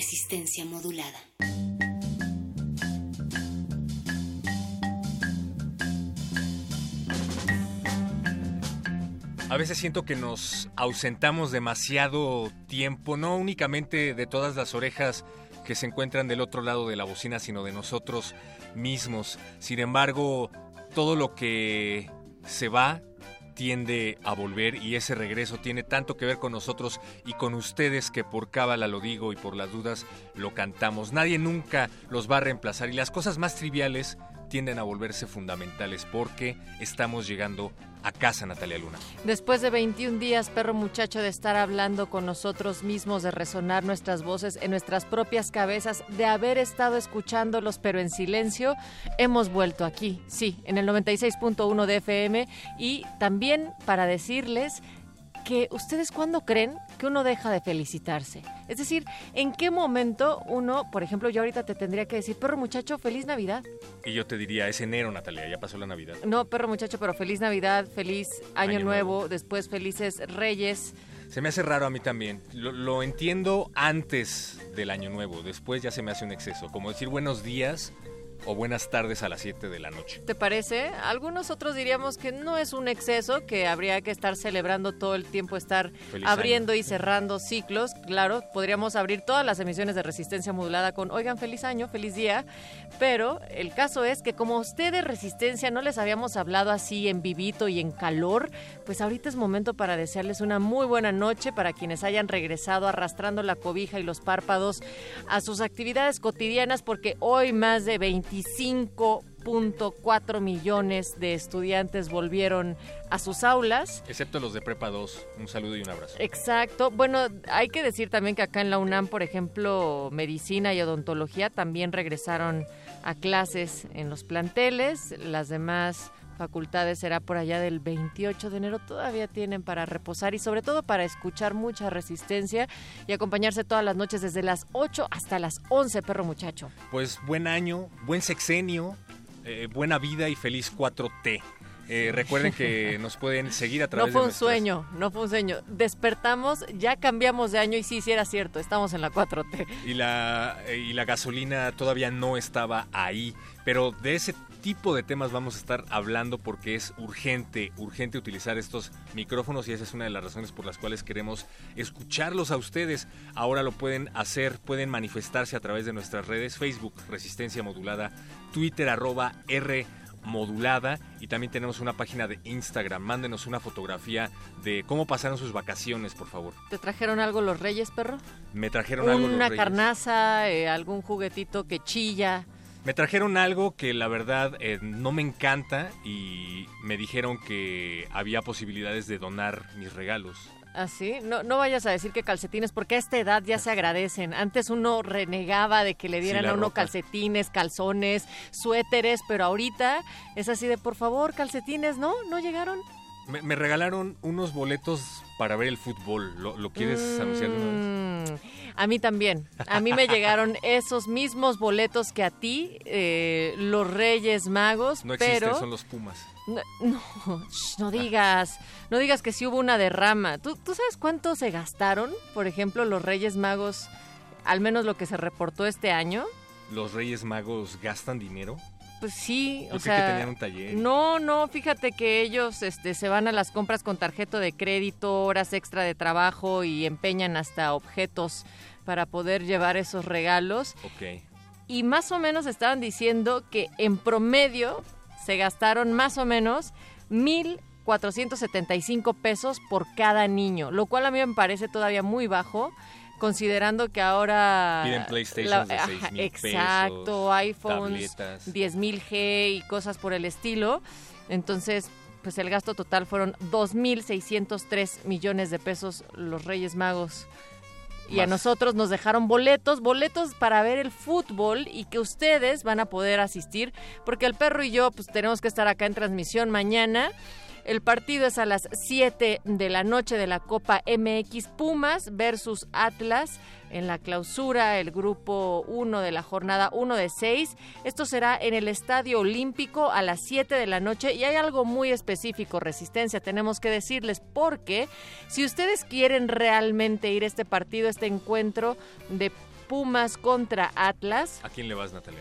Resistencia modulada. A veces siento que nos ausentamos demasiado tiempo, no únicamente de todas las orejas que se encuentran del otro lado de la bocina, sino de nosotros mismos. Sin embargo, todo lo que se va tiende a volver y ese regreso tiene tanto que ver con nosotros y con ustedes que por cábala lo digo y por las dudas lo cantamos. Nadie nunca los va a reemplazar y las cosas más triviales tienden a volverse fundamentales porque estamos llegando a casa, Natalia Luna. Después de 21 días, perro muchacho, de estar hablando con nosotros mismos, de resonar nuestras voces en nuestras propias cabezas, de haber estado escuchándolos pero en silencio, hemos vuelto aquí, sí, en el 96.1 de FM y también para decirles que ustedes cuándo creen que uno deja de felicitarse. Es decir, ¿en qué momento uno, por ejemplo, yo ahorita te tendría que decir, perro muchacho, feliz Navidad? Y yo te diría, es enero, Natalia, ya pasó la Navidad. No, perro muchacho, pero feliz Navidad, feliz Año, Año nuevo, Nuevo. después felices Reyes. Se me hace raro a mí también. Lo, lo entiendo antes del año nuevo, después ya se me hace un exceso. Como decir buenos días o buenas tardes a las 7 de la noche. ¿Te parece? Algunos otros diríamos que no es un exceso, que habría que estar celebrando todo el tiempo, estar Feliz abriendo año. y cerrando ciclos. Claro, podríamos abrir todas las emisiones de Resistencia Modulada con, oigan, feliz año, feliz día. Pero el caso es que como a ustedes Resistencia no les habíamos hablado así en vivito y en calor, pues ahorita es momento para desearles una muy buena noche para quienes hayan regresado arrastrando la cobija y los párpados a sus actividades cotidianas, porque hoy más de 25.4 millones de estudiantes volvieron a sus aulas. Excepto los de Prepa 2. Un saludo y un abrazo. Exacto. Bueno, hay que decir también que acá en la UNAM, por ejemplo, medicina y odontología también regresaron a clases en los planteles. Las demás facultades será por allá del 28 de enero. Todavía tienen para reposar y sobre todo para escuchar mucha resistencia y acompañarse todas las noches desde las 8 hasta las 11, perro muchacho. Pues buen año, buen sexenio, eh, buena vida y feliz 4T. Eh, recuerden que nos pueden seguir a No través fue de un nuestras- sueño, no fue un sueño. Despertamos, ya cambiamos de año y sí, sí era cierto, estamos en la 4T. y la, eh, y la gasolina todavía no estaba ahí. Pero de ese tipo de temas vamos a estar hablando porque es urgente, urgente utilizar estos micrófonos y esa es una de las razones por las cuales queremos escucharlos a ustedes. Ahora lo pueden hacer, pueden manifestarse a través de nuestras redes, Facebook, Resistencia Modulada, Twitter, arroba R modulada y también tenemos una página de Instagram. Mándenos una fotografía de cómo pasaron sus vacaciones, por favor. ¿Te trajeron algo los reyes, perro? Me trajeron algo los Una carnaza, eh, algún juguetito que chilla. Me trajeron algo que la verdad eh, no me encanta y me dijeron que había posibilidades de donar mis regalos. Así, no, no vayas a decir que calcetines, porque a esta edad ya se agradecen. Antes uno renegaba de que le dieran a uno ropa. calcetines, calzones, suéteres, pero ahorita es así de por favor, calcetines, ¿no? ¿No llegaron? Me, me regalaron unos boletos para ver el fútbol. ¿Lo, lo quieres anunciar de una vez? Mm, A mí también. A mí me llegaron esos mismos boletos que a ti, eh, los Reyes Magos, No existen, pero... son los Pumas. No, no, no digas, no digas que sí hubo una derrama. ¿Tú, ¿Tú sabes cuánto se gastaron, por ejemplo, los Reyes Magos, al menos lo que se reportó este año? ¿Los Reyes Magos gastan dinero? Pues sí, Yo o sea, que tenían un taller. no, no, fíjate que ellos este, se van a las compras con tarjeta de crédito, horas extra de trabajo y empeñan hasta objetos para poder llevar esos regalos. Ok. Y más o menos estaban diciendo que en promedio se gastaron más o menos 1.475 pesos por cada niño, lo cual a mí me parece todavía muy bajo. Considerando que ahora... Piden de 6,000 Exacto, pesos, iPhones tabletas. 10.000G y cosas por el estilo. Entonces, pues el gasto total fueron 2.603 millones de pesos los Reyes Magos. Y a nosotros nos dejaron boletos, boletos para ver el fútbol y que ustedes van a poder asistir, porque el perro y yo pues tenemos que estar acá en transmisión mañana. El partido es a las 7 de la noche de la Copa MX Pumas versus Atlas en la clausura, el grupo 1 de la jornada 1 de 6. Esto será en el Estadio Olímpico a las 7 de la noche y hay algo muy específico, Resistencia, tenemos que decirles, porque si ustedes quieren realmente ir a este partido, este encuentro de Pumas contra Atlas, ¿A quién le vas, Natalia?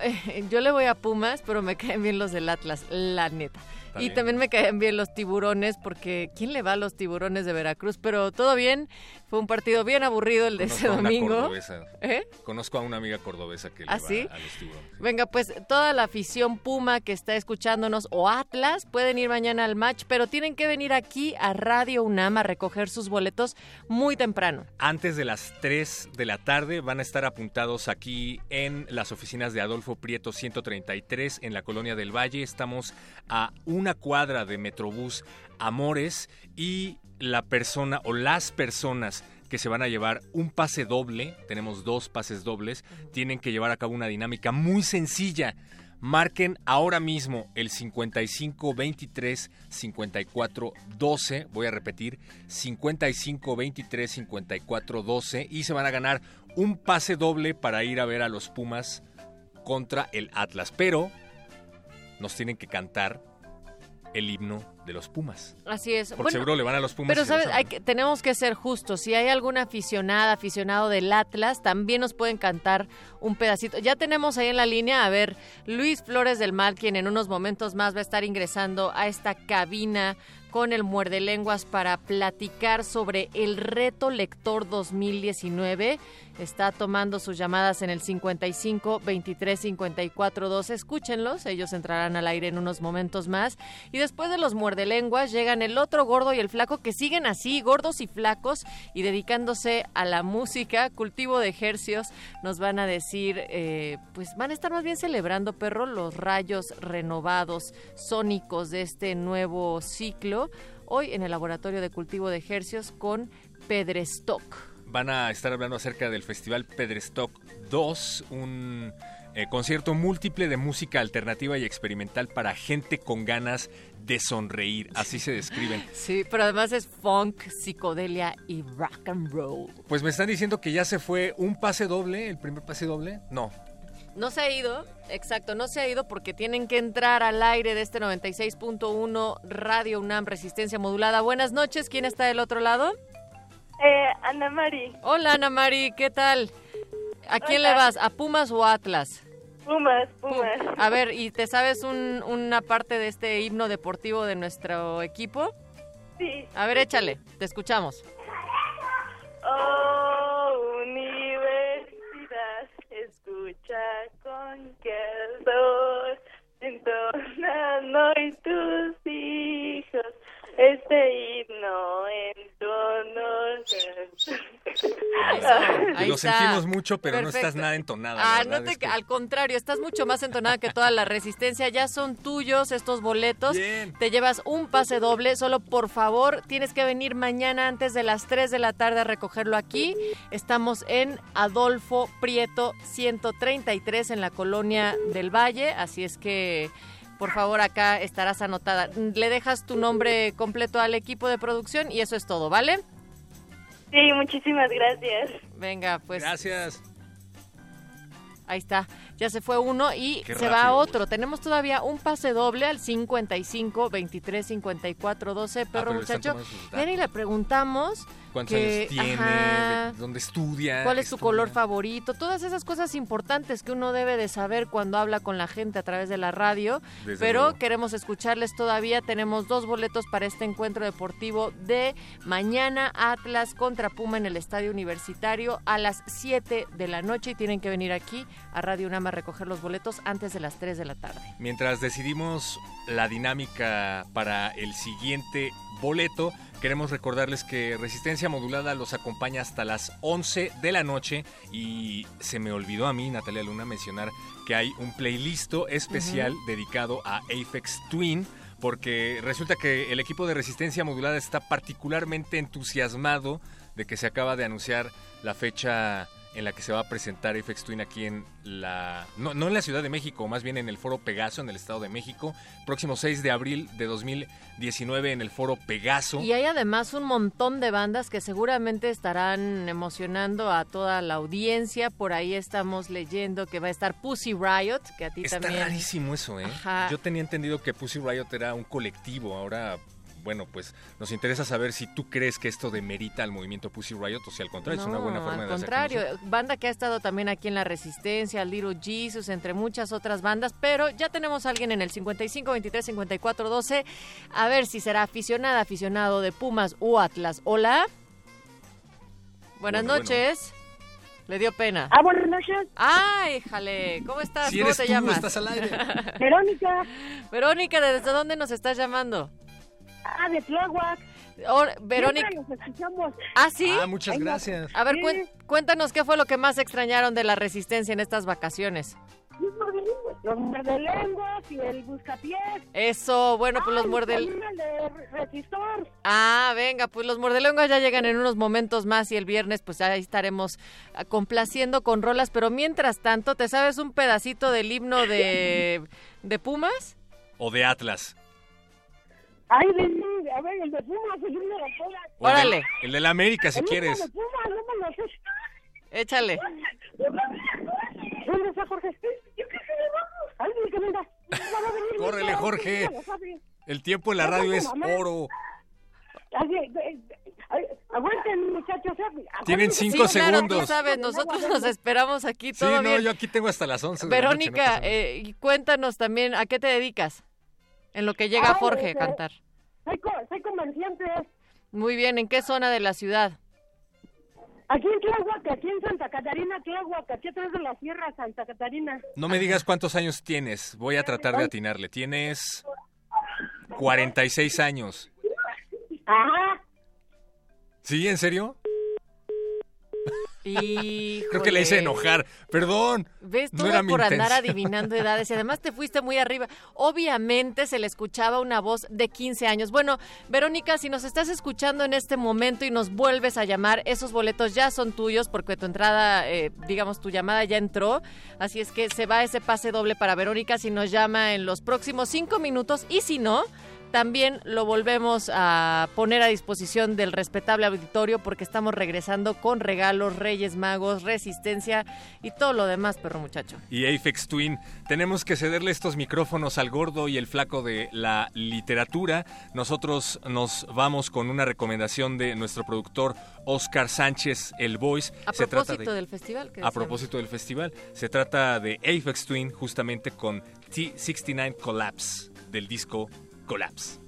yo le voy a Pumas, pero me caen bien los del Atlas, la neta. Y también me caen bien los tiburones, porque ¿quién le va a los tiburones de Veracruz? Pero todo bien, fue un partido bien aburrido el de ese Conozco a una domingo. cordobesa. ¿Eh? Conozco a una amiga cordobesa que le ¿Ah, va sí? a los tiburones. Venga, pues toda la afición Puma que está escuchándonos o Atlas pueden ir mañana al match, pero tienen que venir aquí a Radio UNAM a recoger sus boletos muy temprano. Antes de las 3 de la tarde van a estar apuntados aquí en las oficinas de Adolfo Prieto 133 en la Colonia del Valle. Estamos a una cuadra de Metrobús Amores y la persona o las personas que se van a llevar un pase doble, tenemos dos pases dobles, tienen que llevar a cabo una dinámica muy sencilla. Marquen ahora mismo el 55 23 54 12. Voy a repetir: 55 23 54 12. Y se van a ganar un pase doble para ir a ver a los Pumas contra el Atlas. Pero nos tienen que cantar el himno de los Pumas. Así es. Por Bueno, seguro le van a los Pumas. Pero sabes, hay que, tenemos que ser justos. Si hay alguna aficionada, aficionado del Atlas, también nos pueden cantar un pedacito. Ya tenemos ahí en la línea, a ver, Luis Flores del Mal, quien en unos momentos más va a estar ingresando a esta cabina con el muerde lenguas para platicar sobre el reto lector 2019. Está tomando sus llamadas en el 55 23 54 12. Escúchenlos, ellos entrarán al aire en unos momentos más. Y después de los muerde lenguas llegan el otro gordo y el flaco que siguen así, gordos y flacos, y dedicándose a la música, cultivo de ejercios. Nos van a decir, eh, pues van a estar más bien celebrando, perro, los rayos renovados sónicos de este nuevo ciclo. Hoy en el laboratorio de cultivo de ejercios con Pedrestock. van a estar hablando acerca del Festival Pedrestock 2, un eh, concierto múltiple de música alternativa y experimental para gente con ganas de sonreír, así se describen. Sí, pero además es funk, psicodelia y rock and roll. Pues me están diciendo que ya se fue un pase doble, el primer pase doble. No, No se ha ido, exacto, no se ha ido porque tienen que entrar al aire de este 96.1 Radio UNAM Resistencia Modulada. Buenas noches, ¿quién está del otro lado? Eh, Ana Mari, Hola Ana Mari, ¿qué tal? ¿A quién Hola. le vas? ¿A Pumas o a Atlas? Pumas, Pumas. A ver, ¿y te sabes un- una parte de este himno deportivo de nuestro equipo? Sí. A ver, échale, te escuchamos. Oh, universidad, escucha con que el sol entonan hoy tus hijos este himno en tu honor. Ahí lo está. sentimos mucho, pero no estás nada entonada. Ah, no te, es que- al contrario, estás mucho más entonada que toda la resistencia. Ya son tuyos estos boletos. Bien. Te llevas un pase doble. Solo por favor, tienes que venir mañana antes de las 3 de la tarde a recogerlo aquí. Estamos en Adolfo Prieto 133 en la colonia del Valle. Así es que. Por favor, acá estarás anotada. Le dejas tu nombre completo al equipo de producción y eso es todo, ¿vale? Sí, muchísimas gracias. Venga, pues Gracias. Ahí está, ya se fue uno y Qué se va rápido, otro. Tenemos todavía un pase doble al 55 23 54 12, perro Ah, muchacho. Ya ni le preguntamos ¿Cuántos que- años tiene? ajá. ¿Dónde estudia? cuál es su color favorito, todas esas cosas importantes que uno debe de saber cuando habla con la gente a través de la radio. Desde pero luego. queremos escucharles todavía. Tenemos dos boletos para este encuentro deportivo de mañana Atlas contra Puma en el Estadio Universitario a las 7 de la noche y tienen que venir aquí a Radio UNAM a recoger los boletos antes de las 3 de la tarde. Mientras decidimos la dinámica para el siguiente boleto, queremos recordarles que Resistencia Modulada los acompaña hasta las 11 de la noche y se me olvidó a mí, Natalia Luna, mencionar que hay un playlist especial dedicado a Apex Twin. Porque resulta que el equipo de resistencia modulada está particularmente entusiasmado de que se acaba de anunciar la fecha en la que se va a presentar Apex Twin aquí en la... No, no en la Ciudad de México, más bien en el Foro Pegaso, en el Estado de México. Próximo 6 de abril de 2019 en el Foro Pegaso. Y hay además un montón de bandas que seguramente estarán emocionando a toda la audiencia. Por ahí estamos leyendo que va a estar Pussy Riot, que a ti Está también. rarísimo eso, ¿eh? Ajá. Yo tenía entendido que Pussy Riot era un colectivo, ahora... Bueno, pues nos interesa saber si tú crees que esto demerita al movimiento Pussy Riot o si al contrario es una buena forma al de darse a contrario, banda que ha estado también aquí en La Resistencia, Little Jesus, entre muchas otras bandas, pero ya tenemos a alguien en el 55 23 54 12. A ver si será aficionada, aficionado de Pumas o Atlas. Hola. Buenas Bueno, noches. Le dio pena. Ah, buenas noches, Ay, jale, ¿cómo estás? Si ¿Cómo eres te tú, llamas? estás al aire. Verónica. Verónica, ¿desde dónde nos estás llamando? Ah, de Tláhuac. Verónica. Escuchamos. Ah, sí. Ah, muchas gracias. A ver, Sí. cuéntanos qué fue lo que más extrañaron de la Resistencia en estas vacaciones. Los muerdelenguas y el buscapiés. Eso, bueno, pues los Ay, muerde el... también el de resistor. Ah, venga, pues los mordelenguas ya llegan en unos momentos más y el viernes pues ahí estaremos ah, complaciendo con rolas, pero mientras tanto, ¿te sabes un pedacito del himno de, de Pumas? O de Atlas. Ay, de, a ver, el de Pumas, el de Pumas. O el Órale. del- El de la América, si el quieres. himno de Pumas, no me lo. Échale. ¿Dónde está Jorge? Yo qué sé, vamos. Ay, dile que venga. Córrele, Jorge. El tiempo en la radio es oro. Aguanten, muchachos. Tienen Sí, cinco claro, segundos. tú sabes, nosotros nos esperamos aquí Sí, todo no, bien. yo aquí tengo hasta las 11. de la noche, no Verónica, eh, y cuéntanos también, ¿a qué te dedicas? En lo que llega Ay, Jorge a cantar. Soy, soy comerciante. Muy bien, ¿en qué zona de la ciudad? Aquí en Tláhuac, aquí en Santa Catarina, Tláhuac, aquí atrás de la sierra, Santa Catarina. No me digas cuántos años tienes. Voy a tratar de atinarle. Tienes 46 años. Ajá. ¿Sí? ¿En serio? Creo que le hice enojar. Perdón. ¿Ves? No Todo era mi por andar adivinando edades y además te fuiste muy arriba. Obviamente se le escuchaba una voz de 15 años. Bueno, Verónica, si nos estás escuchando en este momento y nos vuelves a llamar, esos boletos ya son tuyos porque tu entrada, eh, digamos, tu llamada ya entró. Así es que se va ese pase doble para Verónica si nos llama en los próximos cinco minutos y si no... También lo volvemos a poner a disposición del respetable auditorio porque estamos regresando con regalos, Reyes Magos, Resistencia y todo lo demás, perro muchacho. Y Apex Twin, tenemos que cederle estos micrófonos al gordo y el flaco de la literatura. Nosotros nos vamos con una recomendación de nuestro productor Oscar Sánchez, el Voice. A Se trata propósito de- del festival. que A propósito del festival, se trata de Apex Twin justamente con T69 Collapse del disco Collapse.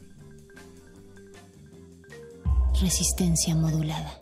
Resistencia modulada.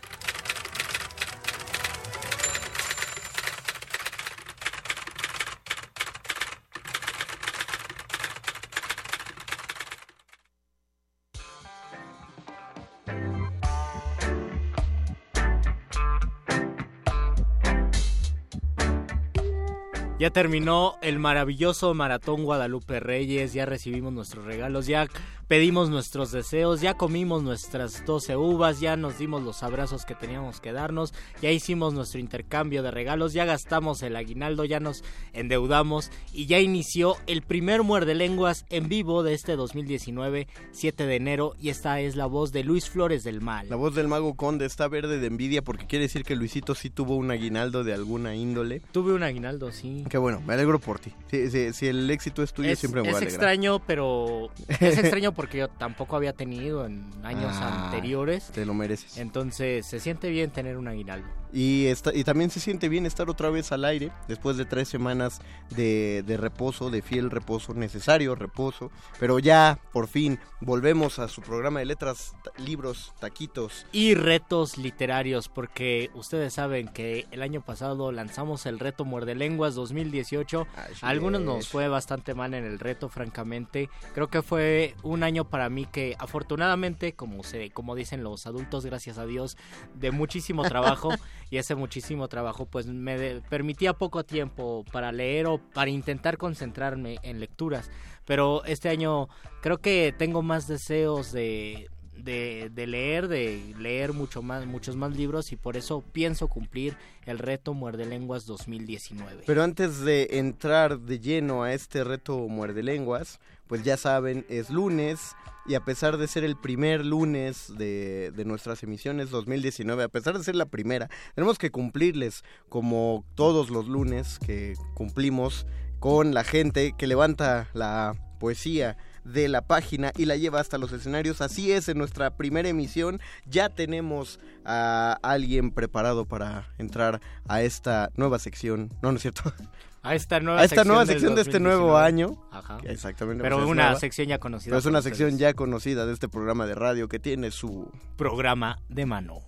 Ya terminó el maravilloso maratón Guadalupe Reyes, ya recibimos nuestros regalos, ya pedimos nuestros deseos, ya comimos nuestras 12 uvas, ya nos dimos los abrazos que teníamos que darnos, ya hicimos nuestro intercambio de regalos, ya gastamos el aguinaldo, ya nos endeudamos y ya inició el primer muerde lenguas en vivo de este 2019, 7 de enero, y esta es la voz de Luis Flores del Mal. La voz del mago Conde está verde de envidia porque quiere decir que Luisito sí tuvo un aguinaldo de alguna índole. Tuve un aguinaldo, sí. Qué bueno, me alegro por ti. Si, si- si el éxito es tuyo, es, siempre me voy a extraño, pero es extraño porque yo tampoco había tenido en años Ah, anteriores. Te lo mereces. Entonces se siente bien tener un aguinaldo. Y, está, y también se siente bien estar otra vez al aire después de tres semanas de, de reposo, de fiel reposo, necesario reposo. Pero ya, por fin, volvemos a su programa de letras, libros, taquitos. Y retos literarios, porque ustedes saben que el año pasado lanzamos el reto Muerde Lenguas 2018. Así A algunos es. nos fue bastante mal en el reto, francamente. Creo que fue un año para mí que afortunadamente, como se, como dicen los adultos, gracias a Dios, de muchísimo trabajo. y ese muchísimo trabajo pues me de- permitía poco tiempo para leer o para intentar concentrarme en lecturas. Pero este año creo que tengo más deseos de, de, de leer, de leer mucho más, muchos más libros y por eso pienso cumplir el reto Muerde Lenguas 2019. Pero antes de entrar de lleno a este reto muerde lenguas, pues ya saben, es lunes y a pesar de ser el primer lunes de, de nuestras emisiones 2019, a pesar de ser la primera, tenemos que cumplirles como todos los lunes que cumplimos con la gente que levanta la poesía de la página y la lleva hasta los escenarios. Así es, en nuestra primera emisión ya tenemos a alguien preparado para entrar a esta nueva sección. No, no es cierto. A esta nueva a esta nueva del sección de este nuevo 2019. año. Ajá. Exactamente. Pero pues es una nueva. sección ya conocida. Pero es una ustedes. sección ya conocida de este programa de radio que tiene su programa de mano.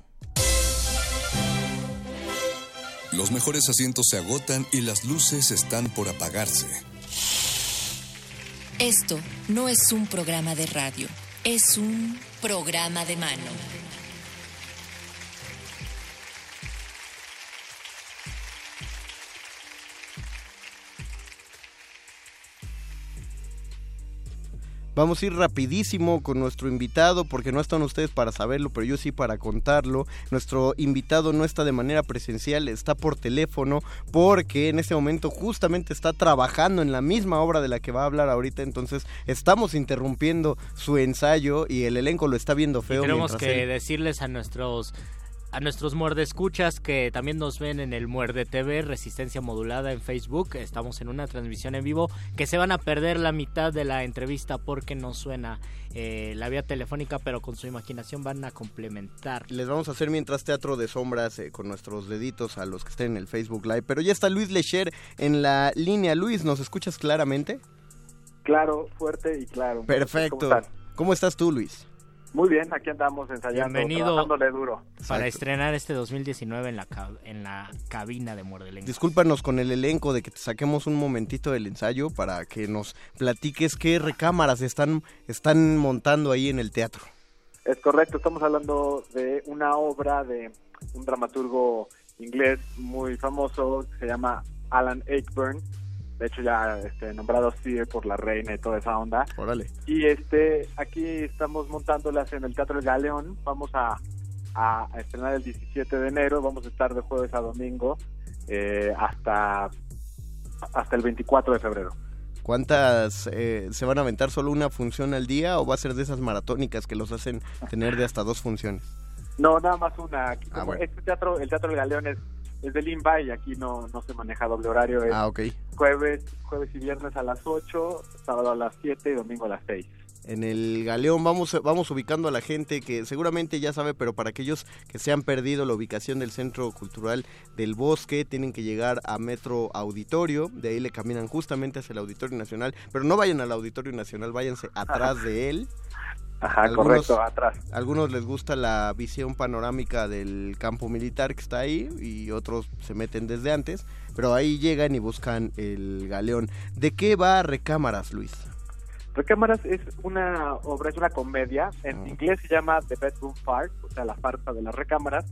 Los mejores asientos se agotan y las luces están por apagarse. Esto no es un programa de radio, es un programa de mano. Vamos a ir rapidísimo con nuestro invitado porque no están ustedes para saberlo, pero yo sí para contarlo. Nuestro invitado no está de manera presencial, está por teléfono porque en este momento justamente está trabajando en la misma obra de la que va a hablar ahorita, entonces estamos interrumpiendo su ensayo y el elenco lo está viendo Y feo. tenemos mientras que él- decirles a nuestros a nuestros muerde escuchas que también nos ven en el Muerde TV Resistencia Modulada en Facebook. Estamos en una transmisión en vivo que se van a perder la mitad de la entrevista porque no suena eh, la vía telefónica, pero con su imaginación van a complementar. Les vamos a hacer mientras teatro de sombras eh, con nuestros deditos a los que estén en el Facebook Live. Pero ya está Luis Lecher en la línea. Luis, ¿nos escuchas claramente? Claro, fuerte y claro. Perfecto. ¿Cómo están? ¿Cómo estás tú, Luis? Muy bien, aquí andamos ensayando, Bienvenido trabajándole duro. para Exacto. estrenar este 2019 en la, en la cabina de Muerde Lenguas. Discúlpanos con el elenco de que te saquemos un momentito del ensayo para que nos platiques qué recámaras están, están montando ahí en el teatro. Es correcto, estamos hablando de una obra de un dramaturgo inglés muy famoso, que se llama Alan Ayckbourn, de hecho ya este, nombrado así por la reina y toda esa onda. Órale. Y este, aquí estamos montándolas en el Teatro El Galeón, vamos a, a, a estrenar el 17 de enero, vamos a estar de jueves a domingo eh, hasta, hasta el 24 de febrero. ¿Cuántas eh, se van a aventar solo una función al día o va a ser de esas maratónicas que los hacen tener de hasta dos funciones? No, nada más una. Aquí Ah, bueno. Este teatro, el Teatro del Galeón es, es de Limba y aquí no, no se maneja doble horario. Es Ah, ok. jueves, jueves y viernes a las 8, sábado a las 7 y domingo a las 6. En el Galeón vamos, vamos ubicando a la gente que seguramente ya sabe, pero para aquellos que se han perdido la ubicación del Centro Cultural del Bosque, tienen que llegar a Metro Auditorio, de ahí le caminan justamente hacia el Auditorio Nacional, pero no vayan al Auditorio Nacional, váyanse atrás de él. Ajá, correcto, atrás. Algunos les gusta la visión panorámica del campo militar que está ahí y otros se meten desde antes, pero ahí llegan y buscan el Galeón. ¿De qué va Recámaras, Luis? Recámaras es una obra, es una comedia. En Ah. inglés se llama The Bedroom Farce, o sea, la farsa de las recámaras.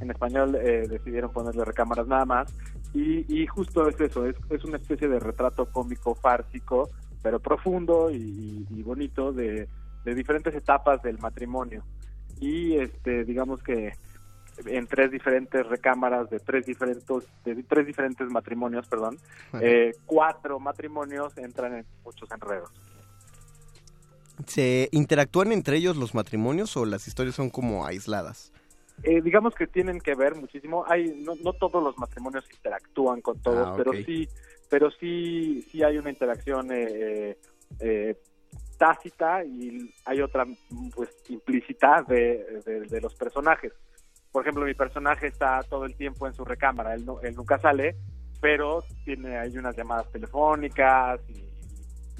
En español eh, decidieron ponerle recámaras nada más. Y, y justo es eso, es, es una especie de retrato cómico fársico, pero profundo y, y- y bonito de, de diferentes etapas del matrimonio. Y este, digamos que en tres diferentes recámaras de tres diferentes de tres diferentes matrimonios, perdón, eh, cuatro matrimonios entran en muchos enredos. ¿Se interactúan entre ellos los matrimonios o las historias son como aisladas? Eh, digamos que tienen que ver muchísimo. Hay no, no todos los matrimonios interactúan con todos, Ah, pero sí, pero sí, sí hay una interacción eh, eh, tácita y hay otra pues implícita de, de, de los personajes. Por ejemplo, mi personaje está todo el tiempo en su recámara, él, no- él nunca sale, pero tiene hay unas llamadas telefónicas y,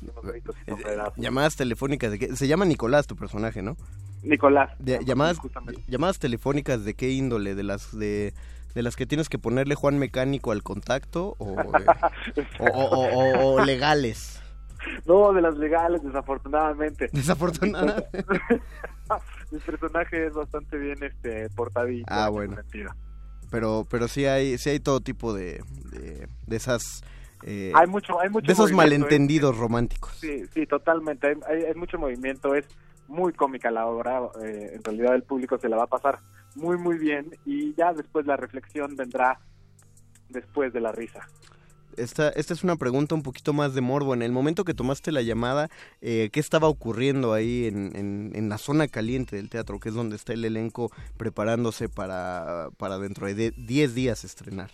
y unos gritos y sombrerazos. Llamadas telefónicas de qué? Se llama Nicolás tu personaje, ¿no? Nicolás. De- llamadas, llamadas telefónicas de qué índole, de las de, de las que tienes que ponerle Juan Mecánico al contacto o, eh, o- o- o legales. No, de las legales, desafortunadamente. Desafortunadamente. Mi personaje es bastante bien este portadito. Ah, bueno. Pero pero sí hay sí hay todo tipo de de, de esas eh, Hay mucho, hay mucho de esos ¿eh? malentendidos románticos. Sí, sí, totalmente. Hay, hay- hay mucho movimiento. Es muy cómica la obra. eh, en realidad el público se la va a pasar muy, muy bien. Y ya después la reflexión vendrá después de la risa. Esta, esta es una pregunta un poquito más de morbo. En el momento que tomaste la llamada, eh, ¿qué estaba ocurriendo ahí en, en, en la zona caliente del teatro, que es donde está el elenco preparándose para, para dentro de 10 días estrenar?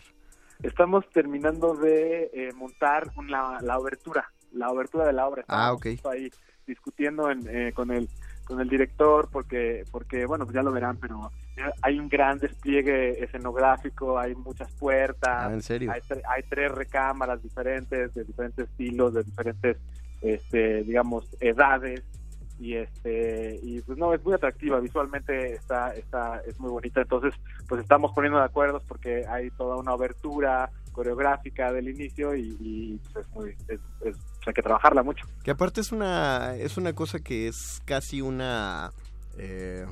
Estamos terminando de eh, montar una, la obertura, la obertura de la obra. Ah, Estábamos ok. ahí discutiendo en, eh, con el con el director porque porque bueno pues ya lo verán pero hay un gran despliegue escenográfico hay muchas puertas Ah, ¿en serio? hay, tre- hay tres recámaras diferentes de diferentes estilos de diferentes este digamos edades y este y pues no es muy atractiva visualmente está está es muy bonita entonces pues estamos poniendo de acuerdos porque hay toda una abertura coreográfica del inicio y, y, pues, es muy es- es- pues, hay que trabajarla mucho Que aparte es una, es una cosa que es casi una... eh,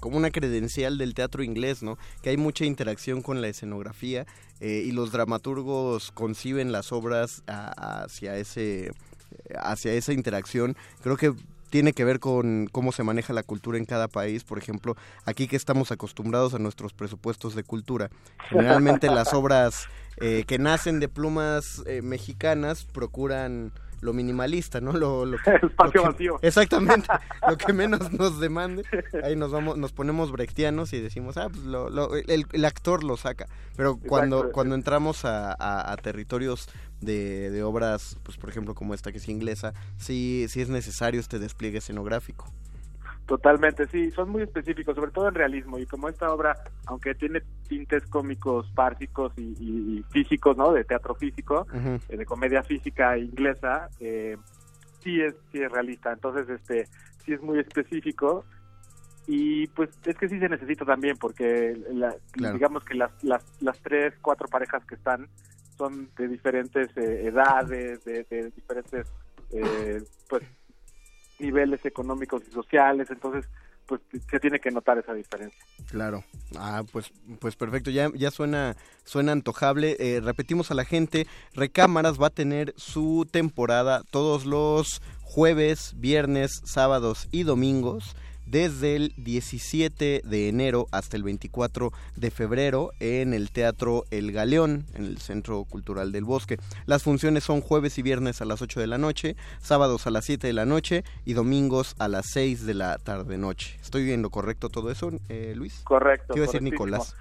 como una credencial del teatro inglés, ¿no? Que hay mucha interacción con la escenografía eh, y los dramaturgos conciben las obras a- hacia ese hacia esa interacción. Creo que tiene que ver con cómo se maneja la cultura en cada país. Por ejemplo, aquí que estamos acostumbrados a nuestros presupuestos de cultura, generalmente las obras eh, que nacen de plumas eh, mexicanas procuran lo minimalista, ¿no? Lo, lo, Espacio lo que- vacío. Exactamente, lo que menos nos demande. Ahí nos vamos, nos ponemos brechtianos y decimos, ah, pues lo, lo- el, el actor lo saca. Pero cuando, Exacto. cuando entramos a, a- a territorios de, de obras, pues por ejemplo como esta que es inglesa, sí, sí es necesario este despliegue escenográfico. Totalmente, sí, son muy específicos, sobre todo en realismo. Y como esta obra, aunque tiene tintes cómicos, fársicos y, y- y físicos, ¿no? De teatro físico, eh, de comedia física inglesa, eh, sí es sí es realista. Entonces, este, sí es muy específico. Y pues es que sí se necesita también, porque la- Claro. digamos que las, las, las tres, cuatro parejas que están son de diferentes eh, edades, de, de diferentes, eh, pues niveles económicos y sociales, entonces pues se tiene que notar esa diferencia. Claro. Ah, pues, pues perfecto. Ya, ya suena, suena antojable. Eh, repetimos a la gente, Recámaras va a tener su temporada todos los jueves, viernes, sábados y domingos desde el 17 de enero hasta el 24 de febrero en el Teatro El Galeón, en el Centro Cultural del Bosque. Las funciones son jueves y viernes a las 8 de la noche, sábados a las 7 de la noche y domingos a las 6 de la tarde-noche. ¿Estoy viendo correcto todo eso, eh, Luis? Correcto. ¿Qué iba a decir. Nicolás?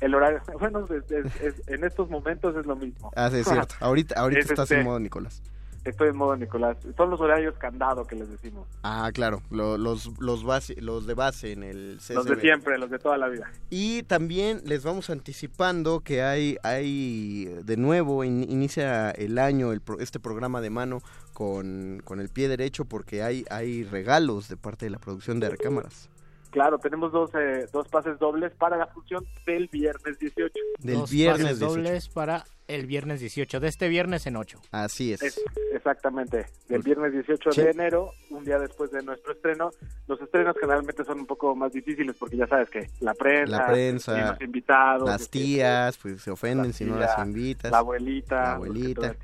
El horario, bueno, es- es- es- en estos momentos es lo mismo. Ah, sí, es cierto. Ahorita, ahorita Es estás este- en modo Nicolás. Estoy en modo Nicolás. Son los horarios candado que les decimos. Ah, claro, lo- los, los, base, los de base en el CCB. Los de siempre, los de toda la vida. Y también les vamos anticipando que hay, hay de nuevo, in- inicia el año el pro- este programa de mano con, con el pie derecho porque hay, hay regalos de parte de la producción de recámaras. Claro, tenemos dos, eh, dos pases dobles para la función del viernes 18. Del Dos viernes pases 18. dobles para el viernes 18, de este viernes en 8. Así es. Es- exactamente, del viernes 18 Sí. de enero, un día después de nuestro estreno. Los estrenos generalmente son un poco más difíciles porque ya sabes que la prensa, La prensa, y los invitados, Las este, tías, pues se ofenden si no las invitas. la abuelita, La abuelita.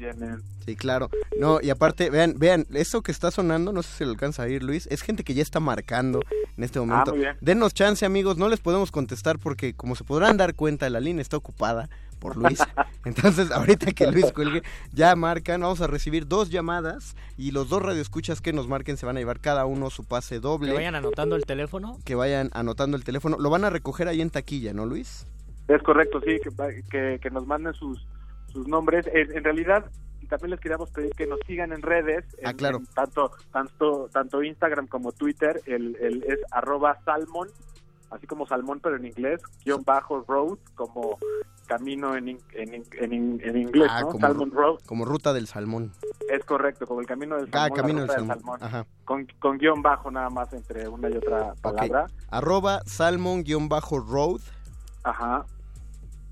Sí, claro. No, y aparte, vean, vean, eso que está sonando, no sé si lo alcanza a ir Luis, es gente que ya está marcando en este momento. Ah, muy bien. Denos chance, amigos, no les podemos contestar porque, como se podrán dar cuenta, la línea está ocupada por Luis. Entonces, ahorita que Luis cuelgue, ya marcan, vamos a recibir dos llamadas y los dos radioescuchas que nos marquen se van a llevar cada uno su pase doble. Que vayan anotando el teléfono. que vayan anotando el teléfono. Lo van a recoger ahí en taquilla, ¿no, Luis? Es correcto, sí, que, que, que nos manden sus, sus nombres. En, en realidad, también les queríamos pedir que nos sigan en redes. Ah, en- claro. en tanto, tanto, tanto Instagram como Twitter. El, el es arroba salmon, así como salmón, pero en inglés, guion bajo road, como camino en, in- en, in- en, in- en inglés, Ah, ¿no? como, Salmon Road. como ruta del salmón. Es correcto, como el camino del Ah, salmón. la camino del salmón. Ajá. Con, con guion bajo nada más entre una y otra palabra. Ok. Arroba salmon-road. Ajá.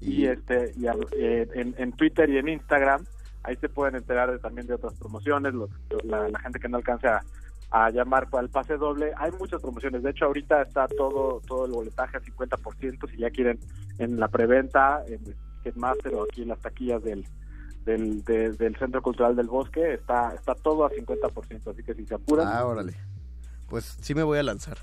Y, este y eh, en, en Twitter y en Instagram, ahí se pueden enterar de- también de otras promociones, los- la, la gente que no alcance a, a llamar para el pase doble. Hay muchas promociones, de hecho ahorita está todo todo el boletaje a 50% si ya quieren en la preventa, en Ticketmaster o aquí en las taquillas del del, de- del Centro Cultural del Bosque, está está todo a 50%, así que si se apuran, Ah, órale. Pues sí me voy a lanzar.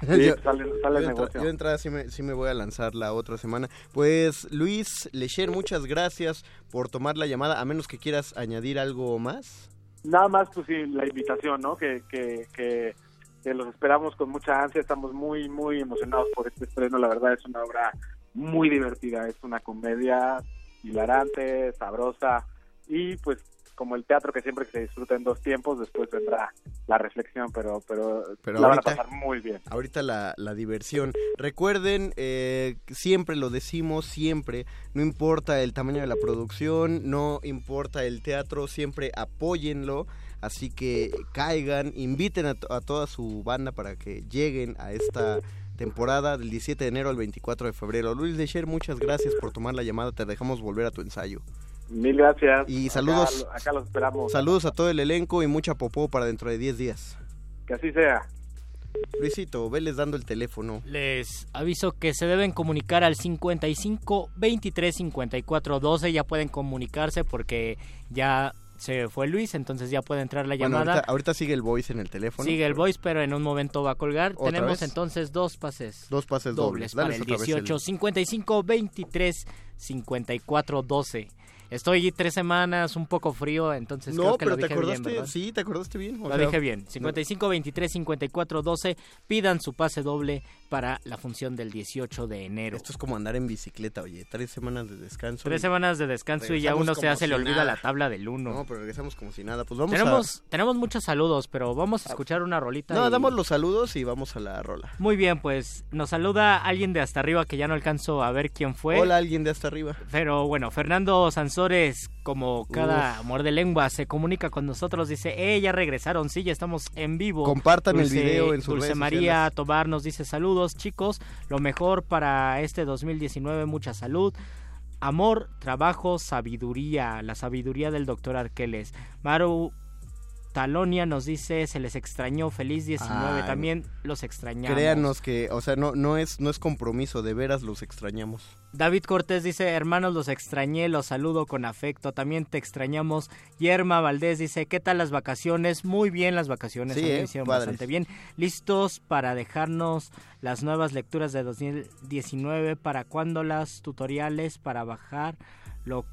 Sí, Yo- sale- sale yo entra- yo de entrada sí me, sí me voy a lanzar la otra semana. Pues Luis Lecher, muchas gracias por tomar la llamada, a menos que quieras añadir algo más. Nada más, pues sí, la invitación, ¿no? Que, que, que, que los esperamos con mucha ansia, estamos muy, muy emocionados por este estreno, la verdad es una obra muy divertida, es una comedia hilarante, sabrosa. Y pues como el teatro que siempre que se disfruta en dos tiempos, después vendrá la reflexión, pero, pero, Pero la ahorita- van a pasar muy bien. Ahorita la, la diversión. Recuerden, eh, siempre lo decimos, siempre, no importa el tamaño de la producción, no importa el teatro, siempre apóyenlo. Así que caigan, inviten a, a toda su banda para que lleguen a esta temporada del 17 de enero al 24 de febrero. Luis Lecher, muchas gracias por tomar la llamada, te dejamos volver a tu ensayo. Mil gracias. Y Acá- saludos. Acá, los esperamos. Saludos a todo el elenco y mucha popó para dentro de 10 días. Que así sea. Luisito, veles dando el teléfono. Les aviso que se deben comunicar al 55 23 54 12. Ya pueden comunicarse porque ya se fue Luis, entonces ya puede entrar la Bueno, llamada. ahorita, ahorita sigue el voice en el teléfono. Sigue el voice, pero en un momento va a colgar. ¿Otra Tenemos vez? entonces dos pases. Dos pases dobles. dobles para el otra vez 18, el- 55 23 54 12. Estoy tres semanas un poco frío, entonces No, creo que pero lo te dije bien, acordaste, ¿verdad? sí, te acordaste bien. o Lo sea, dije bien. 55 23 54 12. Pidan su pase doble para la función del 18 de enero. Esto es como andar en bicicleta, oye, tres semanas de descanso. Tres semanas de descanso y ya uno se hace le si olvida nada. la tabla del 1. No, pero regresamos como si nada. Pues vamos tenemos, tenemos muchos saludos, pero vamos a escuchar una a... rolita. No, y- damos los saludos y vamos a la rola. Muy bien, pues nos saluda alguien de hasta arriba que ya no alcanzo a ver quién fue. Hola, alguien de hasta arriba. Pero bueno, Fernando Sansores, como cada Uf. amor de lengua, se comunica con nosotros. Dice, eh, ya regresaron, sí, ya estamos en vivo. Compartan el video en sus Dulce redes María sociales. Tobar nos dice, saludos chicos, lo mejor para este 2019, mucha salud. Amor, trabajo, sabiduría, la sabiduría del doctor Arqueles. Maru Talonia nos dice, se les extrañó, feliz 19, Ay, también los extrañamos. Créanos que, o sea, no, no, es, no es compromiso, de veras los extrañamos. David Cortés dice, hermanos, los extrañé, los saludo con afecto, también te extrañamos. Yerma Valdés dice, ¿qué tal las vacaciones? Muy bien las vacaciones, Sí, eh, hicieron padres. bastante bien. Listos para dejarnos las nuevas lecturas de 2019, para cuándo las tutoriales, para bajar lo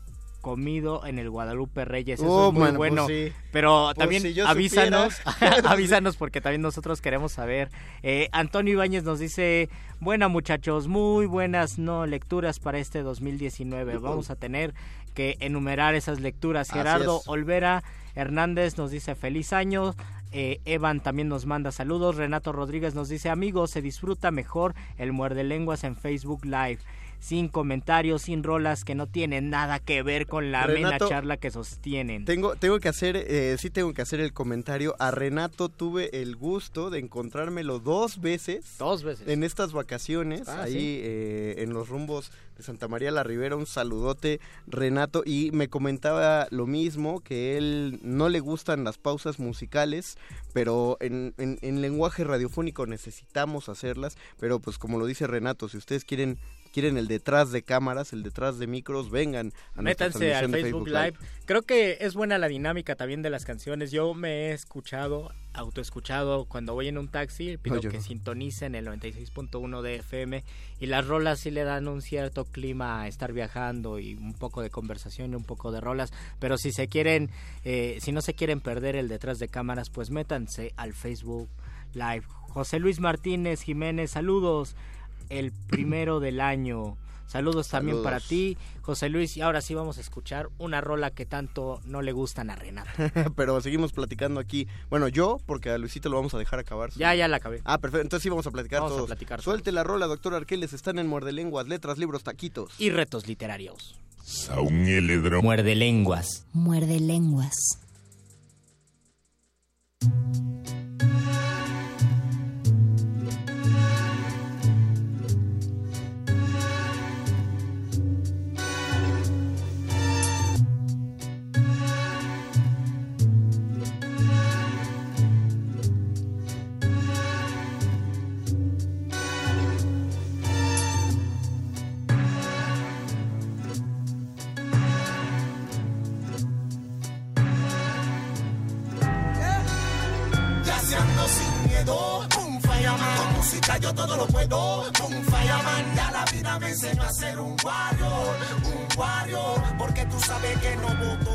comido en el Guadalupe Reyes. Eso Oh, es muy bueno. pues sí. Pero Pues también si avísanos, avísanos porque también nosotros queremos saber. Eh, Antonio Ibáñez nos dice, buena muchachos, muy buenas no lecturas para este 2019. Vamos a tener que enumerar esas lecturas. Así Gerardo es. Olvera Hernández nos dice feliz año. Eh, Evan también nos manda saludos. Renato Rodríguez nos dice amigos, se disfruta mejor el muerde lenguas en Facebook Live. Sin comentarios, sin rolas que no tienen nada que ver con la amena Renato, charla que sostienen. Tengo, tengo que hacer, eh, sí tengo que hacer el comentario. A Renato tuve el gusto de encontrármelo dos veces. Dos veces. En estas vacaciones, Ah, ahí ¿sí? eh, en los rumbos de Santa María la Ribera. Un saludote, Renato. Y me comentaba lo mismo, que él no le gustan las pausas musicales, pero en, en- en lenguaje radiofónico necesitamos hacerlas. Pero pues como lo dice Renato, si ustedes quieren quieren el detrás de cámaras, el detrás de micros, vengan a Métanse al Facebook Live. Creo que es buena la dinámica también de las canciones. Yo me he escuchado, autoescuchado cuando voy en un taxi. Pido No, que no. sintonicen el 96.1 de FM. Y las rolas sí le dan un cierto clima a estar viajando y un poco de conversación y un poco de rolas. Pero si se quieren, eh, si no se quieren perder el detrás de cámaras, pues métanse al Facebook Live. José Luis Martínez Jiménez, saludos. El primero del año. Saludos también Saludos. para ti, José Luis. Y ahora sí vamos a escuchar una rola que tanto no le gustan a Renato. Pero seguimos platicando aquí. Bueno, yo, porque a Luisito lo vamos a dejar acabar. Ya, ya la acabé. Ah, perfecto. Entonces sí vamos a platicar Vamos a platicar Suelte la rola, doctor Arqueles. Están en Muerde Lenguas, letras, libros, taquitos. Y retos literarios. Muerde lenguas. Muerde lenguas. Lo puedo, un fireman. Ya la vida me enseñó a ser un warrior, un warrior. Porque tú sabes que no voto.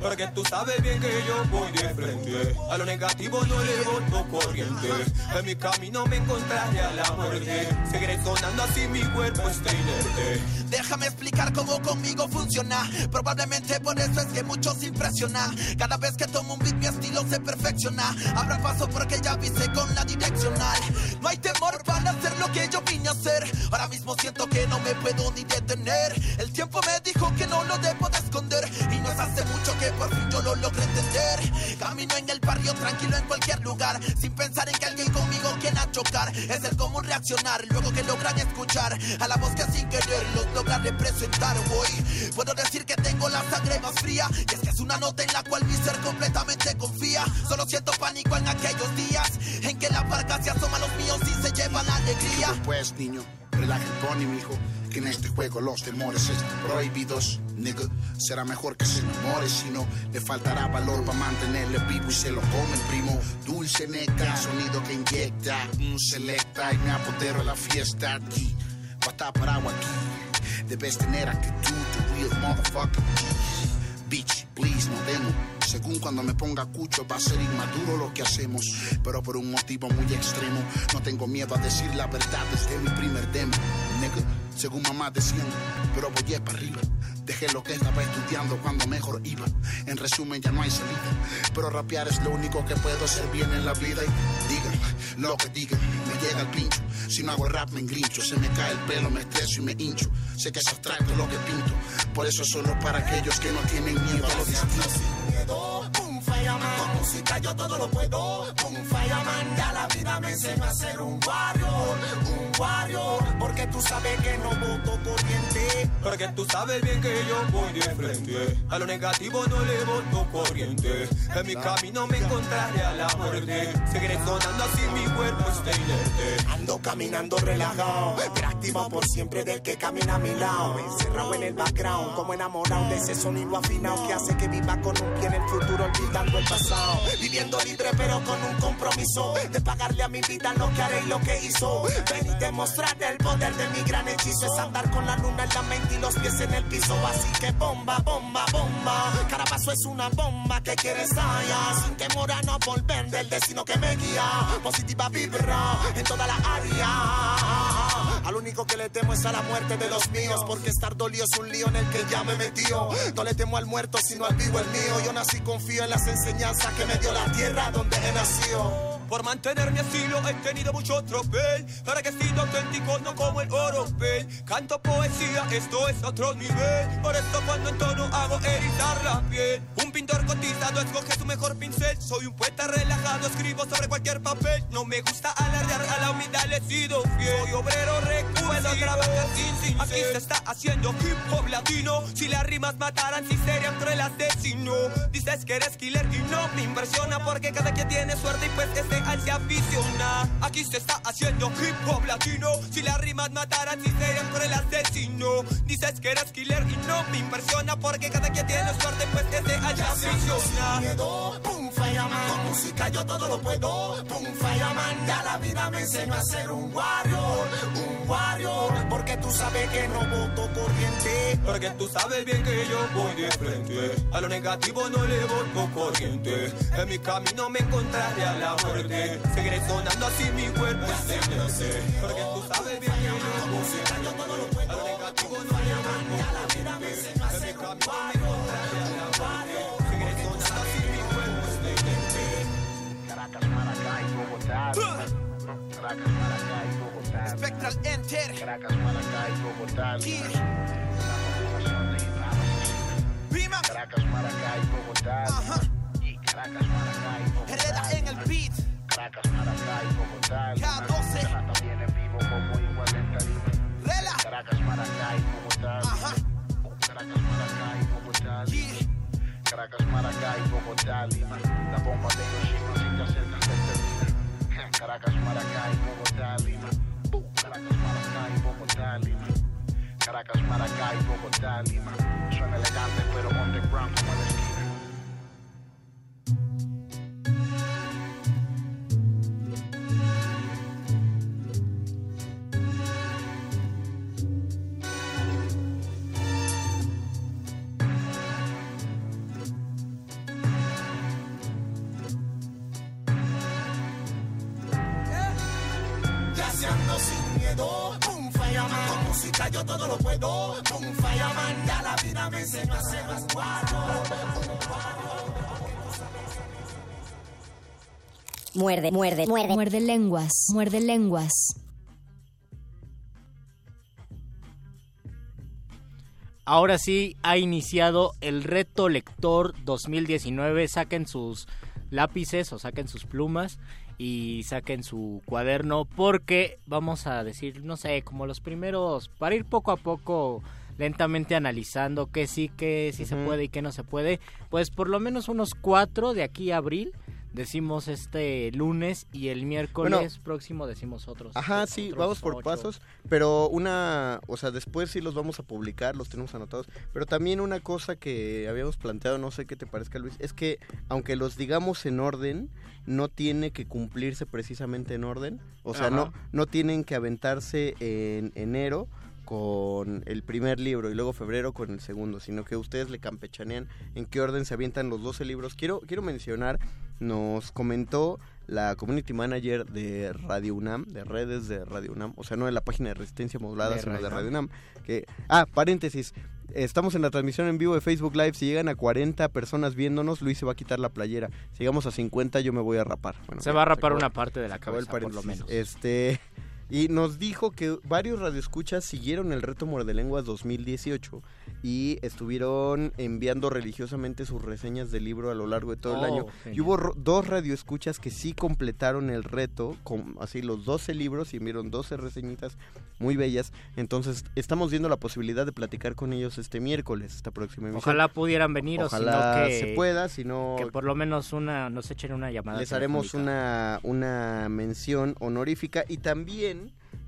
Porque tú sabes bien que yo voy de frente. A lo negativo no le voto corriente. En mi camino me encontraré a la muerte. Seguiré sonando así mi cuerpo está inerte. Déjame explicar cómo conmigo funciona. Probablemente por eso es que muchos impresionan. Cada vez que tomo un beat, mi estilo se perfecciona. Abra paso porque ya avisé con la direccional. No hay temor para hacer lo que yo vine a hacer. Ahora mismo siento que no me puedo ni detener. El tiempo me dijo que no lo debo de esconder. Y no es hace mucho que por fin yo lo logré entender. Camino en el barrio tranquilo en cualquier lugar. Sin pensar en que alguien conmigo quiera chocar. Es el común reaccionar. Luego que logran escuchar a la voz que sin querer los logra representar hoy. Puedo decir que tengo la sangre más fría. Y es que es una nota en la cual mi ser completamente confía. Solo siento pánico en aquellos días en que la barca se asoma a los míos y se llevan alegría. Pues niño, relaja el pony, mijo. Que en este juego los temores están prohibidos, nigga. Será mejor que se enamore, si no, le faltará valor para mantenerle vivo y se lo come el primo. Dulce neta, sonido que inyecta, un selecta y me apodero a la fiesta aquí. Pata para agua aquí, debes tener actitud, real motherfucker. Bitch, please, no demo. Según cuando me ponga cucho va a ser inmaduro lo que hacemos, pero por un motivo muy extremo. No tengo miedo a decir la verdad desde mi primer demo, nigga. Según mamá decían, pero voy para arriba. Dejé lo que estaba estudiando cuando mejor iba. En resumen, ya no hay salida. Pero rapear es lo único que puedo hacer bien en la vida. Y digan lo que digan, me llega el pincho. Si no hago rap, me engrincho. Se me cae el pelo, me estreso y me hincho. Sé que es abstracto lo que pinto. Por eso es solo para aquellos que no tienen miedo a lo distinto. Fireman. Con música yo todo lo puedo. Un fireman. Ya la vida me enseñó a ser un warrior. Un warrior. Porque tú sabes que no voto corriente. Porque tú sabes bien que yo voy de frente. A lo negativo no le voto corriente. En mi camino me encontraré a la muerte. Seguiré sonando así mi cuerpo está inerte. Ando caminando relajado, pero por siempre del que camina a mi lado. Encerrado en el background, como enamorado de ese sonido afinado que hace que viva con un pie en el futuro, olvidando el pasado. Viviendo libre, pero con un compromiso de pagarle a mi vida lo que haré y lo que hizo. Ven y demostrar el poder de mi gran hechizo. Es andar con la luna en la mente y los pies en el piso. Así que bomba, bomba, bomba. Cada paso es una bomba que quiere estallar. Sin temor a no volver del destino que me guía. Positiva vibra en toda la área. Al único que le temo es a la muerte de los míos. Porque estar dolido es un lío en el que ya me metió. No le temo al muerto, sino al vivo el mío. Yo nací confío en las enseñanzas que me dio la tierra donde he nacido. Por mantener mi estilo he tenido mucho tropel. Para que sido auténtico, no como el oropel Canto poesía, esto es otro nivel. Por esto cuando entono hago erizar la piel. Un pintor cotizado escoge su mejor pincel. Soy un poeta relajado, escribo sobre cualquier papel. No me gusta alardear, a la humildad le he sido fiel. Soy obrero recurso, puedo trabajar sin cincel Aquí se está haciendo hip hop latino. Si las rimas mataran, si serían cruel asesino. Dices que eres killer y no me impresiona Porque cada quien tiene suerte y pues este al se aficiona. Aquí se está haciendo hip hop latino. Si las rimas mataran, si serían por el asesino. Dices que eres killer y no me impresiona. Porque cada quien tiene suerte, pues al se aficiona. miedo, pum, fireman. Con música yo todo lo puedo, pum, fireman. Ya la vida me enseñó a ser un warrior, un warrior. Porque tú sabes que no voto corriente. Porque tú sabes bien que yo voy de frente. A lo negativo no le voto corriente. En mi camino me encontraré a la muerte. Seguiré sonando así mi cuerpo enséñase. Porque tú sabes bien que yo todo lo puedo. A lo negativo no le me la. Seguiré sonando así mi cuerpo enséñase. Caracas, Maracay, Bogotá. Caracas, Maracay, Bogotá. Spectral Enter. Caracas, Maracay, Bogotá. Prima. Caracas, Maracay, Bogotá. Y Caracas, Maracay, Caracas, Maracay, Bogotá, Lima. La bomba de Hiroshima si te acercas te termina. Caracas, Maracay, Bogotá, Lima. Caracas, Maracay, Bogotá, Lima. Caracas, Maracay, Bogotá, Lima. Suena elegante pero underground como en miedo, pum, fireman. Con música yo todo lo puedo, pum, fireman. Ya la vida me enseñó a ser un warrior. Muerde, muerde, muerde. Muerde lenguas, muerde lenguas. Ahora sí ha iniciado el reto lector 2019. Saquen sus lápices o saquen sus plumas y saquen su cuaderno porque vamos a decir, no sé, como los primeros, para ir poco a poco lentamente analizando qué sí, qué sí se puede y qué no se puede, pues por lo menos unos cuatro de aquí a abril decimos este lunes y el miércoles Bueno. próximo decimos otros. Ajá, sí, otros vamos por ocho. pasos, pero una, o sea, después sí los vamos a publicar, los tenemos anotados, pero también una cosa que habíamos planteado, no sé qué te parezca Luis, es que aunque los digamos en orden, no tiene que cumplirse precisamente en orden, o sea, Ajá. no, no tienen que aventarse en enero con el primer libro y luego febrero con el segundo, sino que ustedes le campechanean en qué orden se avientan los 12 libros. Quiero, quiero mencionar, nos comentó la community manager de Radio UNAM, de redes de Radio UNAM, o sea, no de la página de Resistencia Modulada, De sino de Radio UNAM, que, ah, paréntesis, estamos en la transmisión en vivo de Facebook Live, si llegan a 40 personas viéndonos, Luis se va a quitar la playera, si llegamos a 50 yo me voy a rapar. Bueno, Se va a rapar acabó- una parte de la cabeza, por lo menos. Este, Y nos dijo que varios radioescuchas siguieron el reto Muerde Lenguas 2018 y estuvieron enviando religiosamente sus reseñas del libro a lo largo de todo el Oh, año. Y hubo dos radioescuchas que sí completaron el reto, con así los 12 libros y enviaron 12 reseñitas muy bellas. Entonces estamos viendo la posibilidad de platicar con ellos este miércoles, esta próxima emisión. Ojalá pudieran venir Ojalá o que se pueda, si no que por lo menos una nos echen una llamada. les haremos una, una mención honorífica y también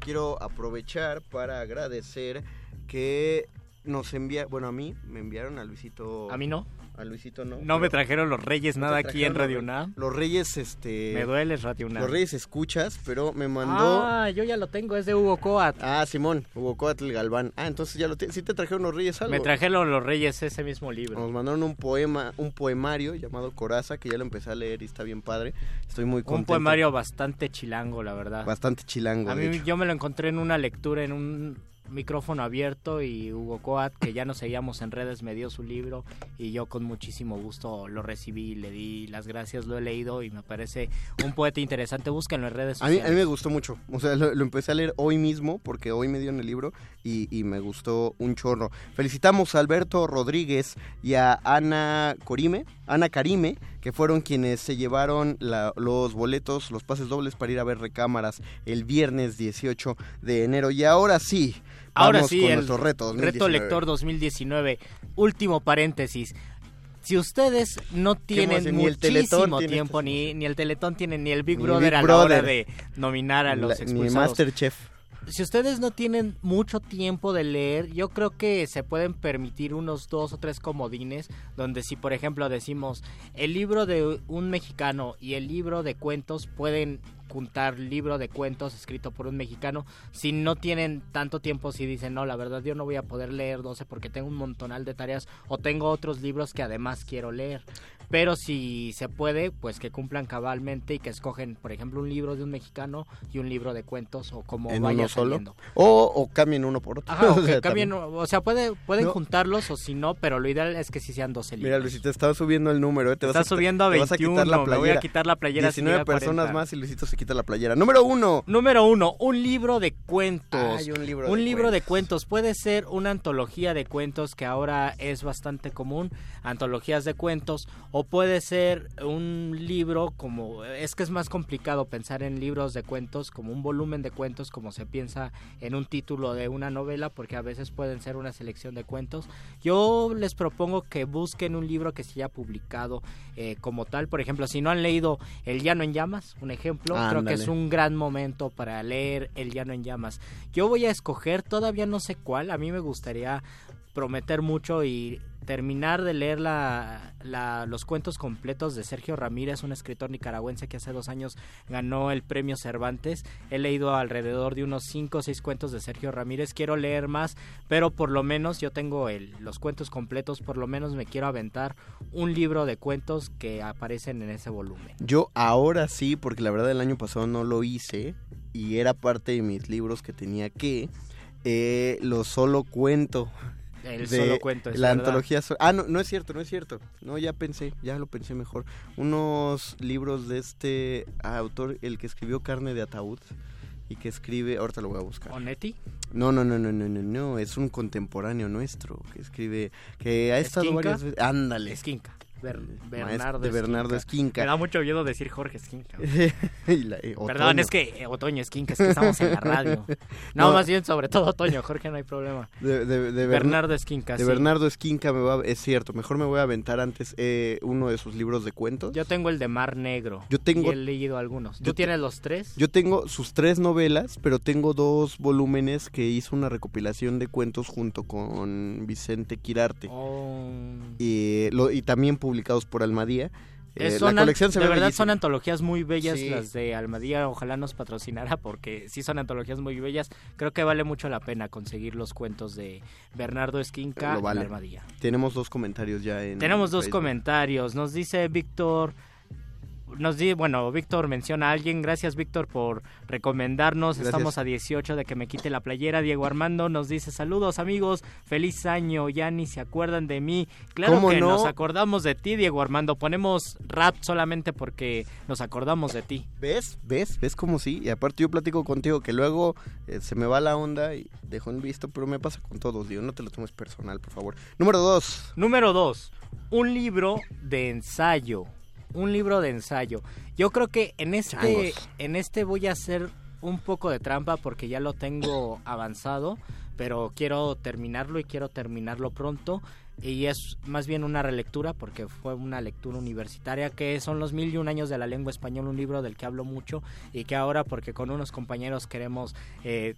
quiero aprovechar para agradecer que nos envía, bueno a mí me enviaron a Luisito. A mí no. A Luisito no. No me trajeron los Reyes no nada aquí en Radio los- UNAM. Los Reyes, este. Me duele Radio UNAM. Los Reyes escuchas, pero me mandó. Ah, yo ya lo tengo, es de Hugo Coat. Ah, Simón, Hugo Coatl Galván. Ah, entonces ya lo tienes. Sí te trajeron los Reyes algo. Me trajeron los Reyes ese mismo libro. Nos mandaron un poema, un poemario llamado Coraza, que ya lo empecé a leer y está bien padre. Estoy muy contento. Un poemario bastante chilango, la verdad. Bastante chilango. A mí yo me lo encontré en una lectura en un micrófono abierto y Hugo Coat, que ya nos seguíamos en redes, me dio su libro y yo con muchísimo gusto lo recibí, le di las gracias, lo he leído y me parece un poeta interesante. Búsquenlo en redes A mí, sociales. a mí me gustó mucho. O sea, lo, lo empecé a leer hoy mismo porque hoy me dieron el libro y, y me gustó un chorro. Felicitamos a Alberto Rodríguez y a Ana Corime, Ana Karime, que fueron quienes se llevaron la- los boletos, los pases dobles para ir a ver recámaras el viernes 18 de enero. Y ahora sí, Ahora vamos sí, con el nuestro reto. 2019. Reto Lector 2019. Último paréntesis. Si ustedes no tienen ni el muchísimo tiene tiempo, ni, ni el Teletón tiene, ni el Big Ni Brother Big a la hora de nominar a La- los ni expulsados. Masterchef. Si ustedes no tienen mucho tiempo de leer, yo creo que se pueden permitir unos dos o tres comodines, donde si por ejemplo decimos el libro de un mexicano y el libro de cuentos pueden juntar libro de cuentos escrito por un mexicano, si no tienen tanto tiempo, si dicen, no, la verdad yo no voy a poder leer 12 porque tengo un montonal de tareas o tengo otros libros que además quiero leer. Pero si se puede, pues que cumplan cabalmente y que escogen, por ejemplo, un libro de un mexicano y un libro de cuentos o como en vaya uno solo. saliendo. O, o cambien uno por otro. Ajá, O o sea, cambien, o sea, puede, pueden No. juntarlos o si no, pero lo ideal es que sí sean 12 libros. Mira, Luisito, estaba subiendo el número. ¿eh? Te Está a, subiendo a te vas a quitar 21, la me voy a playera. quitar la playera si 19 llega a 40. personas más y Luisito se quita la playera. Número uno. Número uno, un libro de cuentos. Ay, un libro un de libro de cuentos. Puede ser una antología de cuentos que ahora es bastante común, antologías de cuentos, o puede ser un libro como... Es que es más complicado pensar en libros de cuentos como un volumen de cuentos, como se piensa en un título de una novela, porque a veces pueden ser una selección de cuentos. Yo les propongo que busquen un libro que se haya publicado eh, como tal. Por ejemplo, si no han leído El Llano en Llamas, un ejemplo, creo que es un gran momento para leer El Llano en Llamas. Yo voy a escoger, todavía no sé cuál, a mí me gustaría prometer mucho y terminar de leer la, los cuentos completos de Sergio Ramírez, un escritor nicaragüense que hace dos años ganó el premio Cervantes. He leído alrededor de unos cinco o seis cuentos de Sergio Ramírez. Quiero leer más, pero por lo menos yo tengo el, los cuentos completos, por lo menos me quiero aventar un libro de cuentos que aparecen en ese volumen. Yo ahora sí, porque la verdad el año pasado no lo hice y era parte de mis libros que tenía que eh, lo solo cuento. El de solo cuento, es la verdad. antología so- ah no no es cierto no es cierto no ya pensé ya lo pensé mejor unos libros de este autor el que escribió carne de ataúd y que escribe ahorita lo voy a buscar ¿Onetti? no no no no no no no es un contemporáneo nuestro que escribe que ha estado ¿Esquinca? varias veces ándale Esquinca. Ber- Bernardo de Bernardo Esquinca. Me da mucho miedo decir Jorge Esquinca. Y la- eh, Perdón, es que eh, Otoño Esquinca, es que estamos en la radio. No, No. más bien sobre todo Otoño, Jorge no hay problema. De, de- de Bern- Bernardo Esquinca, De sí. Bernardo Esquinca me va, es cierto, mejor me voy a aventar antes eh, uno de sus libros de cuentos. Yo tengo el de Mar Negro. Yo tengo- Y he leído algunos. ¿Tú yo tienes los tres? Yo tengo sus tres novelas, pero tengo dos volúmenes que hizo una recopilación de cuentos junto con Vicente Quirarte. Oh. Y, lo- y también publicados por Almadía. Eh, la colección se de ve verdad bellísima. son antologías muy bellas Sí. las de Almadía, ojalá nos patrocinara porque sí son antologías muy bellas. Creo que vale mucho la pena conseguir los cuentos de Bernardo Esquinca vale. en Almadía. Tenemos dos comentarios ya en Tenemos dos Facebook. comentarios. Nos dice Víctor nos di, bueno, Víctor menciona a alguien. Gracias, Víctor, por recomendarnos. Gracias. Estamos a 18 de que me quite la playera. Diego Armando nos dice: Saludos, amigos. Feliz año. Ya ni se acuerdan de mí. Claro ¿Cómo que no? nos acordamos de ti, Diego Armando. Ponemos rap solamente porque nos acordamos de ti. ¿Ves? ¿Ves? ¿Ves cómo sí? Y aparte yo platico contigo que luego eh, se me va la onda y dejo en visto, pero me pasa con todos, digo, no te lo tomes personal, por favor. Número dos. Número dos, un libro de ensayo. Un libro de ensayo. Yo creo que en este, Changos. en este voy a hacer un poco de trampa porque ya lo tengo avanzado, pero quiero terminarlo y quiero terminarlo pronto. Y es más bien una relectura porque fue una lectura universitaria que son los mil y un años de la lengua española, un libro del que hablo mucho y que ahora porque con unos compañeros queremos eh,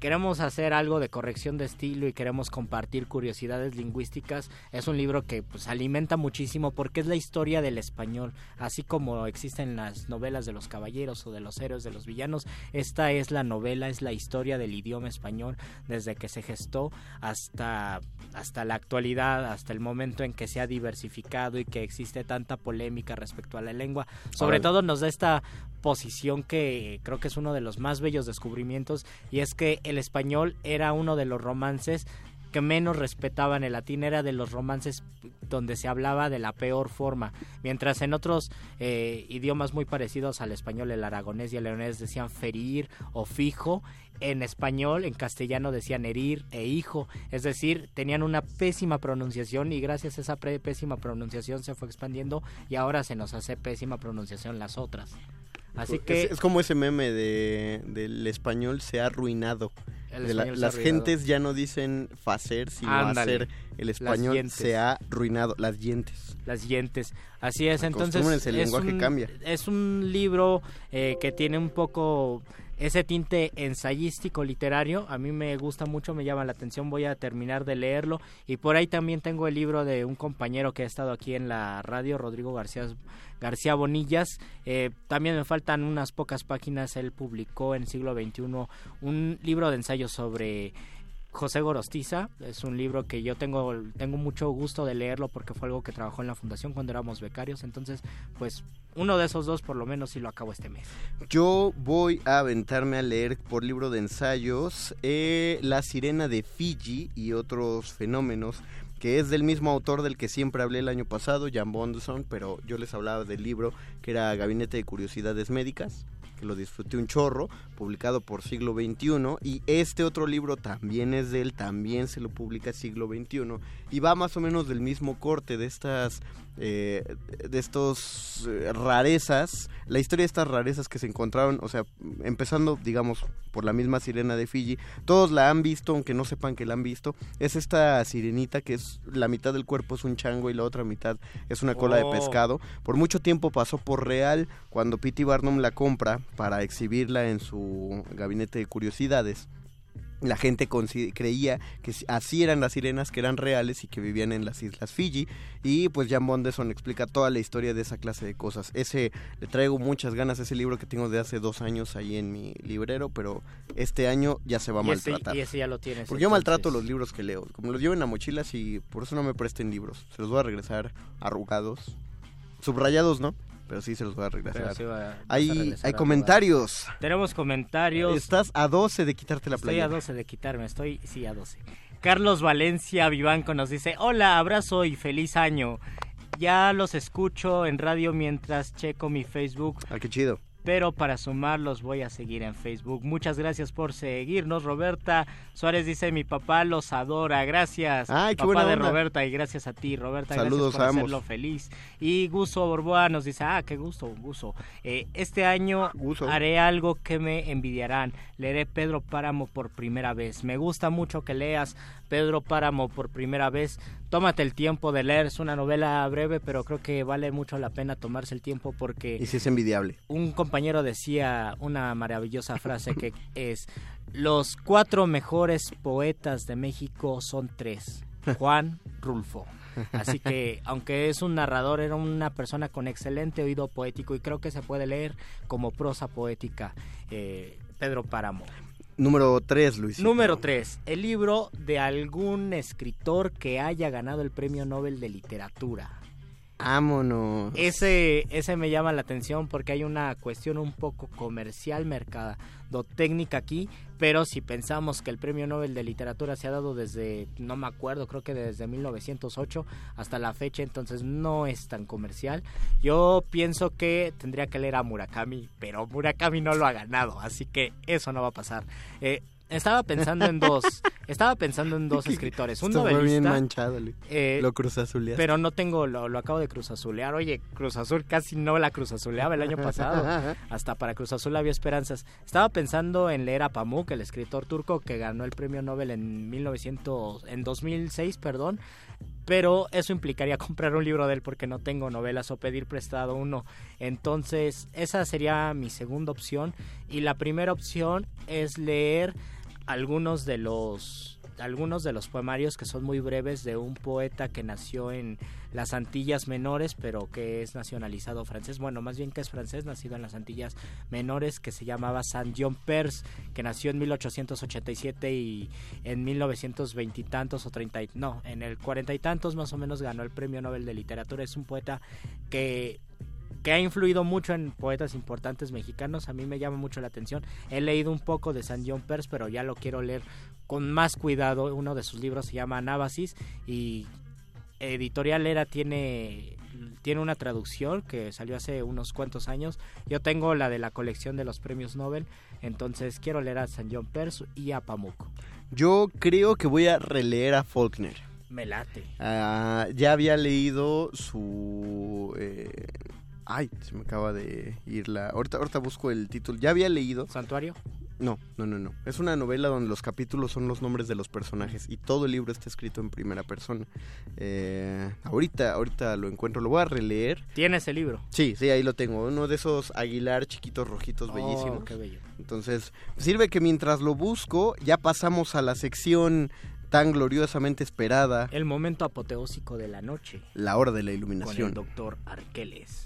queremos hacer algo de corrección de estilo y queremos compartir curiosidades lingüísticas, es un libro que pues alimenta muchísimo porque es la historia del español, así como existen las novelas de los caballeros o de los héroes, de los villanos, esta es la novela, es la historia del idioma español desde que se gestó hasta hasta la actualidad, hasta el momento en que se ha diversificado y que existe tanta polémica respecto a la lengua. Sobre Órale. todo nos da esta posición que creo que es uno de los más bellos descubrimientos y es que el español era uno de los romances que menos respetaban el latín era de los romances donde se hablaba de la peor forma, mientras en otros eh, idiomas muy parecidos al español, el aragonés y el leonés decían ferir o fijo, en español, en castellano decían herir e hijo, es decir, tenían una pésima pronunciación y gracias a esa pésima pronunciación se fue expandiendo y ahora se nos hace pésima pronunciación las otras. Así que Es, es como ese meme de, del español se ha arruinado. De la- las arruinado. gentes ya no dicen facer, sino Ándale. hacer. El español se ha arruinado. Las dientes. las dientes. Así es, entonces el es lenguaje un, cambia. Es un libro eh, que tiene un poco ese tinte ensayístico literario. A mí me gusta mucho, me llama la atención. Voy a terminar de leerlo y por ahí también tengo el libro de un compañero que ha estado aquí en la radio, Rodrigo García García Bonillas. Eh, también me faltan unas pocas páginas. Él publicó en siglo XXI un libro de ensayo sobre José Gorostiza es un libro que yo tengo tengo mucho gusto de leerlo porque fue algo que trabajó en la fundación cuando éramos becarios. Entonces pues uno de esos dos por lo menos sí lo acabo este mes. Yo voy a aventarme a leer por libro de ensayos eh, La sirena de Fiji y otros fenómenos, que es del mismo autor del que siempre hablé el año pasado, Jan Bonderson, pero yo les hablaba del libro que era Gabinete de Curiosidades Médicas, que lo disfruté un chorro, publicado por Siglo XXI, y este otro libro también es de él, también se lo publica Siglo XXI, y va más o menos del mismo corte de estas eh, de estos eh, rarezas, la historia de estas rarezas que se encontraron, o sea, empezando, digamos, por la misma sirena de Fiji, todos la han visto, aunque no sepan que la han visto, es esta sirenita que es la mitad del cuerpo es un chango y la otra mitad es una cola Oh. de pescado. Por mucho tiempo pasó por real cuando P.T. Barnum la compra para exhibirla en su gabinete de curiosidades la gente creía que así eran las sirenas que eran reales y que vivían en las islas Fiji. Y pues Jan Bonderson explica toda la historia de esa clase de cosas. Ese le traigo muchas ganas ese libro que tengo de hace dos años ahí en mi librero pero este año ya se va a y ese, maltratar. y ese ya lo tienes porque yo maltrato los libros que leo. Como los llevo en la mochila y por eso no me presten libros. Se los voy a regresar arrugados. Subrayados no pero sí se los voy a regresar Pero sí va- vas a hay, regresar hay comentarios tenemos comentarios Estás a 12 de quitarte la Estoy playera. a 12 de quitarme, estoy, sí, a 12. Carlos Valencia Vivanco nos dice, hola, abrazo y feliz año. Ya los escucho en radio mientras checo mi Facebook. Ah, qué chido. Pero para sumar los voy a seguir en Facebook. Muchas gracias por seguirnos, Roberta. Suárez dice, mi papá los adora. Gracias. Ay, qué papá buena de onda. Roberta y gracias a ti, Roberta. Saludos gracias por a ambos. hacerlo feliz. Y Guso Borboa nos dice, ah, qué gusto, Guso. Eh, este año haré algo que me envidiarán. Leeré Pedro Páramo por primera vez. Me gusta mucho que leas Pedro Páramo por primera vez. Tómate el tiempo de leer. Es una novela breve, pero creo que vale mucho la pena tomarse el tiempo porque Y si es envidiable. un compañero decía una maravillosa frase que es los cuatro mejores poetas de México son tres Juan Rulfo así que aunque es un narrador era una persona con excelente oído poético y creo que se puede leer como prosa poética eh, Pedro Páramo Número 3, Luis. Número 3. El libro de algún escritor que haya ganado el Premio Nobel de Literatura. Vámonos. Ese, ese me llama la atención porque hay una cuestión un poco comercial, mercadotécnica aquí, pero si pensamos que el Premio Nobel de Literatura se ha dado desde, no me acuerdo, creo que desde 1908 hasta la fecha, entonces no es tan comercial. Yo pienso que tendría que leer a Murakami, pero Murakami no lo ha ganado, así que eso no va a pasar. Eh, estaba pensando en dos, estaba pensando en dos escritores, un Esto fue novelista. bien manchado, eh, Lo cruzazuleaste. pero no tengo, lo, lo acabo de Cruz Azulear. Oye, Cruz Azul casi no la Cruz Azuleaba el año pasado. Hasta para Cruz Azul había esperanzas. Estaba pensando en leer a Pamuk, el escritor turco que ganó el premio Nobel en 1900, en 2006, perdón. Pero eso implicaría comprar un libro de él porque no tengo novelas o pedir prestado uno. Entonces, esa sería mi segunda opción. Y la primera opción es leer algunos de los algunos de los poemarios que son muy breves de un poeta que nació en las Antillas Menores, pero que es nacionalizado francés. Bueno, más bien que es francés, nacido en las Antillas Menores, que se llamaba Saint John Perse, que nació en 1887 y en 1920 y tantos o 30 y, no, en el 40 y tantos más o menos ganó el Premio Nobel de Literatura. Es un poeta que que ha influido mucho en poetas importantes mexicanos. A mí me llama mucho la atención. He leído un poco de San John Perse, pero ya lo quiero leer con más cuidado. Uno de sus libros se llama Anábasis y Editorial Era tiene tiene una traducción que salió hace unos cuantos años. Yo tengo la de la colección de los premios Nobel, entonces quiero leer a San John Perse y a Pamuk. Yo creo que voy a releer a Faulkner. Me late. Ah, ya había leído su... eh, ay, se me acaba de ir la... Ahorita, ahorita busco el título. Ya había leído... ¿Santuario? No, no, no, no. Es una novela donde los capítulos son los nombres de los personajes y todo el libro está escrito en primera persona. Eh, ahorita, ahorita lo encuentro. Lo voy a releer. ¿Tienes el libro? Sí, sí, ahí lo tengo. Uno de esos Aguilar chiquitos rojitos Oh, bellísimos. qué bello. Entonces, sirve que mientras lo busco, ya pasamos a la sección tan gloriosamente esperada, El momento apoteósico de la noche. la hora de la Con el iluminación. doctor Arqueles.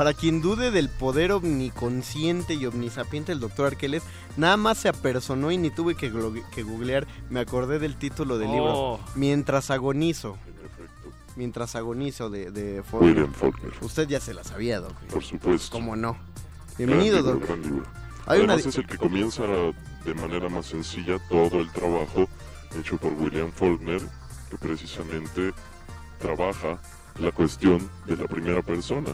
Para quien dude del poder omniconsciente y omnisapiente del doctor Arqueles, nada más se apersonó y ni tuve que, que googlear. Me acordé del título del Oh. libro. Mientras agonizo. Mientras agonizo de, de Faulkner. William Faulkner. Usted ya se la sabía, Doc. Por supuesto. ¿Cómo no? Bienvenido, Gran libro, Doc. gran libro. Hay una Además di- es el que comienza de manera más sencilla todo el trabajo hecho por William Faulkner, que precisamente trabaja la cuestión de la primera persona.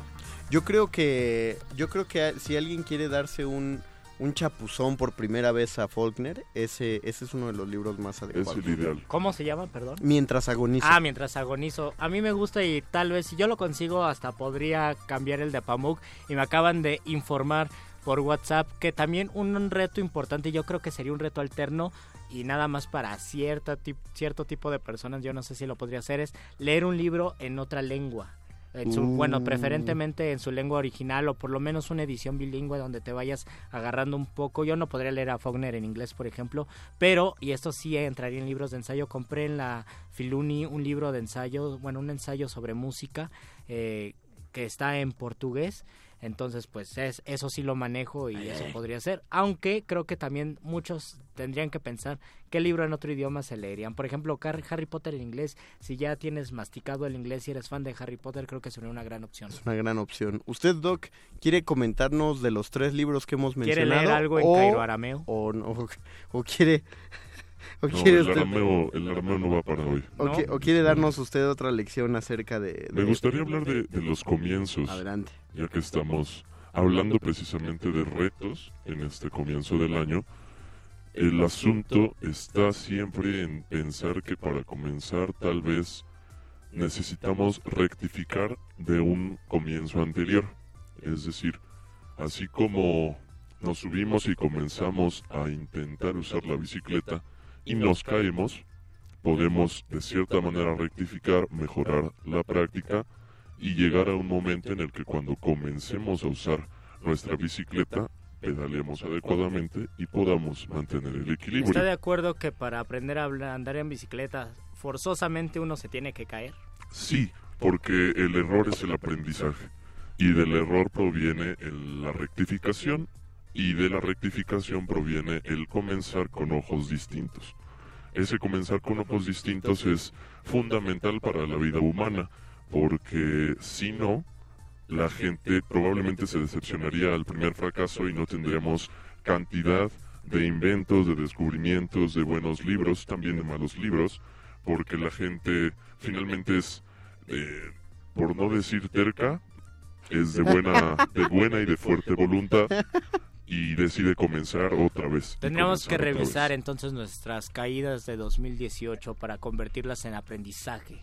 Yo creo que yo creo que si alguien quiere darse un, un chapuzón por primera vez a Faulkner, ese ese es uno de los libros más adecuados. ideal. ¿Cómo se llama, perdón? Mientras agoniza. Ah, mientras agonizo. A mí me gusta y tal vez si yo lo consigo hasta podría cambiar el de Pamuk. Y me acaban de informar por WhatsApp que también un reto importante, yo creo que sería un reto alterno y nada más para cierta cierto tipo de personas, yo no sé si lo podría hacer, es leer un libro en otra lengua. En su. Bueno, preferentemente en su lengua original o por lo menos una edición bilingüe donde te vayas agarrando un poco. Yo no podría leer a Faulkner en inglés, por ejemplo, pero, y esto sí entraría en libros de ensayo, compré en la Filuni un libro de ensayo, bueno, un ensayo sobre música eh, que está en portugués. Entonces, pues es, eso sí lo manejo y eso podría ser. Aunque creo que también muchos tendrían que pensar qué libro en otro idioma se leerían. Por ejemplo, Harry Potter en inglés. Si ya tienes masticado el inglés y eres fan de Harry Potter, creo que sería una gran opción. Es una gran opción. ¿Usted, Doc, quiere comentarnos de los tres libros que hemos ¿Quiere mencionado? leer algo en o, cairo-arameo? O, no, o quiere... O No, quiere, el arameo, el arameo no va para hoy. o qui- o quiere darnos usted otra lección acerca de... Me gustaría hablar de, de los comienzos. Adelante. Ya que estamos hablando precisamente de retos en este comienzo del año. El asunto está siempre en pensar que para comenzar tal vez necesitamos rectificar de un comienzo anterior. Es decir, así como nos subimos y comenzamos a intentar usar la bicicleta y nos caemos, podemos de cierta manera rectificar, mejorar la práctica y llegar a un momento en el que cuando comencemos a usar nuestra bicicleta, pedalemos adecuadamente y podamos mantener el equilibrio. ¿Está de acuerdo que para aprender a andar en bicicleta forzosamente uno se tiene que caer? Sí, porque el error es el aprendizaje y del error proviene el- la rectificación y de la rectificación proviene el comenzar con ojos distintos. Ese comenzar con ojos distintos es fundamental para la vida humana porque si no, la gente probablemente se decepcionaría al primer fracaso y no tendríamos cantidad de inventos, de descubrimientos, de buenos libros, también de malos libros, porque la gente finalmente es, eh, por no decir terca, es de buena, de buena y de fuerte voluntad y decide comenzar otra vez. Tendríamos que revisar entonces nuestras caídas de 2018 para convertirlas en aprendizaje.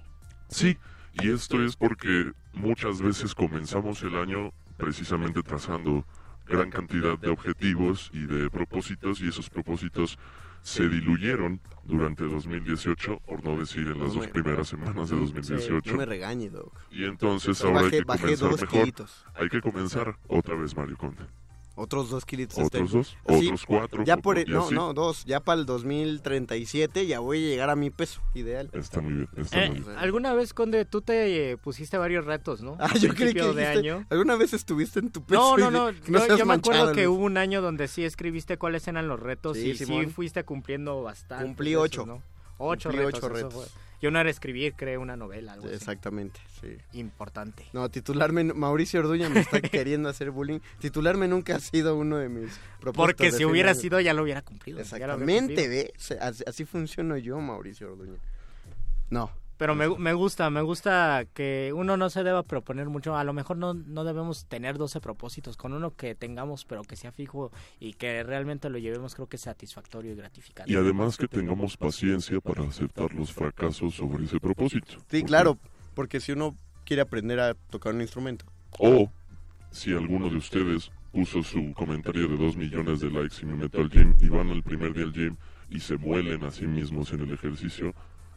Sí, y esto es porque muchas veces comenzamos el año precisamente trazando gran cantidad de objetivos y de propósitos y esos propósitos se diluyeron durante 2018, por no decir en las dos me- primeras semanas de Sí, 2018. no me regañe, Doc. Y entonces ahora bajé- hay que comenzar mejor. Hay que comenzar otra vez, Mario Conde. Otros dos kilitos. Otros este. dos, Sí, otros cuatro, Ya por, y no, así. no, dos. Ya para el 2037 ya voy a llegar a mi peso ideal. Está muy bien, está Eh, muy bien. Alguna vez, Conde, tú te eh, pusiste varios retos, ¿no? Ah, A yo creí que de dijiste, año. ¿alguna vez estuviste en tu peso? No, no, no. no yo me acuerdo que hubo un año donde sí escribiste cuáles eran los retos Sí, y sí fuiste cumpliendo bastante. Cumplí ocho. ¿no? Ocho Cumplí retos. ocho eso retos. Yo no era escribir, creé una novela, algo así. Exactamente, sí. Importante. No, titularme, Mauricio Orduña me está queriendo hacer bullying. Titularme nunca ha sido uno de mis propósitos. Porque si hubiera año. sido, ya lo hubiera cumplido. Exactamente, cumplido. ¿ve? Así, así funciono yo, Mauricio Orduña. No. Pero me, me gusta, me gusta que uno no se deba proponer mucho. A lo mejor no, no debemos tener 12 propósitos. Con uno que tengamos, pero que sea fijo y que realmente lo llevemos, creo que es satisfactorio y gratificante. Y además que tengamos paciencia para aceptar los fracasos sobre ese propósito. Sí, claro, porque si uno quiere aprender a tocar un instrumento. O si alguno de ustedes puso su comentario de 2 millones de likes y me meto al gym y van al primer día al gym y se muelen a sí mismos en el ejercicio,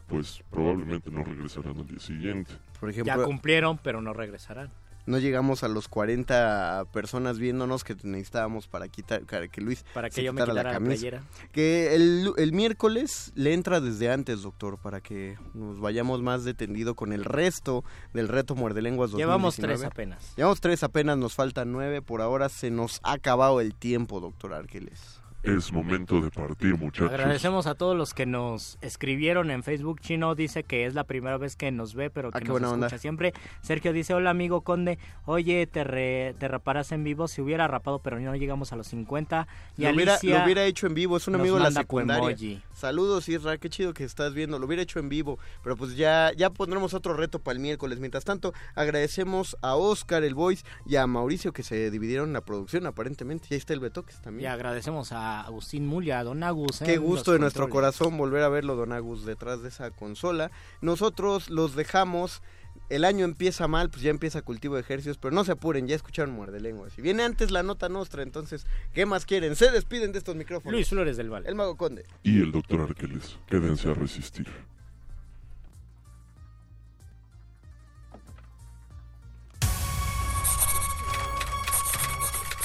pues probablemente no regresarán al día siguiente. Por Ya ejemplo, cumplieron, pero no regresarán. no llegamos a los 40 personas viéndonos que necesitábamos para quitar para que Luis Para que se yo me quitara la camisa. playera. Que el, el miércoles le entra desde antes, doctor, para que nos vayamos más detendido con el resto del reto Muerde Lenguas 2019. Llevamos tres apenas. Llevamos tres apenas, nos faltan nueve. Por ahora se nos ha acabado el tiempo, doctor Arqueles. Es momento de partir, muchachos. Agradecemos a todos los que nos escribieron en Facebook. Chino dice que es la primera vez que nos ve, pero Ah, que qué nos buena escucha onda. siempre. Sergio dice, hola amigo Conde, oye, te, re- te raparás en vivo. Si hubiera rapado, pero no llegamos a los 50. Y Lo hubiera, Alicia lo hubiera hecho en vivo, es un amigo de la secundaria. Saludos Isra, qué chido que estás viendo, lo hubiera hecho en vivo, pero pues ya, ya pondremos otro reto para el miércoles. Mientras tanto, agradecemos a Oscar, el Voice, y a Mauricio que se dividieron la producción aparentemente. Y ahí está el Betoques Y también. agradecemos a Agustín Mulia, a Don Agus. Qué gusto de nuestro corazón volver a verlo, Don Agus, detrás de esa consola. Nosotros los dejamos. El año empieza mal, pues ya empieza cultivo de ejercicios, pero no se apuren, ya escucharon muerde lenguas. Si viene antes la nota nuestra, entonces, ¿qué más quieren? Se despiden de estos micrófonos. Luis Flores del Valle. El Mago Conde. Y el doctor Arqueles. Quédense a resistir.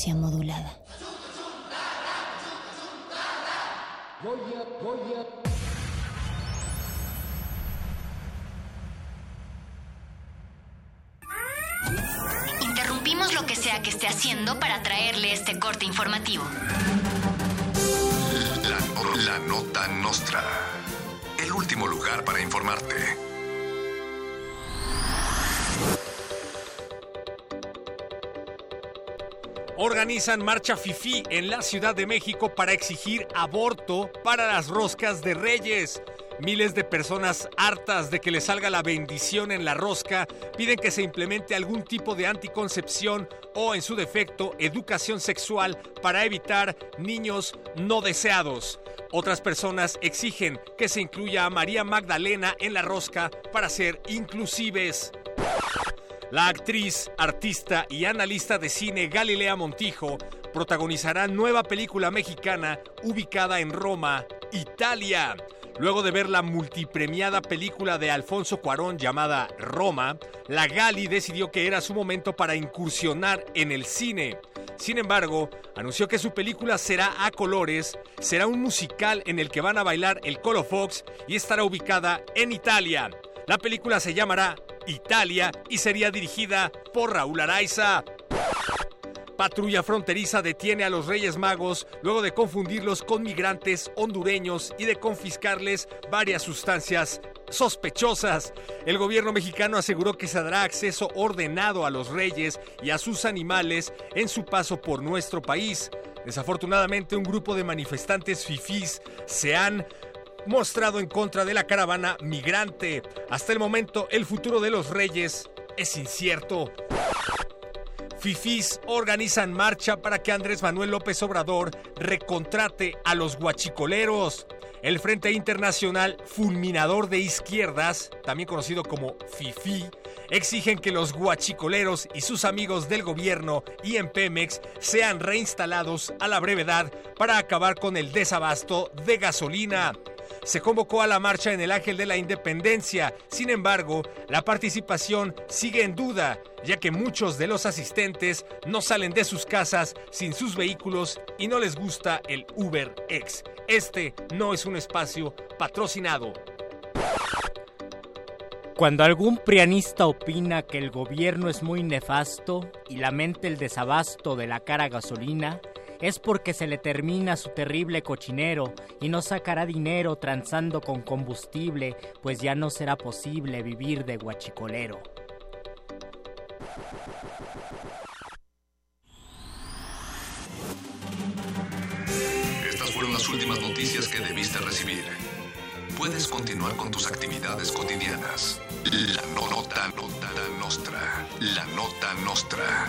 Resistencia modulada. Organizan marcha FIFI en la Ciudad de México para exigir aborto para las roscas de Reyes. Miles de personas hartas de que les salga la bendición en la rosca piden que se implemente algún tipo de anticoncepción o, en su defecto, educación sexual para evitar niños no deseados. Otras personas exigen que se incluya a María Magdalena en la rosca para ser inclusives. La actriz, artista y analista de cine Galilea Montijo protagonizará nueva película mexicana ubicada en Roma, Italia. Luego de ver la multipremiada película de Alfonso Cuarón llamada Roma, la Gali decidió que era su momento para incursionar en el cine. Sin embargo, anunció que su película será a colores, será un musical en el que van a bailar el Colo Fox y estará ubicada en Italia. La película se llamará Italia y sería dirigida por Raúl Araiza. Patrulla fronteriza detiene a los Reyes Magos luego de confundirlos con migrantes hondureños y de confiscarles varias sustancias sospechosas. El gobierno mexicano aseguró que se dará acceso ordenado a los reyes y a sus animales en su paso por nuestro país. Desafortunadamente, un grupo de manifestantes fifís se han mostrado en contra de la caravana migrante. Hasta el momento, el futuro de los reyes es incierto. Fifís organizan marcha para que Andrés Manuel López Obrador recontrate a los guachicoleros. El Frente Internacional Fulminador de Izquierdas, también conocido como FIFI, exigen que los guachicoleros y sus amigos del gobierno y en Pemex sean reinstalados a la brevedad para acabar con el desabasto de gasolina se convocó a la marcha en el Ángel de la Independencia. Sin embargo, la participación sigue en duda, ya que muchos de los asistentes no salen de sus casas sin sus vehículos y no les gusta el Uber X. Este no es un espacio patrocinado. Cuando algún prianista opina que el gobierno es muy nefasto y lamenta el desabasto de la cara gasolina, es porque se le termina su terrible cochinero y no sacará dinero transando con combustible, pues ya no será posible vivir de guachicolero. Estas fueron las últimas noticias que debiste recibir. Puedes continuar con tus actividades cotidianas. La nota, nota, la nostra. La nota nostra.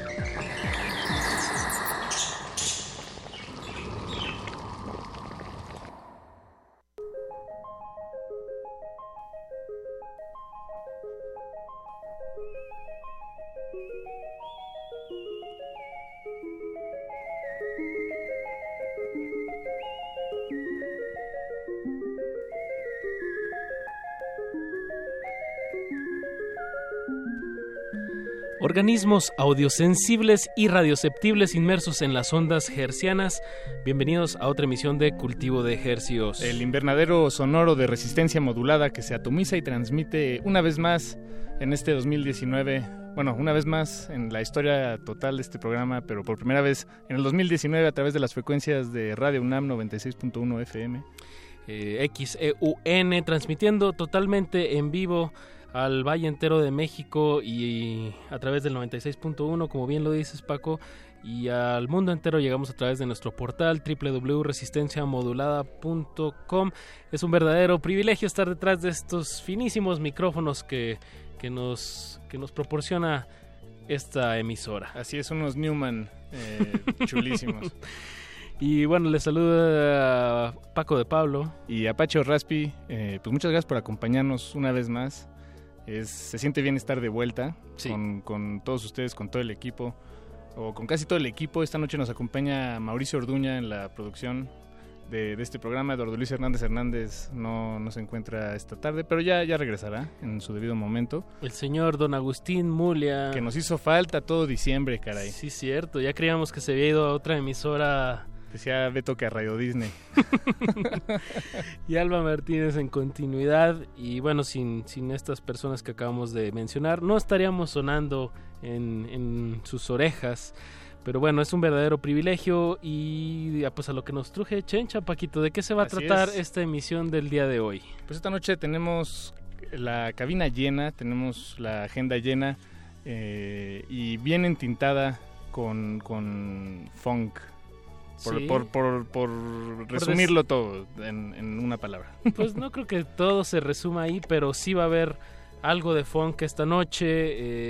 Organismos audiosensibles y radioceptibles inmersos en las ondas hercianas. Bienvenidos a otra emisión de Cultivo de Hercios. El invernadero sonoro de resistencia modulada que se atomiza y transmite una vez más en este 2019. Bueno, una vez más en la historia total de este programa, pero por primera vez en el 2019 a través de las frecuencias de Radio UNAM 96.1 FM. Eh, XEUN, transmitiendo totalmente en vivo al Valle entero de México y a través del 96.1, como bien lo dices Paco, y al mundo entero llegamos a través de nuestro portal www.resistenciamodulada.com. Es un verdadero privilegio estar detrás de estos finísimos micrófonos que, que nos, que nos proporciona esta emisora. Así es, unos Newman eh, chulísimos. Y bueno, les saluda a Paco de Pablo. Y a Pacho Raspi, eh, pues muchas gracias por acompañarnos una vez más. Es, se siente bien estar de vuelta con, con todos ustedes, con todo el equipo, o con casi todo el equipo. Esta noche nos acompaña Mauricio Orduña en la producción de, de este programa. Eduardo Luis Hernández Hernández no, no se encuentra esta tarde, pero ya, ya regresará en su debido momento. El señor Don Agustín Mulia. Que nos hizo falta todo diciembre, caray. Sí, cierto. Ya creíamos que se había ido a otra emisora Decía Beto que a Radio Disney. y Alba Martínez en continuidad. Y bueno, sin, sin estas personas que acabamos de mencionar, no estaríamos sonando en, en sus orejas. Pero bueno, es un verdadero privilegio y pues a lo que nos truje Chencha, Paquito, ¿de qué se va a Así tratar es. esta emisión del día de hoy? Pues esta noche tenemos la cabina llena, tenemos la agenda llena eh, y bien entintada con, con funk. Por, Sí. por, por, por resumirlo todo en, en una palabra. Pues no creo que todo se resuma ahí, pero sí va a haber algo de funk esta noche.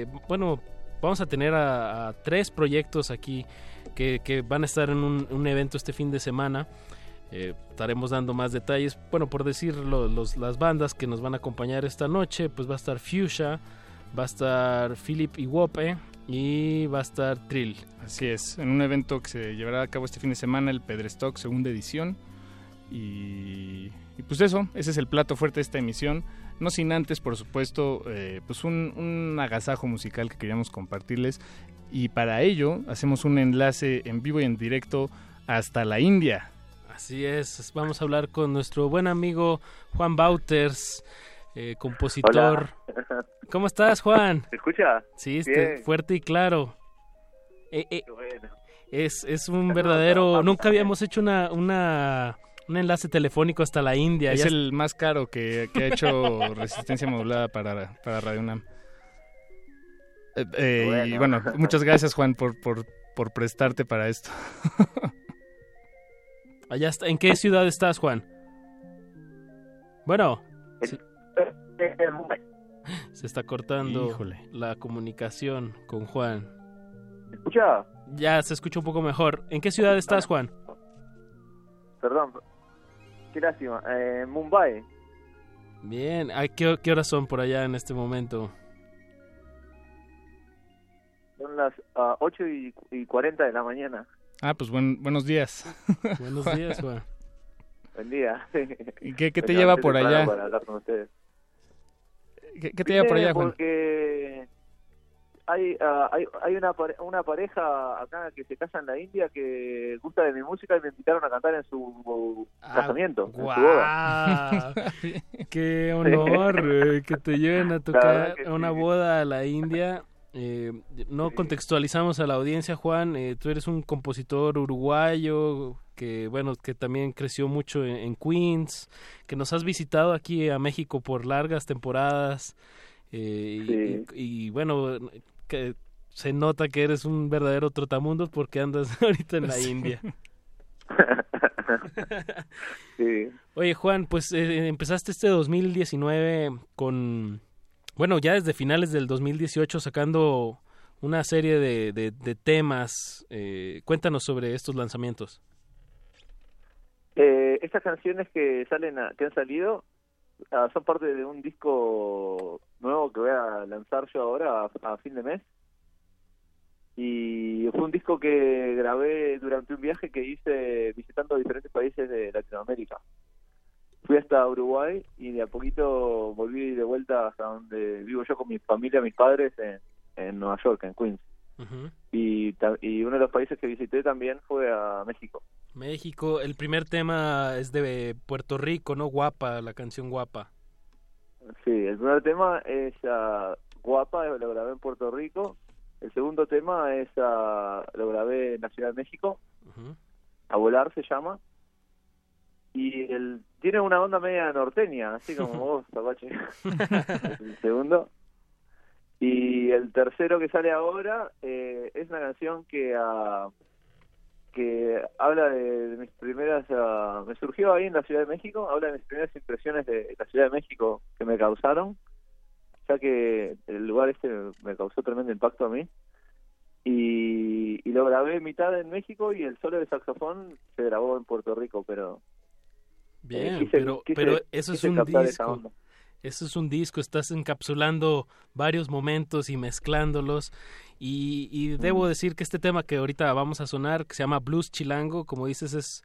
eh, bueno, vamos a tener a, a tres proyectos aquí que, que van a estar en un, un evento este fin de semana. Eh, estaremos dando más detalles. Bueno, por decir lo- los, las bandas que nos van a acompañar esta noche, pues va a estar Fuchsia, va a estar Philip Iwope y va a estar Trill. Así es, en un evento que se llevará a cabo este fin de semana, el Pedrestock, segunda edición. Y, y pues eso, ese es el plato fuerte de esta emisión. No sin antes, por supuesto, eh, pues un, un agasajo musical que queríamos compartirles. Y para ello hacemos un enlace en vivo y en directo hasta la India. Así es, vamos a hablar con nuestro buen amigo Juan Bauters, eh, compositor. Hola. ¿Cómo estás, Juan? ¿Se escucha? Sí, este, fuerte y claro. Eh, eh, bueno. es, es un verdadero... Nunca habíamos hecho una, una, un enlace telefónico hasta la India. Es Ya el más caro que, que ha hecho Resistencia Modulada para, para Radio UNAM. Eh, eh, Y Bueno. bueno, muchas gracias Juan por, por, por prestarte para esto. Allá está. ¿En qué ciudad estás, Juan? Bueno, se está cortando Híjole. la comunicación con Juan. ¿Se escucha? Ya se escucha un poco mejor. ¿En qué ciudad estás, Juan? Perdón. Qué lástima. Eh, Mumbai. Bien, ¿a qué, qué horas son por allá en este momento? Son las ah, 8 y, y 40 de la mañana. Ah, pues buen, buenos días. Buenos días, Juan. Buen día. ¿Y qué, qué te Me lleva por allá? Para hablar con ustedes. ¿Qué, qué te lleva por allá, Juan? Porque hay, ah, hay, hay una, una pareja acá que se casa en la India que gusta de mi música y me invitaron a cantar en su casamiento, en su boda. ¡Guau! ¡Qué honor eh, que te lleven a tocar a una sí. boda a la India! Eh, no contextualizamos a la audiencia, Juan. eh, tú eres un compositor uruguayo que, bueno, que también creció mucho en, en Queens, que nos has visitado aquí a México por largas temporadas. eh, y- y, y, bueno, que se nota que eres un verdadero trotamundos porque andas ahorita en la Sí. India. Sí. Oye, Juan, pues eh, empezaste este 2019 con, bueno, ya desde finales del 2018 sacando una serie de, de- de temas. Eh, cuéntanos sobre estos lanzamientos. Eh, estas canciones que salen a- que han salido ah, son parte de un disco nuevo que voy a lanzar yo ahora a, a fin de mes. Y fue un disco que grabé durante un viaje que hice visitando diferentes países de Latinoamérica. Fui hasta Uruguay y de a poquito volví de vuelta hasta donde vivo yo con mi familia mis padres en, en Nueva York en Queens. Y uno de los países que visité también fue a México México, el primer tema es de Puerto Rico, ¿no? Guapa, la canción Guapa. Sí, el primer tema es ah, Guapa, lo grabé en Puerto Rico. El segundo tema es ah, lo grabé en la Ciudad de México. A volar se llama. Y el tiene una onda media norteña, así como vos, Apache. el segundo. Y el tercero que sale ahora eh, es una canción que ah, que habla de, de mis primeras me surgió ahí en la Ciudad de México habla de mis primeras impresiones de la Ciudad de México que me causaron ya que el lugar este me causó tremendo impacto a mí. Y, y lo grabé mitad en México y el solo de saxofón se grabó en Puerto Rico, pero... Bien, eh, quise- pero, quise- pero eso es un disco. Eso es un disco, estás encapsulando varios momentos y mezclándolos. Y, y debo decir que este tema que ahorita vamos a sonar, que se llama Blues Chilango, como dices, es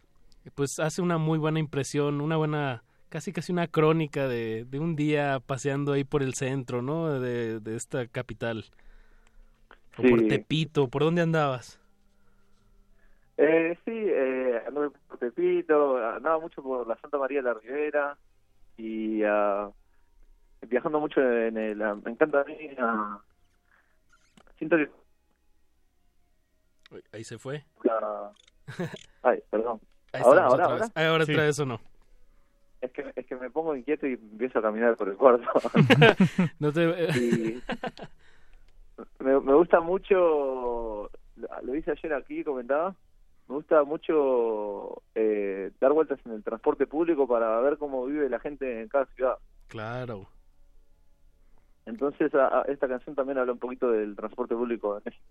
pues hace una muy buena impresión, una buena, casi casi una crónica de, de un día paseando ahí por el centro, ¿no? De, de esta capital. O por Sí. Tepito, ¿por dónde andabas? Eh, sí, eh, anduve por Tepito, andaba mucho por la Santa María de la Ribera y ah, viajando mucho en el... ah, me encanta a mí... siento que... Ahí se fue. la- ay, perdón. Ahí ahora, ahora, otra ahora. vez. Ah, ahora otra vez o no. Es que, es que me pongo inquieto y empiezo a caminar por el cuarto. No te... Y me, me gusta mucho, lo hice ayer aquí, comentaba, me gusta mucho eh, dar vueltas en el transporte público para ver cómo vive la gente en cada ciudad. Claro. Entonces a- a- esta canción también habla un poquito del transporte público México.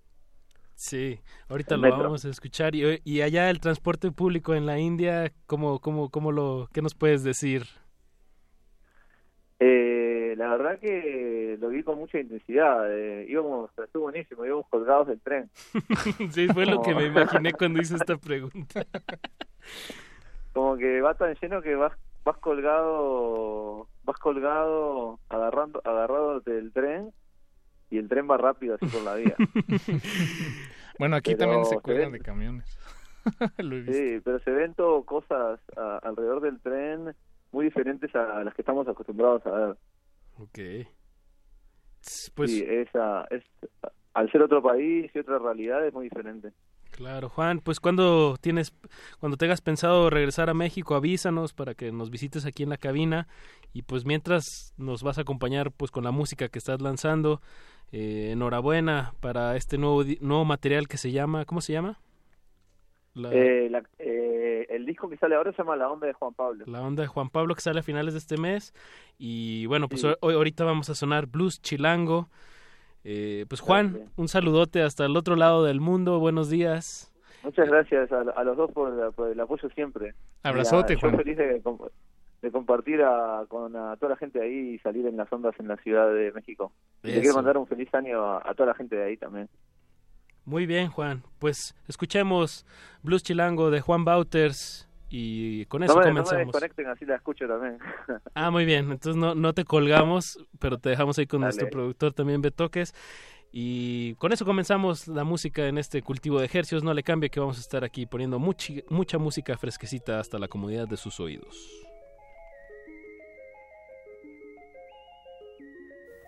Sí, ahorita El lo metro. vamos a escuchar. Y, y allá el transporte público en la India, ¿cómo, cómo, cómo lo, ¿qué nos puedes decir? Eh, la verdad que lo vi con mucha intensidad. Eh, íbamos, estuvo buenísimo, íbamos colgados del tren. sí, fue lo que me imaginé cuando hice esta pregunta. como que va tan lleno que vas vas colgado vas colgado agarrando agarrado del tren y el tren va rápido así por la vía Bueno, aquí Pero también se cuelgan de camiones. Lo he visto. sí pero se ven todo cosas a- alrededor del tren muy diferentes a las que estamos acostumbrados a ver Ok. Pues sí, esa es al ser otro país y otra realidad es muy diferente claro, Juan, pues cuando tienes, cuando tengas pensado regresar a México, avísanos para que nos visites aquí en la cabina y pues mientras nos vas a acompañar pues con la música que estás lanzando. Eh, enhorabuena para este nuevo nuevo material que se llama, ¿cómo se llama? La, Eh, la- eh, el disco que sale ahora se llama La Onda de Juan Pablo la onda de Juan Pablo que sale a finales de este mes y bueno pues Sí. hoy ahorita vamos a sonar blues chilango Eh, pues Juan un saludote hasta el otro lado del mundo buenos días Muchas gracias a, a los dos por, por el apoyo siempre. Abrazote, Juan. feliz de, com- de compartir a- con a toda la gente de ahí y salir en las ondas en la Ciudad de México. Y quiero mandar un feliz año a, a toda la gente de ahí también. muy bien Juan pues escuchemos blues chilango de Juan Bauters y con eso No me, no me comenzamos desconecten, así la escucho también. Ah, muy bien. Entonces no, no te colgamos, pero te dejamos ahí con Dale. nuestro productor también Betoques. Y con eso comenzamos la música en este cultivo de ejercicios. No le cambie que vamos a estar aquí poniendo muchi- mucha música fresquecita hasta la comodidad de sus oídos.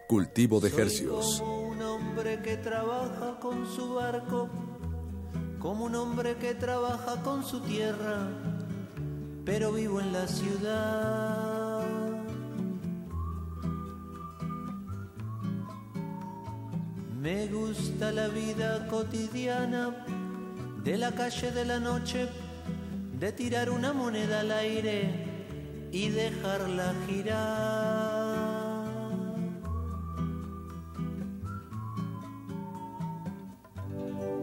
Cultivo de Hercios. Como un hombre que trabaja con su barco, como un hombre que trabaja con su tierra, pero vivo en la ciudad. Me gusta la vida cotidiana de la calle de la noche, de tirar una moneda al aire y dejarla girar.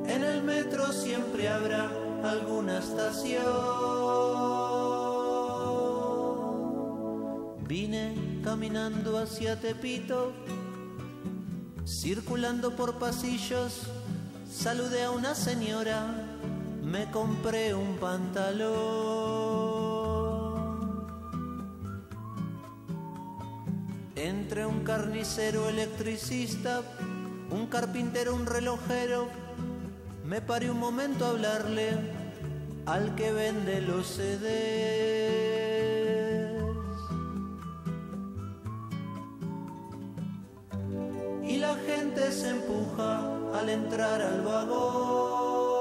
En el metro siempre habrá alguna estación. Vine caminando hacia Tepito, circulando por pasillos, saludé a una señora, me compré un pantalón. Entre un carnicero electricista, un carpintero, un relojero, me paré un momento a hablarle al que vende los CDs. Y la gente se empuja al entrar al vagón.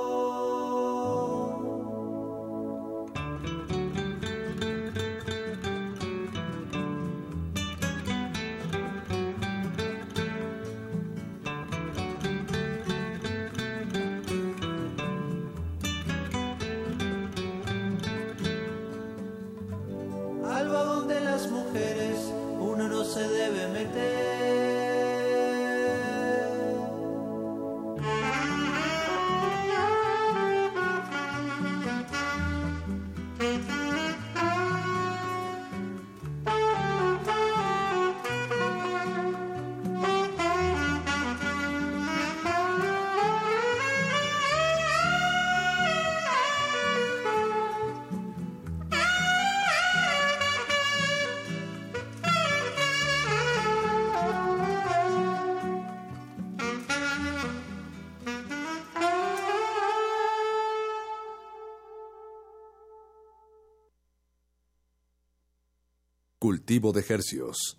Cultivo de Hercios.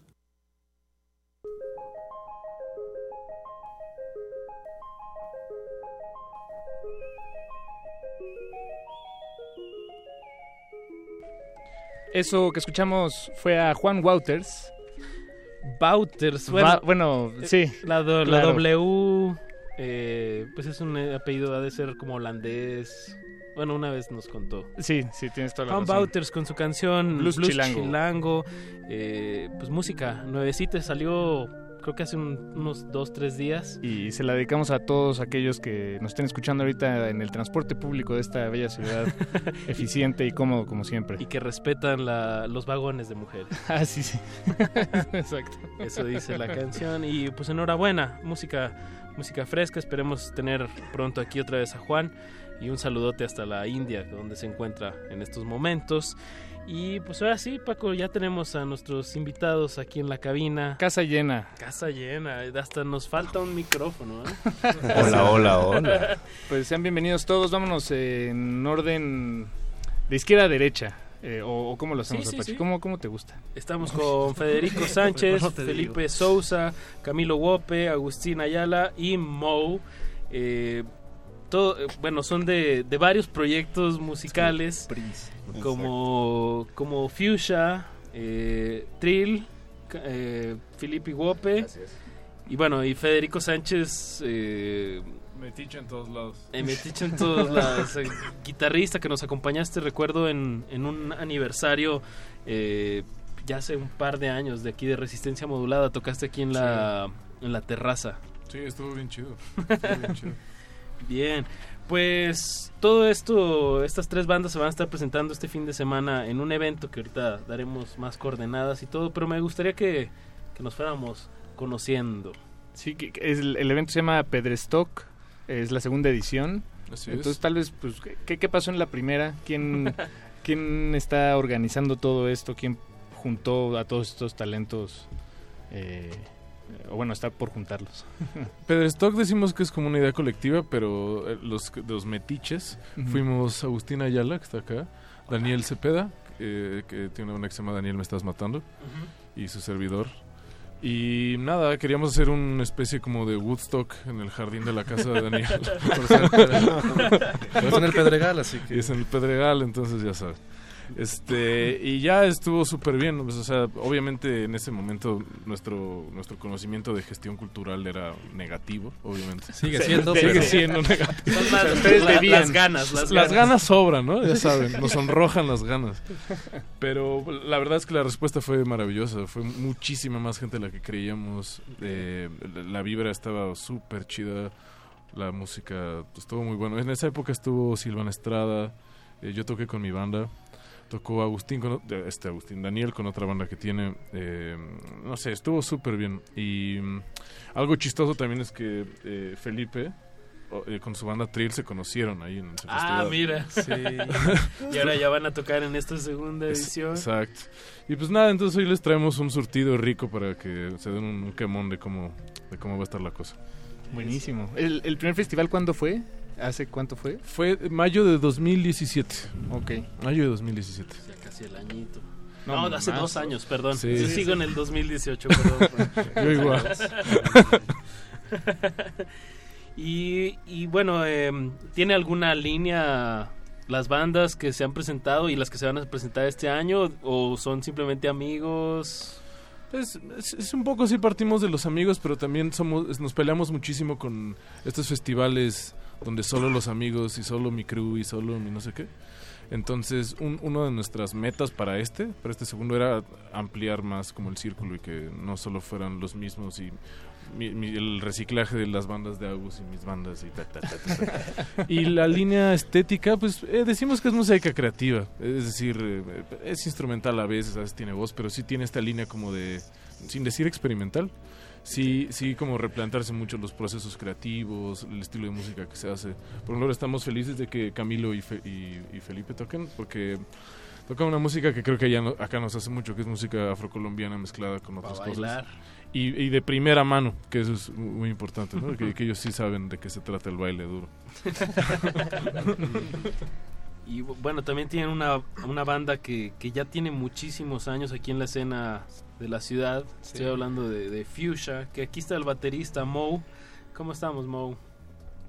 Eso que escuchamos fue a Juan Wouters. Wouters, bueno, bueno, sí. La, do- la claro. W, eh, pues es un apellido, ha de ser como holandés. Bueno, una vez nos contó. Sí, sí, tienes toda la Juan razón. Wouters con su canción Blues Blues, Chilango. Chilango, eh, pues música nuevecita, salió creo que hace un- unos dos, tres días. Y se la dedicamos a todos aquellos que nos estén escuchando ahorita en el transporte público de esta bella ciudad, eficiente y cómodo como siempre. Y que respetan la- los vagones de mujeres. Ah, sí, sí. Exacto. Eso dice la canción. Y pues enhorabuena, música, música fresca. Esperemos tener pronto aquí otra vez a Juan. Y un saludote hasta la India, donde se encuentra en estos momentos. Y pues ahora sí, Paco, ya tenemos a nuestros invitados aquí en la cabina. Casa llena. Casa llena. Hasta nos falta un micrófono. ¿eh? Hola, hola, hola. Pues sean bienvenidos todos. Vámonos en orden de izquierda a derecha. Eh, o, o cómo lo hacemos, Sí, sí, Apache? sí. ¿Cómo, ¿Cómo te gusta? Estamos con Federico Sánchez, No te digo. Felipe Sousa, Camilo Wope, Agustín Ayala y Mo. Eh, todo, eh, bueno, son de, de varios proyectos musicales como, como Fuchsia, eh, Trill, eh, Felipe Wope. Y bueno, y Federico Sánchez. Eh, Metiche en todos lados. eh, metiche en todos lados. eh, guitarrista que nos acompañaste, recuerdo, en, en un aniversario eh, ya hace un par de años de aquí de Resistencia Modulada. Tocaste aquí en la, en la terraza. Sí, estuvo bien chido. Estuvo bien chido. Bien, pues todo esto, estas tres bandas se van a estar presentando este fin de semana en un evento que ahorita daremos más coordenadas y todo, pero me gustaría que, que nos fuéramos conociendo. Sí, que, que es el, evento se llama Pedrestock, es la segunda edición. Así es. Entonces, tal vez, pues, ¿qué, qué pasó en la primera? ¿Quién, ¿Quién está organizando todo esto? ¿Quién juntó a todos estos talentos? Eh, o bueno, está por juntarlos. Pedrestock decimos que es como una idea colectiva, pero eh, los, los metiches fuimos Agustín Ayala, que está acá, Daniel Cepeda, eh, que tiene una que se llama Daniel Me Estás Matando, y su servidor. Y nada, queríamos hacer una especie como de Woodstock en el jardín de la casa de Daniel. Por ser- pero es en el Pedregal, así que- Y es en el Pedregal, entonces ya sabes. Este, y ya estuvo súper bien, pues, o sea, obviamente en ese momento nuestro nuestro conocimiento de gestión cultural era negativo, obviamente. Sigue siendo, sigue pero- siendo negativo. Son las- Ustedes la- debían. las ganas, las ganas. ganas sobran, ¿no? Ya saben, nos sonrojan las ganas. Pero la verdad es que la respuesta fue maravillosa, fue muchísima más gente de la que creíamos. eh, la- vibra estaba súper chida, la música estuvo muy bueno. En esa época estuvo Silvana Estrada, eh, yo toqué con mi banda. Tocó Agustín, con, este Agustín Daniel con otra banda que tiene. eh, no sé, estuvo súper bien. Y mm, algo chistoso también es que eh, Felipe eh, con su banda Trill se conocieron ahí en ese Ah, festival. mira. y ahora ya van a tocar en esta segunda edición. Exacto. Y pues nada, entonces hoy les traemos un surtido rico para que se den un, un quemón de cómo, de cómo va a estar la cosa. Buenísimo. ¿El, el primer festival cuándo fue? ¿Hace cuánto fue? Fue mayo de 2017. Ok. Mayo de 2017. Ya casi el añito. No, No, hace más. dos años, perdón. Sí. Yo sigo en el 2018, perdón. Yo igual. y, y bueno, em, ¿tiene alguna línea las bandas que se han presentado y las que se van a presentar este año? ¿O son simplemente amigos? Es, es, es un poco así partimos de los amigos, pero también somos nos peleamos muchísimo con estos festivales donde solo los amigos y solo mi crew y solo mi no sé qué. Entonces, un, uno de nuestras metas para este, para este segundo, era ampliar más como el círculo y que no solo fueran los mismos y mi- mi- el reciclaje de las bandas de Agus y mis bandas y ta, ta, ta, ta, ta. Y la línea estética, pues eh, decimos que es música creativa, es decir, eh, es instrumental a veces, a veces tiene voz, pero sí tiene esta línea como de, sin decir experimental, sí, sí como replantarse mucho los procesos creativos, el estilo de música que se hace. Por ejemplo, estamos felices de que Camilo y, Fe- y- y Felipe toquen, porque tocan una música que creo que allá no- acá nos hace mucho, que es música afrocolombiana mezclada con otras cosas. Y, y de primera mano, que eso es mu- muy importante, ¿no? que, que ellos sí saben de qué se trata el baile duro. Y bu- bueno, también tienen una, una banda que, que ya tiene muchísimos años aquí en la escena de la ciudad. Estoy hablando de, de Fuchsia, que aquí está el baterista Mo. ¿Cómo estamos, Mo?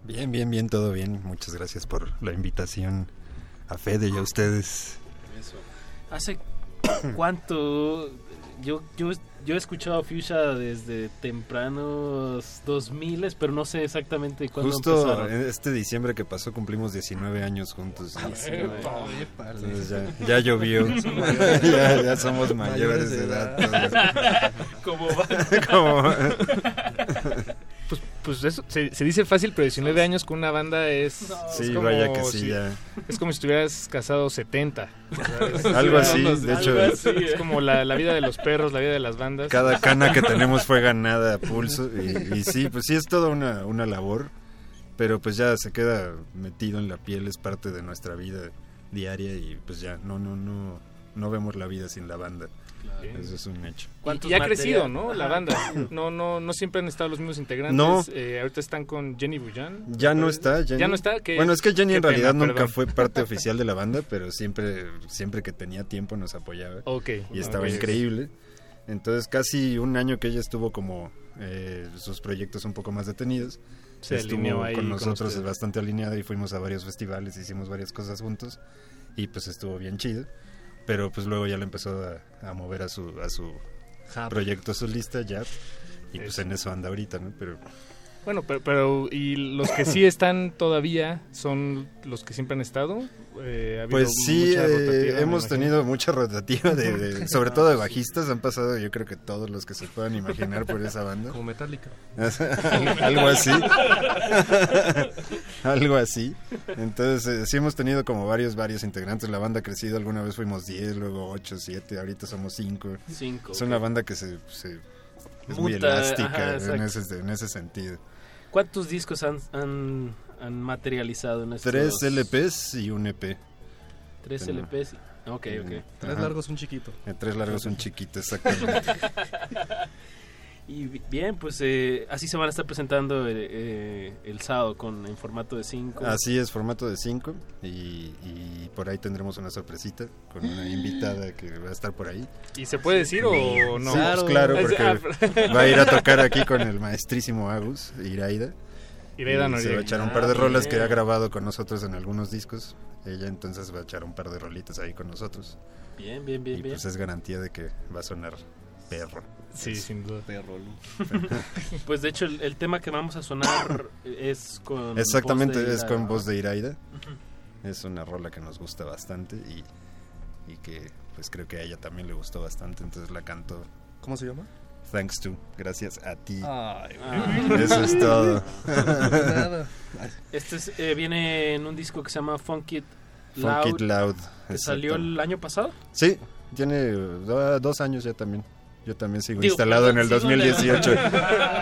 Bien, bien, bien, todo bien. Muchas gracias por la invitación a Fede y a ustedes. Eso. ¿Hace cuánto? Yo, yo, yo he escuchado a Fuchsia desde tempranos 2000, pero no sé exactamente cuándo Justo empezaron. en este diciembre que pasó cumplimos 19 años juntos. Sí, güey. Entonces ya, ya llovió. ya, ya somos mayores de edad. ¿Cómo va? Como- Pues, eso se, se dice fácil, pero 19 años con una banda es. Sí, es vaya que sí, ya. Es como si estuvieras casado 70. ¿sabes? Algo así, de hecho. así, Es como la, la vida de los perros, la vida de las bandas. Cada cana que tenemos fue ganada a pulso. Y, y sí, pues sí es toda una, una labor. Pero pues ya se queda metido en la piel, es parte de nuestra vida diaria. Y pues ya, no, no, no, no vemos la vida sin la banda. Eso es un hecho. Y, y ha crecido, ¿no? La banda. No, no, no siempre han estado los mismos integrantes. No. Eh, ahorita están con Jenny Bujan. Ya no está Jenny. Ya no está. ¿Qué- bueno, es que Jenny en realidad pena, nunca perdón. fue parte oficial de la banda, pero siempre, siempre que tenía tiempo nos apoyaba. Ok, Y estaba ok. increíble. Entonces casi un año que ella estuvo como eh, sus proyectos un poco más detenidos. Se estuvo alineó ahí con con nosotros ustedes. bastante alineada y fuimos a varios festivales, hicimos varias cosas juntos y pues estuvo bien chido. Pero pues luego ya le empezó a, a mover a su, a su Jab. proyecto solista, ya. Y pues en eso anda ahorita, ¿no? Pero Bueno, pero, pero y los que sí están todavía son los que siempre han estado. Eh, ha Pues sí, eh, hemos tenido mucha rotativa, de, de- sobre todo de bajistas. Han pasado, yo creo que todos los que se puedan imaginar por esa banda. Como Metallica. Algo así. Algo así. Entonces, eh, sí hemos tenido como varios, varios integrantes. La banda ha crecido. Alguna vez fuimos 10, luego 8, 7. Ahorita somos 5. Cinco, Es ok. una banda que se, se- es muy Muta, elástica ajá, en, ese, en ese sentido. ¿Cuántos discos han, han, han materializado en estos? Tres LPs y un EP. Tres Tengo. LPs. y- Ok, ok. Tres largos, un chiquito. Eh, tres largos, un chiquito, exactamente. Y bi- bien, pues eh, así se van a estar presentando eh, eh, el sábado con en formato de 5. Así es, formato de 5 y, y por ahí tendremos una sorpresita con una invitada que va a estar por ahí. ¿Y se puede decir o no? Sí, pues claro, ah, porque va a ir a tocar aquí con el maestrísimo Agus, Iraida. Iraida Y Se Noriega. va a echar un Ah, par de rolas que ha grabado con nosotros en algunos discos. Ella entonces va a echar un par de rolitas ahí con nosotros. Bien, bien, bien, Y bien. pues es garantía de que va a sonar perro. Sí, Es- sin duda. pues de hecho el, el tema que vamos a sonar es con... Exactamente, voz de es con voz de Iraida. Es una rola que nos gusta bastante y, y que pues creo que a ella también le gustó bastante, entonces la canto. ¿Cómo se llama? Thanks to, gracias a ti. Ay, Ah. Eso es todo. Este es, eh, viene en un disco que se llama Funk It Loud. Funk It Loud, Que salió el año pasado. Sí, tiene do- dos años ya también. Yo también sigo Digo, instalado en el sigo en el- 2018.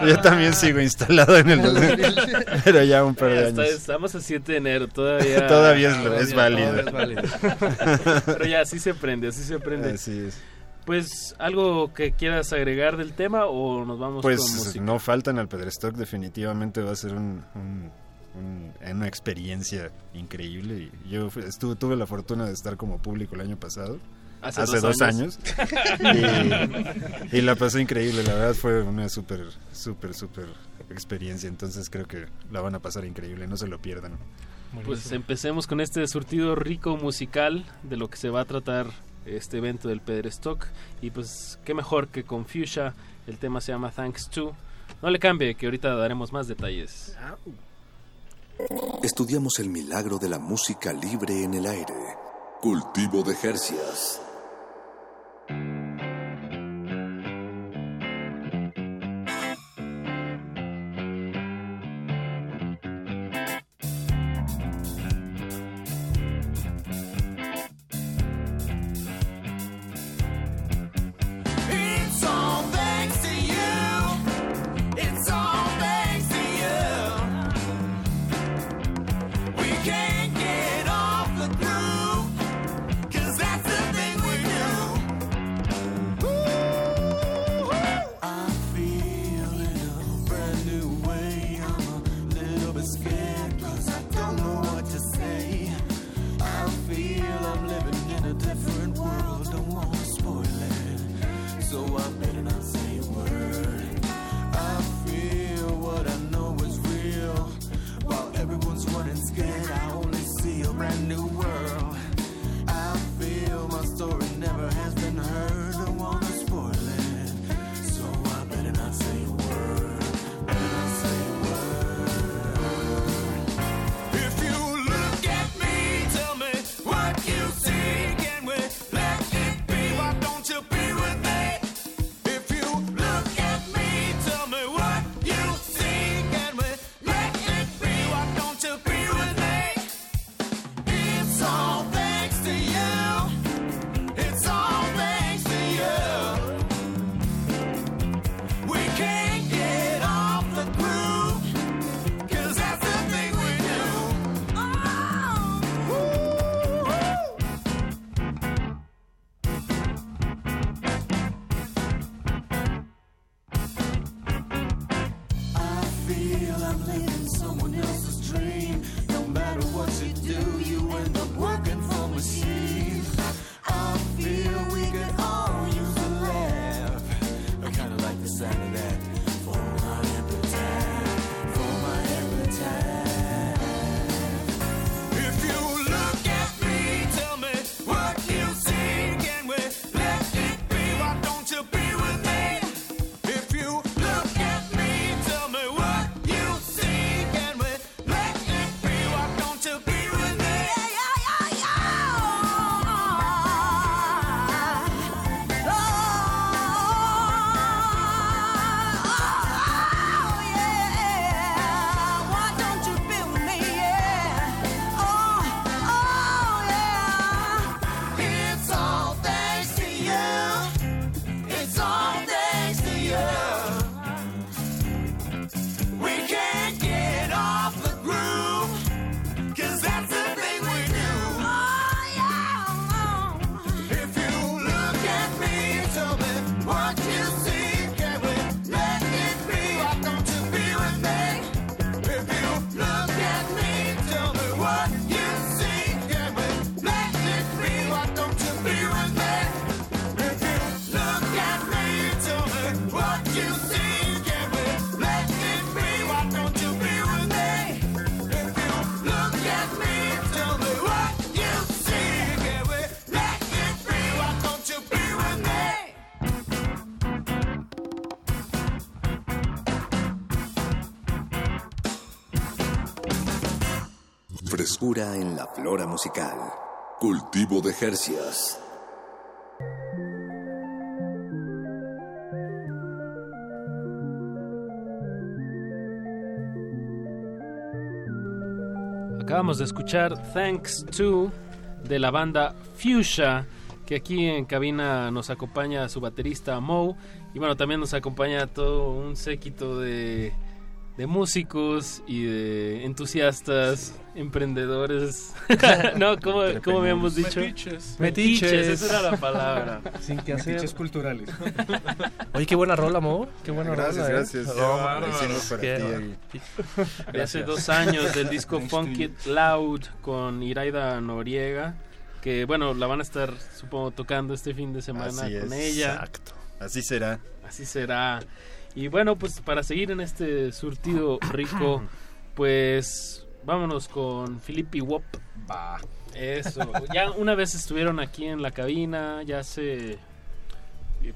Yo también sigo instalado en el 2018. Pero ya un par de años. estamos a 7 de enero, todavía... Todavía es- es válido. todavía es válido. Pero ya, así se aprende, así se aprende. Así es. Pues, ¿algo que quieras agregar del tema o nos vamos Pues con música? no faltan al Pedrestock, definitivamente va a ser un, un- un- una experiencia increíble. Y yo estuve, tuve la fortuna de estar como público el año pasado. Hace dos, dos años. años. y, y la pasé increíble, la verdad fue una súper, súper, súper experiencia. Entonces creo que la van a pasar increíble, no se lo pierdan. Pues empecemos con este surtido rico musical de lo que se va a tratar este evento del Pedrestock. Y pues, qué mejor que con Fuchsia. El tema se llama Thanks to. No le cambie, que ahorita daremos más detalles. Estudiamos el milagro de la música libre en el aire. Cultivo de Jercias. Frescura en la flora musical. Cultivo de Jercias. Acabamos de escuchar Thanks to de la banda Fuchsia, que aquí en cabina nos acompaña su baterista Mo y bueno, también nos acompaña todo un séquito de, de músicos y de entusiastas, emprendedores. no, ¿cómo, cómo habíamos dicho? Metiches. Metiches, esa era la palabra. Sin que hacer. Metiches culturales. Oye, qué buena rola, amor. Qué buena Gracias, rola. ¿eh? gracias. Ti bárbaro. ahí. de hace dos años del disco Funk It Loud con Iraida Noriega, que bueno, la van a estar supongo tocando este fin de semana Así con es. ella. Exacto. Así será. Así será. Y bueno, pues para seguir en este surtido rico, pues vámonos con Filippi Wop. Va. Eso. Ya una vez estuvieron aquí en la cabina, ya se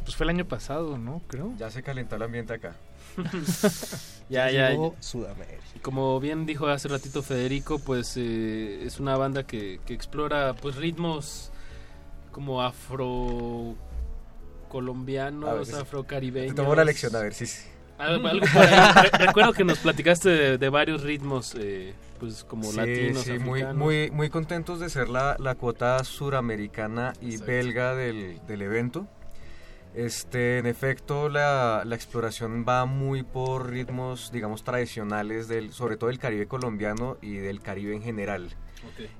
Pues fue el año pasado, ¿no? Creo. Ya se calentó el ambiente acá. ya, ya, Llegó ya. Sudamérica. Y como bien dijo hace ratito Federico, pues eh, es una banda que, que explora pues ritmos como afro colombianos, afrocaribeños. Te tomo la lección, a ver sí. Algo, algo por ahí. Re- Recuerdo que nos platicaste de, de varios ritmos, eh, pues como Sí, latinos, sí, muy, muy, muy contentos de ser la, la cuota suramericana y belga del, del evento. Este, en efecto, la, la exploración va muy por ritmos, digamos, tradicionales, del, sobre todo del Caribe colombiano y del Caribe en general.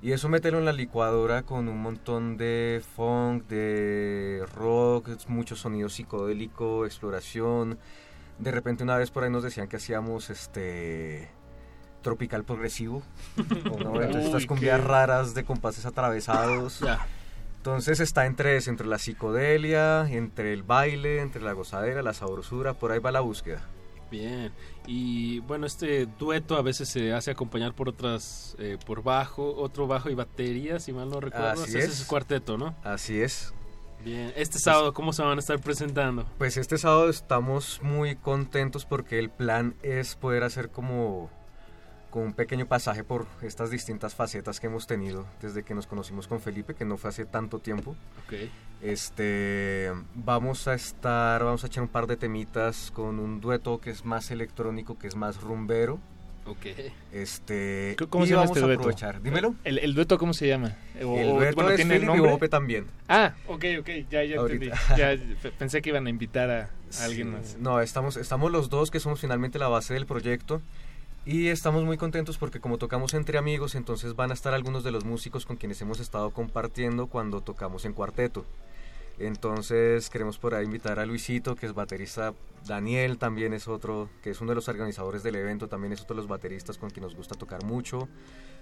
Y eso mételo en la licuadora con un montón de funk, de rock, mucho sonido psicodélico, exploración. De repente una vez por ahí nos decían que hacíamos este tropical progresivo. ¿no? Entonces estas cumbias qué- raras de compases atravesados. Entonces está entre eso, entre la psicodelia, entre el baile, entre la gozadera, la sabrosura, por ahí va la búsqueda. Bien. Y bueno, este dueto a veces se hace acompañar por otras, eh, por bajo, otro bajo y batería, si mal no recuerdo. Así Ese es. cuarteto, ¿no? Así es. Bien. Este sábado, ¿cómo se van a estar presentando? Pues este sábado estamos muy contentos porque el plan es poder hacer como, como un pequeño pasaje por estas distintas facetas que hemos tenido desde que nos conocimos con Felipe, que no fue hace tanto tiempo. Ok. Este, vamos a estar, vamos a echar un par de temitas con un dueto que es más electrónico, que es más rumbero. Ok. Este, ¿Cómo y se llama vamos este a dueto? aprovechar. Dímelo. ¿El, el dueto cómo se llama? O- El dueto bueno, es ¿tiene y nombre? Bope también. Ah, ok, ok, ya, ya entendí. Ya pe- pensé que iban a invitar a, a alguien Sí. más. No, estamos, estamos los dos que somos finalmente la base del proyecto y estamos muy contentos porque como tocamos entre amigos, entonces van a estar algunos de los músicos con quienes hemos estado compartiendo cuando tocamos en cuarteto. Entonces queremos por ahí invitar a Luisito, que es baterista. Daniel también es otro, que es uno de los organizadores del evento, también es otro de los bateristas con quien nos gusta tocar mucho.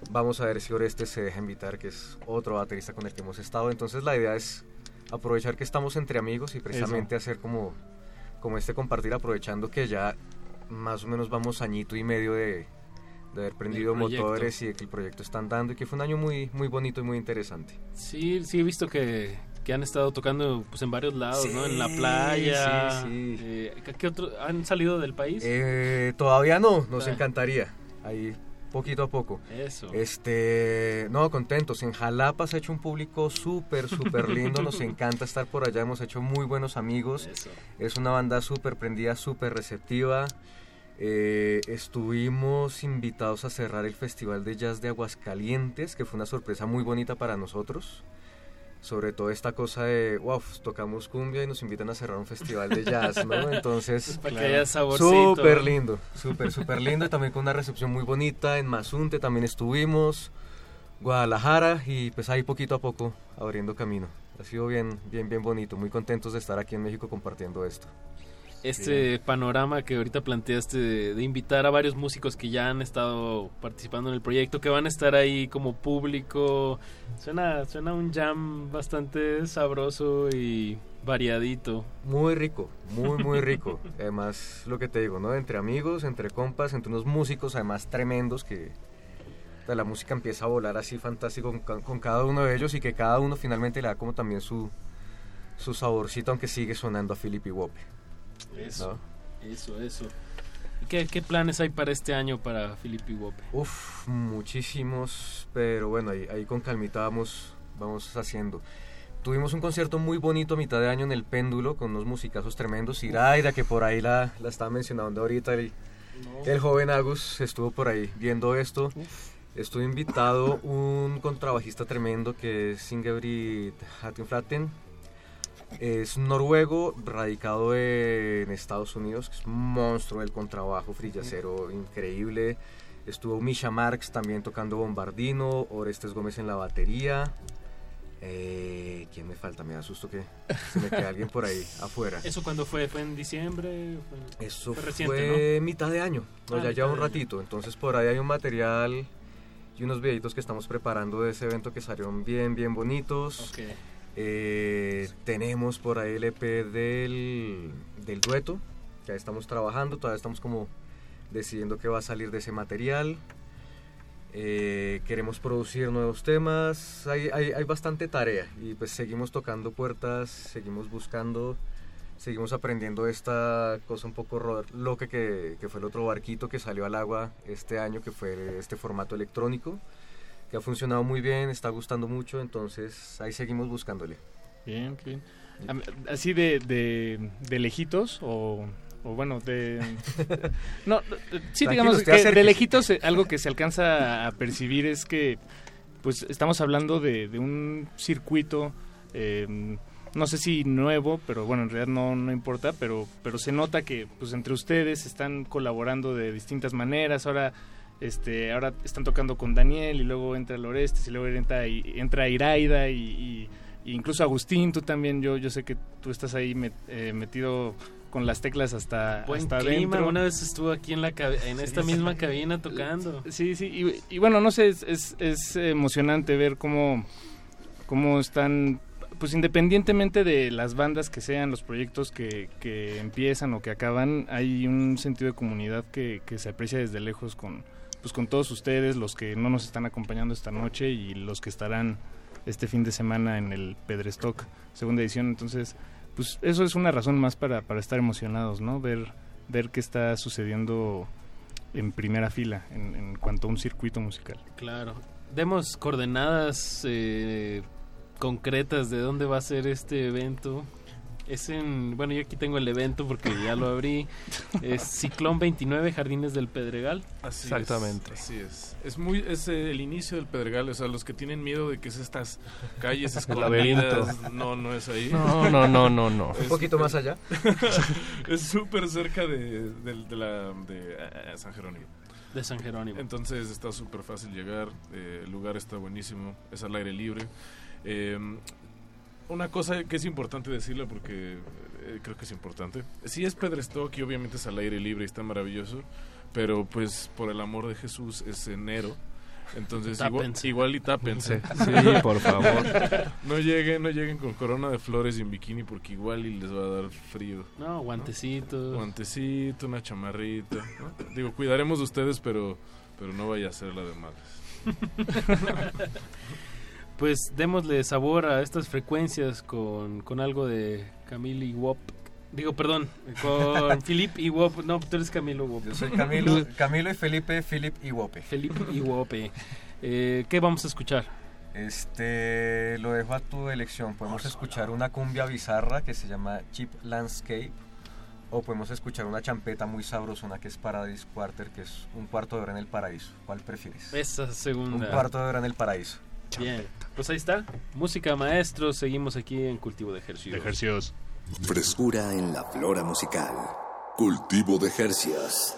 Vamos a ver si Oreste se deja invitar, que es otro baterista con el que hemos estado. Entonces la idea es aprovechar que estamos entre amigos y precisamente hacer como, como este compartir, aprovechando que ya más o menos vamos añito y medio de, de haber prendido motores y de que el proyecto está andando y que fue un año muy, muy bonito y muy interesante. Sí, sí he visto que, que han estado tocando pues en varios lados, ¿no? En la Sí, playa. sí, sí. Eh, ¿qué- ¿Qué otro? ¿Han salido del país? Eh, todavía no, nos Ah. encantaría. Ahí poquito a poco. Eso. Este, no, contentos. En Jalapa se ha hecho un público súper, súper lindo. Nos encanta estar por allá. Hemos hecho muy buenos amigos. Es una banda súper prendida, súper receptiva. Eh, estuvimos invitados a cerrar el Festival de Jazz de Aguascalientes, que fue una sorpresa muy bonita para nosotros. Sobre todo esta cosa de, wow, tocamos cumbia y nos invitan a cerrar un festival de jazz, ¿no? Entonces, Para que haya saborcito. súper lindo, súper, súper lindo. Y también con una recepción muy bonita. En Mazunte también estuvimos, Guadalajara y pues ahí poquito a poco abriendo camino. Ha sido bien, bien, bien bonito. Muy contentos de estar aquí en México compartiendo esto. Este panorama que ahorita planteaste de, de invitar a varios músicos que ya han estado participando en el proyecto, que van a estar ahí como público, suena, suena un jam bastante sabroso y variadito. Muy rico, muy, muy rico. Además, lo que te digo, ¿no? Entre amigos, entre compas, entre unos músicos, además tremendos, que la música empieza a volar así fantástico con, con cada uno de ellos y que cada uno finalmente le da como también su, su saborcito, aunque sigue sonando a Philip y Wope. Eso, eso, eso. ¿Y qué, qué planes hay para este año para Filipe Wope? Uf, muchísimos, pero bueno, ahí, ahí con calmita vamos, vamos haciendo. Tuvimos un concierto muy bonito a mitad de año en el Péndulo con unos musicazos tremendos. Iraida, que por ahí la, la estaba mencionando ahorita, el, el joven Agus estuvo por ahí viendo esto. Estuvo invitado un contrabajista tremendo que es Ingebrigt Hattenflatten. Es noruego, radicado en Estados Unidos, que es un monstruo del contrabajo frillacero increíble. Estuvo Misha Marx también tocando bombardino, Orestes Gómez en la batería. Eh, ¿Quién me falta? Me da susto que se me quede alguien por ahí afuera. ¿Eso cuándo fue? ¿Fue en diciembre? ¿Fue- Eso fue fue, reciente, ¿no? mitad de año, no, Ah, ya lleva un ratito. Entonces por ahí hay un material y unos videitos que estamos preparando de ese evento que salieron bien, bien bonitos. Ok. Eh, tenemos por ahí el EP del, del dueto, ahí estamos trabajando, todavía estamos como decidiendo qué va a salir de ese material. Eh, queremos producir nuevos temas, hay, hay, hay bastante tarea y pues seguimos tocando puertas, seguimos buscando, seguimos aprendiendo esta cosa un poco loca que, que fue el otro barquito que salió al agua este año, que fue este formato electrónico, que ha funcionado muy bien, está gustando mucho, entonces ahí seguimos buscándole. Bien, bien. Así de, de, de lejitos o, o bueno, de... No, sí, digamos que de lejitos eh, algo que se alcanza a percibir es que pues estamos hablando de, de un circuito, eh, no sé si nuevo, pero bueno, en realidad no, no importa, pero, pero se nota que pues entre ustedes están colaborando de distintas maneras, ahora... Este, ahora están tocando con Daniel y luego entra Lorestes y luego entra, entra Iraida y, y- y incluso Agustín, tú también, yo, yo sé que tú estás ahí met- eh, metido con las teclas hasta, Buen hasta clima, adentro. una vez estuvo aquí en la en esta Sí, misma sí. cabina tocando. Sí, sí, y, y bueno, no sé, es, es, es emocionante ver cómo, cómo están, pues independientemente de las bandas que sean, los proyectos que, que empiezan o que acaban, hay un sentido de comunidad que, que se aprecia desde lejos con, pues con todos ustedes, los que no nos están acompañando esta noche y los que estarán este fin de semana en el Pedrestock, segunda edición. Entonces, pues eso es una razón más para, para estar emocionados, ¿no? Ver, ver qué está sucediendo en primera fila en, en cuanto a un circuito musical. Claro. Demos coordenadas eh, concretas de dónde va a ser este evento. Es en, bueno, yo aquí tengo el evento porque ya lo abrí. Es Ciclón 29, Jardines del Pedregal. Así Exactamente. Es, así es. Es muy es el inicio del Pedregal, o sea, los que tienen miedo de que es estas calles escondidas, no no es ahí. No, no, no, no, no. Un poquito más allá. es súper cerca de, de- de la de eh, San Jerónimo. De San Jerónimo. Entonces está súper fácil llegar, eh, el lugar está buenísimo, es al aire libre. Eh, una cosa que es importante decirle porque eh, creo que es importante. Sí es Pedrestock y obviamente es al aire libre y está maravilloso, pero pues por el amor de Jesús es enero. Entonces igual, igual y tápense. Sí, por favor. No lleguen, no lleguen con corona de flores y en bikini porque igual y les va a dar frío. No, guantecitos. Guantecito, una chamarrita. ¿no? Digo, cuidaremos de ustedes, pero, pero no vaya a ser la de malas. Pues démosle sabor a estas frecuencias con, con algo de Camilo y Wop. Digo, perdón, con Philip y Wop. No, tú eres Camilo Wop. Yo soy Camilo, Camilo y Felipe, Philip y Wope. Felipe y Wope. Eh, ¿Qué vamos a escuchar? Este, lo dejo a tu elección. Podemos escuchar una cumbia bizarra que se llama Cheap Landscape. O podemos escuchar una champeta muy sabrosona que es Paradise Quarter, que es un cuarto de hora en el paraíso. ¿Cuál prefieres? Esa segunda. Un cuarto de hora en el paraíso. Bien, pues ahí está. Música maestro, seguimos aquí en Cultivo de Ejercicios. Ejercicios. Frescura en la flora musical. Cultivo de Jercias.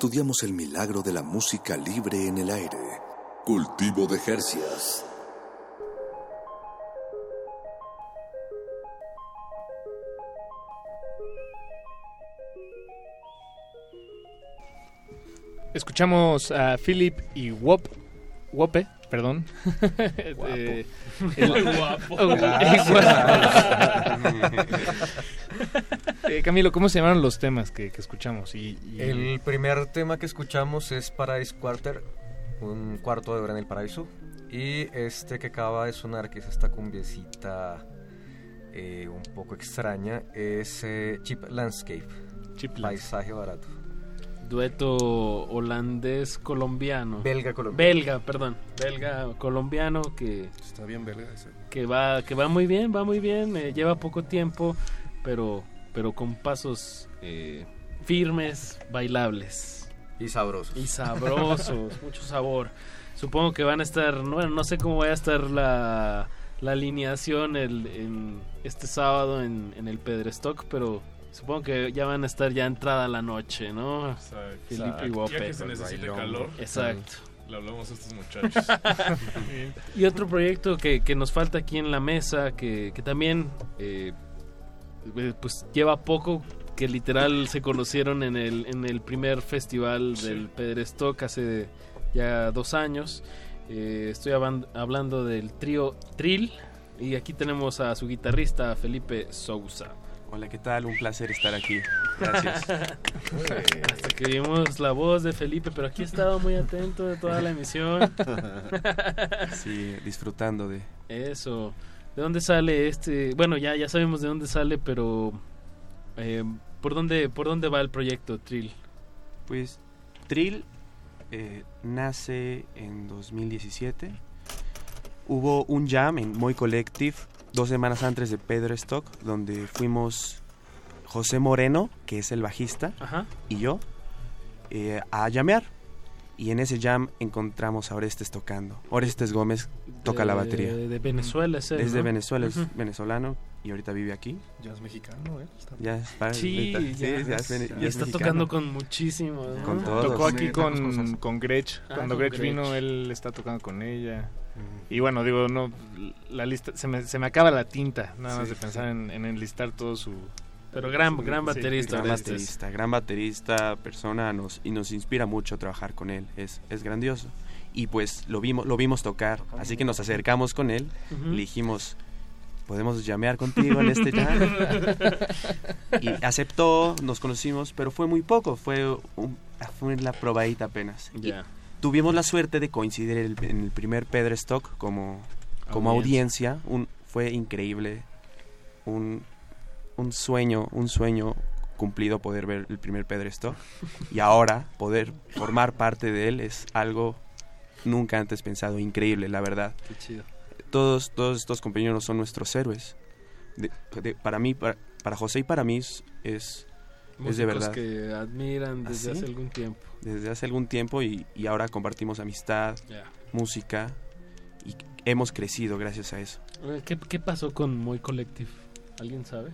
Estudiamos el milagro de la música libre en el aire. Cultivo de Jercias. Escuchamos a Philip y Wop, Wope, perdón. Eh, el- Guapo. Oh, el guapo. Camilo, ¿cómo se llamaron los temas que, que escuchamos? Y, y- El primer tema que escuchamos es Paradise Quarter, un cuarto de hora en el paraíso. Y este que acaba de sonar, que es esta cumbiecita eh, un poco extraña, es eh, Cheap Landscape. Paisaje barato. Dueto holandés-colombiano. Belga-colombiano. Belga, perdón. Belga-colombiano que... Está bien belga ese. Que va, que va muy bien, va muy bien. eh, lleva poco tiempo, pero, pero con pasos eh, firmes, bailables. Y sabrosos. Y sabrosos, mucho sabor. Supongo que van a estar, bueno, no sé cómo vaya a estar la, la alineación el, en este sábado en, en el Pedrestock, pero supongo que ya van a estar ya entrada la noche, ¿no? Felipe y Exacto. Guape. Ya que se necesite calor. Exacto. Le hablamos a estos muchachos. y otro proyecto que, que nos falta aquí en la mesa, que, que también eh, pues lleva poco, que literal se conocieron en el, en el primer festival del Pedrestock hace ya dos años. Eh, estoy hablando del trío Trill y aquí tenemos a su guitarrista Felipe Sousa. Hola, ¿qué tal? Un placer estar aquí. Gracias. Hasta que vimos la voz de Felipe, pero aquí he estado muy atento de toda la emisión. Sí, disfrutando de... Eso. ¿De dónde sale este? Bueno, ya ya sabemos de dónde sale, pero eh, ¿por dónde por dónde va el proyecto Trill? Pues Trill eh, nace en 2017. Hubo un jam en Moy Collective dos semanas antes de Pedro Stock, donde fuimos José Moreno, que es el bajista, Ajá. y yo eh, a llamear. Y en ese jam encontramos a Orestes tocando. Orestes Gómez toca la De- batería. de Venezuela es él, Desde ¿no? Venezuela, Ujú. es venezolano y ahorita vive aquí. Ya es mexicano, ¿eh? Ya es pa- Sí, ya, ya es vene- ya y es está mexicano. tocando con muchísimos. ¿no? Con todos. Tocó aquí Sí, con, con Gretsch. Ah, Cuando con Gretsch vino, Gretsch. él está tocando con ella. Y bueno, digo, no, la lista, se me, se me acaba la tinta, nada más Sí, de pensar sí. en, en enlistar todo su... Pero gran- su- gran sí, baterista, gran baterista, gran baterista, persona nos, y nos inspira mucho trabajar con él, es, es grandioso. Y pues lo vimos, lo vimos tocar, así que nos acercamos con él, Ujú. le dijimos, podemos llamear contigo en este jam. y aceptó, nos conocimos, pero fue muy poco, fue, un- fue la probadita apenas. Tuvimos la suerte de coincidir el- en el primer Pedro Stock como, como Audiencia. audiencia, un, fue increíble, un, un sueño, un sueño cumplido poder ver el primer Pedro Stock y ahora poder formar parte de él es algo nunca antes pensado, increíble, la verdad. Qué chido. Todos, todos estos compañeros son nuestros héroes. De- de- para mí, para, para José y para mí es, es, es de verdad. que admiran desde ¿Ah, sí? hace algún tiempo. Desde hace algún tiempo y, y ahora compartimos amistad, Ya. música y hemos crecido gracias a eso. ¿Qué, qué pasó con Muy Collective? ¿Alguien sabe?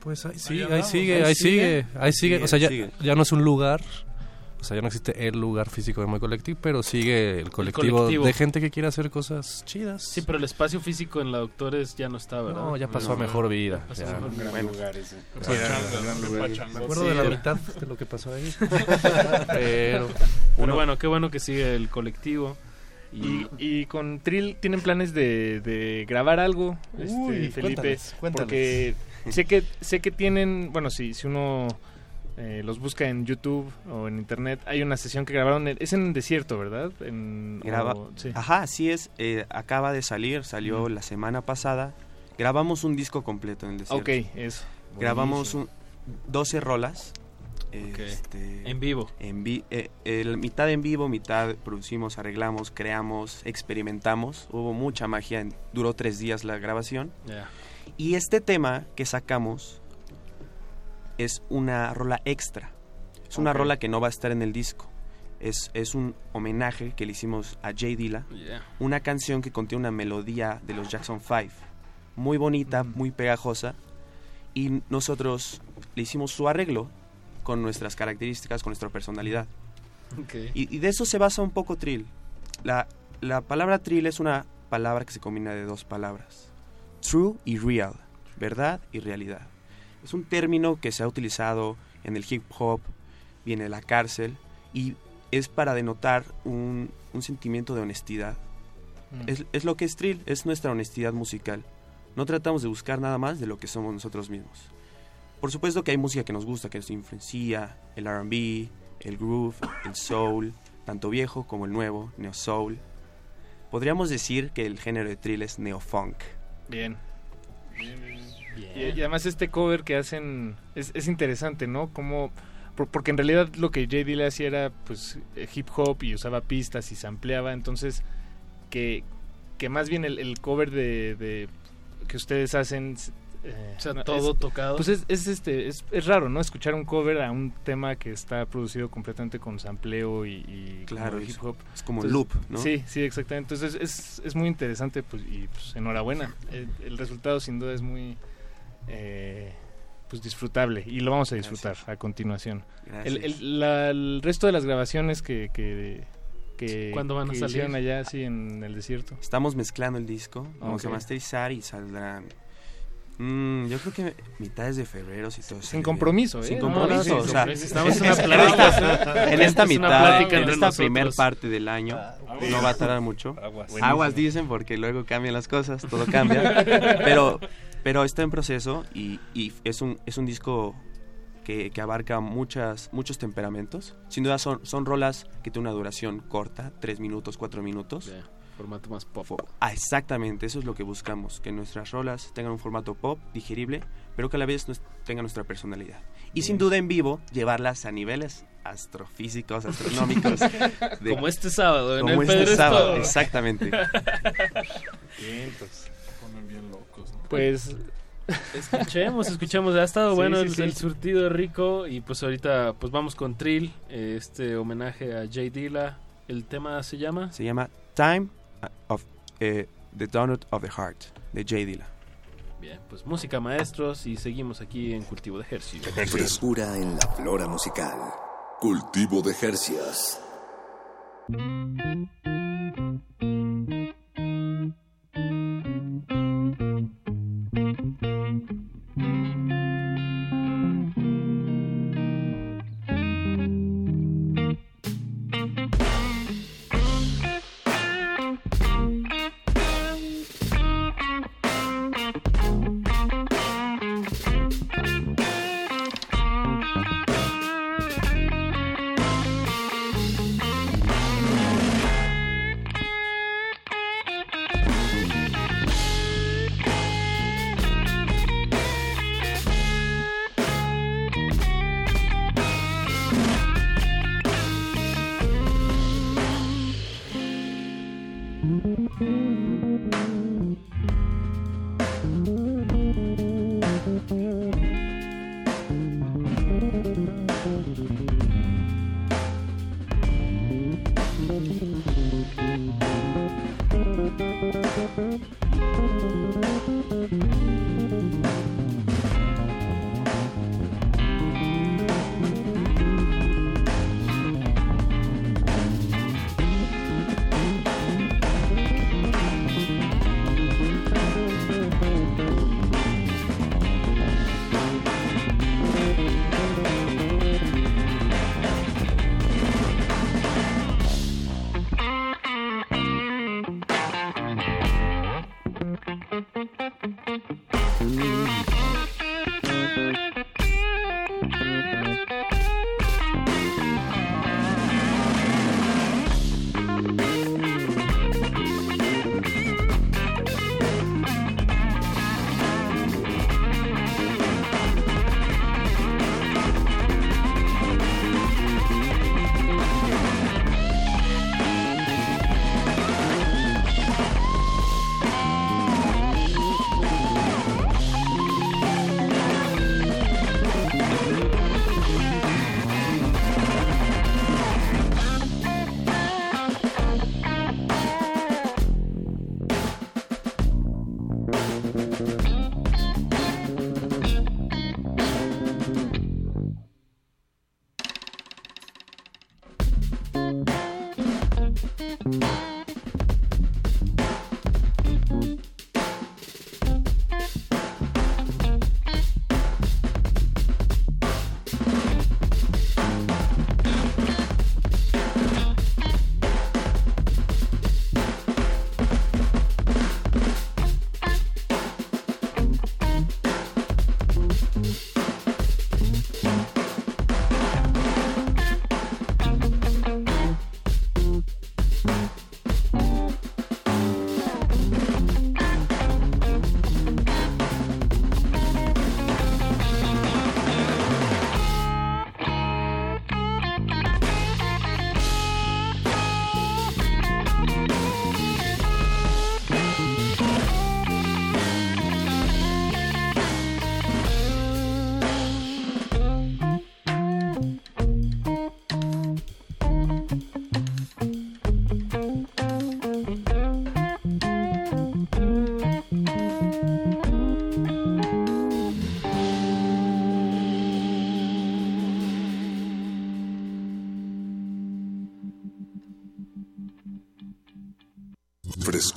Pues ahí, sí, Ahí sigue, Ahí ahí sigue. sigue, ahí sigue. Sigue, O sea, ya, sigue. ya no es un lugar, o sea, ya no existe el lugar físico de My Collective, pero sigue el colectivo, colectivo. de gente que quiere hacer cosas chidas. Sí, pero el espacio físico en la Doctores ya no está, ¿verdad? No, ya pasó a mejor vida, pasó ya. a mejor Un vida. gran lugar ese. Sí, era un gran lugar. Me acuerdo de la mitad de lo que pasó ahí. pero, Uno- bueno, qué bueno que sigue el colectivo. Y, y con Trill tienen planes de, de grabar algo, este, Uy, Felipe, cuéntales, cuéntales. porque sé que sé que tienen, bueno, si si uno eh, los busca en YouTube o en internet, hay una sesión que grabaron, en- es en desierto, ¿verdad? En, Graba- o- sí. Ajá, así es. eh, acaba de salir, salió la semana pasada. Grabamos un disco completo en el desierto. Ok, eso. Grabamos un, 12 rolas. Ok. este, En vivo. En vi- eh, el- mitad en vivo, mitad producimos, arreglamos, creamos, experimentamos. Hubo mucha magia. en- duró tres días la grabación. Ya. Y este tema que sacamos es una rola extra. Es una Ok. rola que no va a estar en el disco. Es, es un homenaje que le hicimos a Jay Dilla. Yeah. Una canción que contiene una melodía de los Jackson 5. Muy bonita, muy pegajosa. Y nosotros le hicimos su arreglo con nuestras características, con nuestra personalidad. Y, y de eso se basa un poco Trill. La, la palabra Trill es una palabra que se combina de dos palabras. True y real. Verdad y realidad. Es un término que se ha utilizado en el hip hop, viene de la cárcel, y es para denotar un, un sentimiento de honestidad. Mm. Es, es lo que es Trill, es nuestra honestidad musical. No tratamos de buscar nada más de lo que somos nosotros mismos. Por supuesto que hay música que nos gusta, que nos influencia, el RB, el groove, el soul, tanto viejo como el nuevo, neo soul. Podríamos decir que el género de Trill es neo-funk. Bien. Y, y además este cover que hacen es, es interesante, ¿no? Como por- porque en realidad lo que J. Dilla hacía era pues eh, hip hop y usaba pistas y sampleaba, entonces que, que más bien el, el cover de, de- que ustedes hacen eh, O sea, no, todo es- tocado. Pues es, es este es, es raro, ¿no? Escuchar un cover a un tema que está producido completamente con sampleo y, Claro, hip hop. es como loop, ¿no? Sí, sí, exactamente. Entonces es, es muy interesante pues, y pues enhorabuena. El, el resultado sin duda es muy eh, pues disfrutable y lo vamos a disfrutar a continuación. El, Gracias. el- la- el resto de las grabaciones que, que, que, ¿Cuándo van a que salir? hicieron allá, sí, en el desierto. Estamos mezclando el disco, vamos Ok. a masterizar y saldrán. Mm, yo creo que mitades de febrero si todo Sin bien. compromiso, ¿eh? Sin No, compromiso, no, o sea, necesitamos es- una es- plática. en esta Es una mitad, en esta nosotros. primera parte del año, bueno. no va a tardar mucho. Aguas. Dicen porque luego cambian las cosas, todo cambia, pero pero está en proceso y, y es un es un disco que, que abarca muchas muchos temperamentos. Sin duda son son rolas que tienen una duración corta, tres minutos, cuatro minutos. Formato más pop. Ah, exactamente, eso es lo que buscamos, que nuestras rolas tengan un formato pop, digerible, pero que a la vez nos- tengan nuestra personalidad. Y sin duda en vivo, llevarlas a niveles astrofísicos, astronómicos. de- Como este sábado, en como el este Pedro sábado, exactamente. Vientos. Ponen bien locos. ¿no? Pues escuchemos, escuchemos. Ha estado Sí, bueno sí, el, sí. el surtido rico y pues ahorita pues vamos con Trill, este homenaje a Jay Dilla. El tema se llama Se llama Time eh, the Donut of the Heart, de Jay Dilla. Bien, pues música maestros y seguimos aquí en Cultivo de Ejercicio. Frescura en la flora musical. Cultivo de Jercias.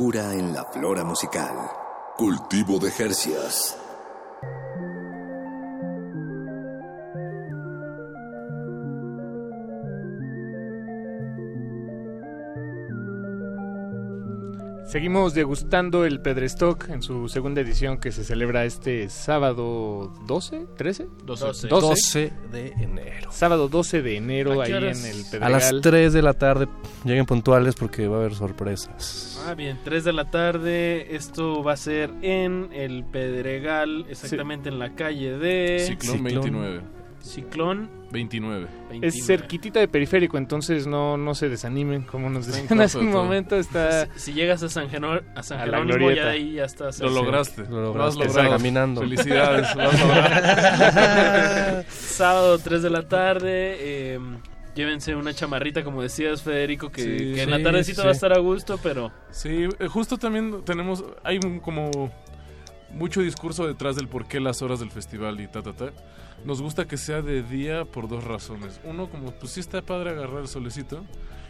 Frescura en la flora musical. Cultivo de Jercias. Seguimos degustando el Pedrestock en su segunda edición que se celebra este sábado 12, 13? 12. 12 de enero. Sábado 12 de enero ¿A ahí en el A Pedregal. las 3 de la tarde lleguen puntuales porque va a haber sorpresas. Ah, bien, 3 de la tarde. Esto va a ser en el Pedregal, exactamente en la calle de. Ciclón 29. Ciclón 29. 29. Es cerquitita de periférico, entonces no, no se desanimen, como nos decían hace un momento. Está... Si, si llegas a San, Geno- a San A la Jerónimo, ya ahí ya estás. Lo lograste. Lo Lo has lograste, logrado. caminando. Felicidades. Lo has logrado. Sábado 3 de la tarde. eh, llévense una chamarrita, como decías, Federico, que, Sí, que en la tardecita va a estar a gusto, pero. Sí, eh, justo también tenemos, hay un- como mucho discurso detrás del por qué las horas del festival y ta, ta, ta. Nos gusta que sea de día por dos razones. Uno, como pues sí está padre agarrar el solecito.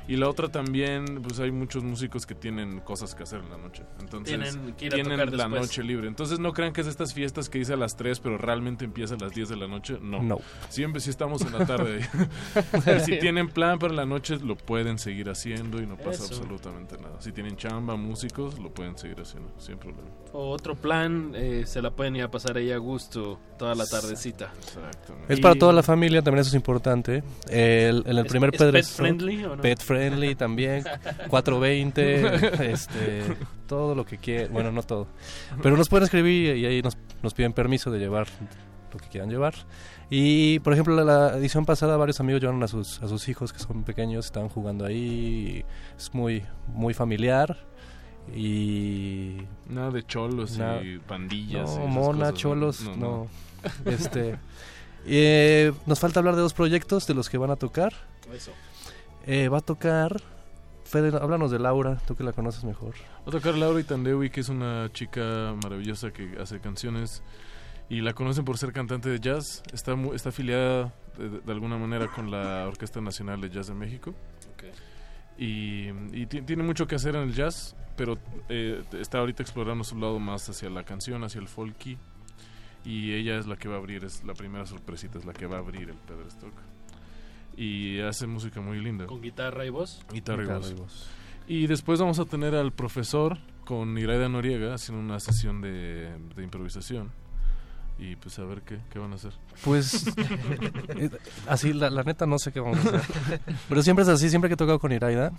Y la otra también, pues hay muchos músicos que tienen cosas que hacer en la noche. Entonces, Tienen que ir a tienen tocar la después. noche libre. Entonces, no crean que es de estas fiestas que dice a las 3, pero realmente empieza a las 10 de la noche. No. No. Siempre si estamos en la tarde. si tienen plan para la noche, lo pueden seguir haciendo y no pasa Eso. absolutamente nada. Si tienen chamba, músicos, lo pueden seguir haciendo, sin problema. O otro plan, eh, se la pueden ir a pasar ahí a gusto toda la tardecita. Exactamente. Es para toda la familia, también eso es importante. El, en el ¿Es- primer es pet friendly o no? Pet friendly también. 420, este, todo lo que quieran. Bueno, no todo. Pero nos pueden escribir y ahí nos, nos piden permiso de llevar lo que quieran llevar. Y, por ejemplo, la, la edición pasada varios amigos llevaron a sus, a sus hijos que son pequeños, estaban jugando ahí. Es muy, muy familiar. Y... Nada de cholos Nada- y pandillas. y No, esas mona, cosas, cholos, No, no. no. Este, eh, nos falta hablar de dos proyectos de los que van a tocar. Eso. Eh, va a tocar. Fede, háblanos de Laura, tú que la conoces mejor. Va a tocar Laura Itandewi, que es una chica maravillosa que hace canciones y la conocen por ser cantante de jazz. Está, mu- está afiliada de, de alguna manera con la Orquesta Nacional de Jazz de México. Y, y ti- tiene mucho que hacer en el jazz, pero eh, está ahorita explorando su lado más hacia la canción, hacia el folky. Y ella es la que va a abrir, es la primera sorpresita, es la que va a abrir el Pedrestock. Y hace música muy linda. Con guitarra y voz. Guitarra y Guitarra voz. y voz. Y después vamos a tener al profesor con Iraida Noriega haciendo una sesión de, de improvisación. Y pues a ver qué, qué van a hacer. Pues, eh, así, la, la neta no sé qué vamos a hacer. Pero siempre es así, siempre que he tocado con Iraida.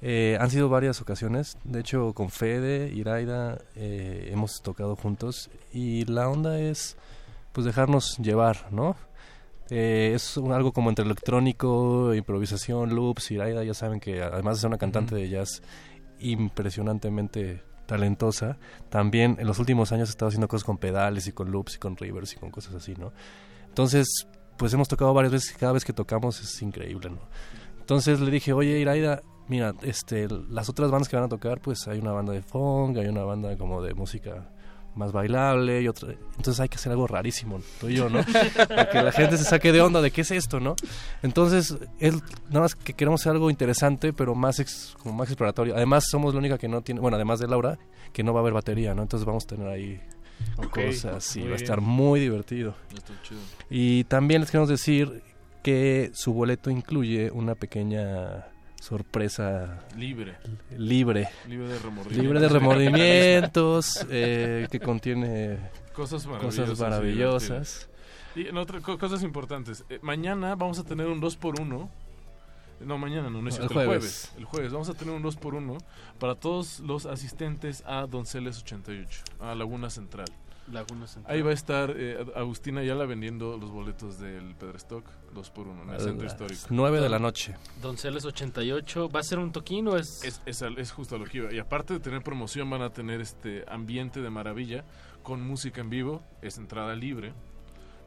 eh, han sido varias ocasiones. De hecho, con Fede, Iraida, eh, hemos tocado juntos. Y la onda es, pues, dejarnos llevar, ¿no? Eh, es un- algo como entre electrónico, improvisación, loops. Iraida, ya saben que además de ser una cantante de jazz impresionantemente talentosa, también en los últimos años ha estado haciendo cosas con pedales y con loops y con rivers y con cosas así, ¿no? Entonces, pues hemos tocado varias veces y cada vez que tocamos es increíble, ¿no? Entonces le dije, oye, Iraida, mira, este, las otras bandas que van a tocar, pues hay una banda de funk, hay una banda como de música más bailable y otra. Entonces hay que hacer algo rarísimo, tú y yo, ¿no? Para que la gente se saque de onda de qué es esto, ¿no? Entonces, él, nada más que queremos hacer algo interesante, pero más, ex- como más exploratorio. Además, somos la única que no tiene, bueno, además de Laura, que no va a haber batería, ¿no? Entonces vamos a tener ahí cosas y va a estar muy divertido. Está chido. Y también les queremos decir que su boleto incluye una pequeña sorpresa Libre. libre Libre de remordimientos. libre de remordimientos eh, que contiene Cosas maravillosas. cosas maravillosas. Y en otra, co- cosas importantes. Eh, mañana vamos a tener un 2x1. No, mañana no, no es el cierto, el jueves. El jueves vamos a tener un 2x1 para todos los asistentes a Donceles 88, a Laguna Central. Laguna Central. Ahí va a estar eh, Agustina Ayala vendiendo los boletos del Pedrestock 2x1 en el centro histórico. nueve de la noche. Donceles 88. ¿Va a ser un toquín o es.? Es, es, al- es justo lo que iba. Y aparte de tener promoción, van a tener este ambiente de maravilla con música en vivo. Es entrada libre.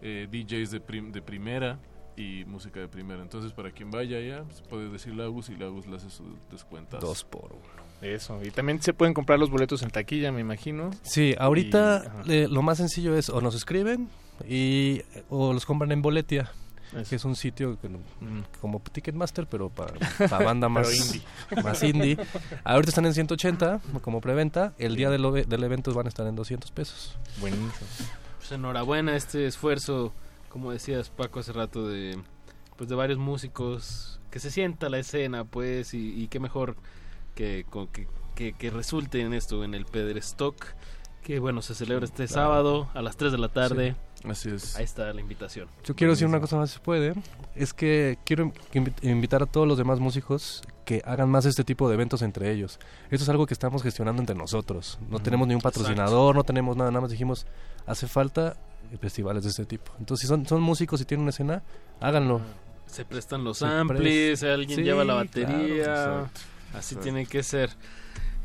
eh, DJs de, prim- de primera y música de primera. Entonces, para quien vaya allá, pues, puede decirle a Agus y la Agus le hace su descuento. Dos por uno. Eso, y también se pueden comprar los boletos en taquilla, me imagino. Sí, ahorita Y- eh, lo más sencillo es o nos escriben y o los compran en Boletia. Que es un sitio que, mm, como Ticketmaster, pero para, para banda más indie. más indie. Ahorita están en 180 como preventa. El día del, evento van a estar en 200 pesos. Buenísimo. Pues enhorabuena este esfuerzo, como decías Paco hace rato, de pues de varios músicos, que se sienta la escena, pues, y, y qué mejor que, con- que, que, que resulte en esto, en el Pedrestock, que bueno, se celebra este Claro. sábado a las 3 de la tarde. Sí, así es. Ahí está la invitación. Yo quiero decir una cosa más si puede. Es que quiero invi- invitar a todos los demás músicos que hagan más este tipo de eventos entre ellos. Esto es algo que estamos gestionando entre nosotros. No Ujú. tenemos ni un Exacto. patrocinador, no tenemos nada, nada más dijimos, hace falta festivales de este tipo. Entonces, si son, son músicos y tienen una escena, háganlo. Se prestan los Se amplis, alguien Sí, lleva la claro, batería. exacto, así exacto. tiene que ser.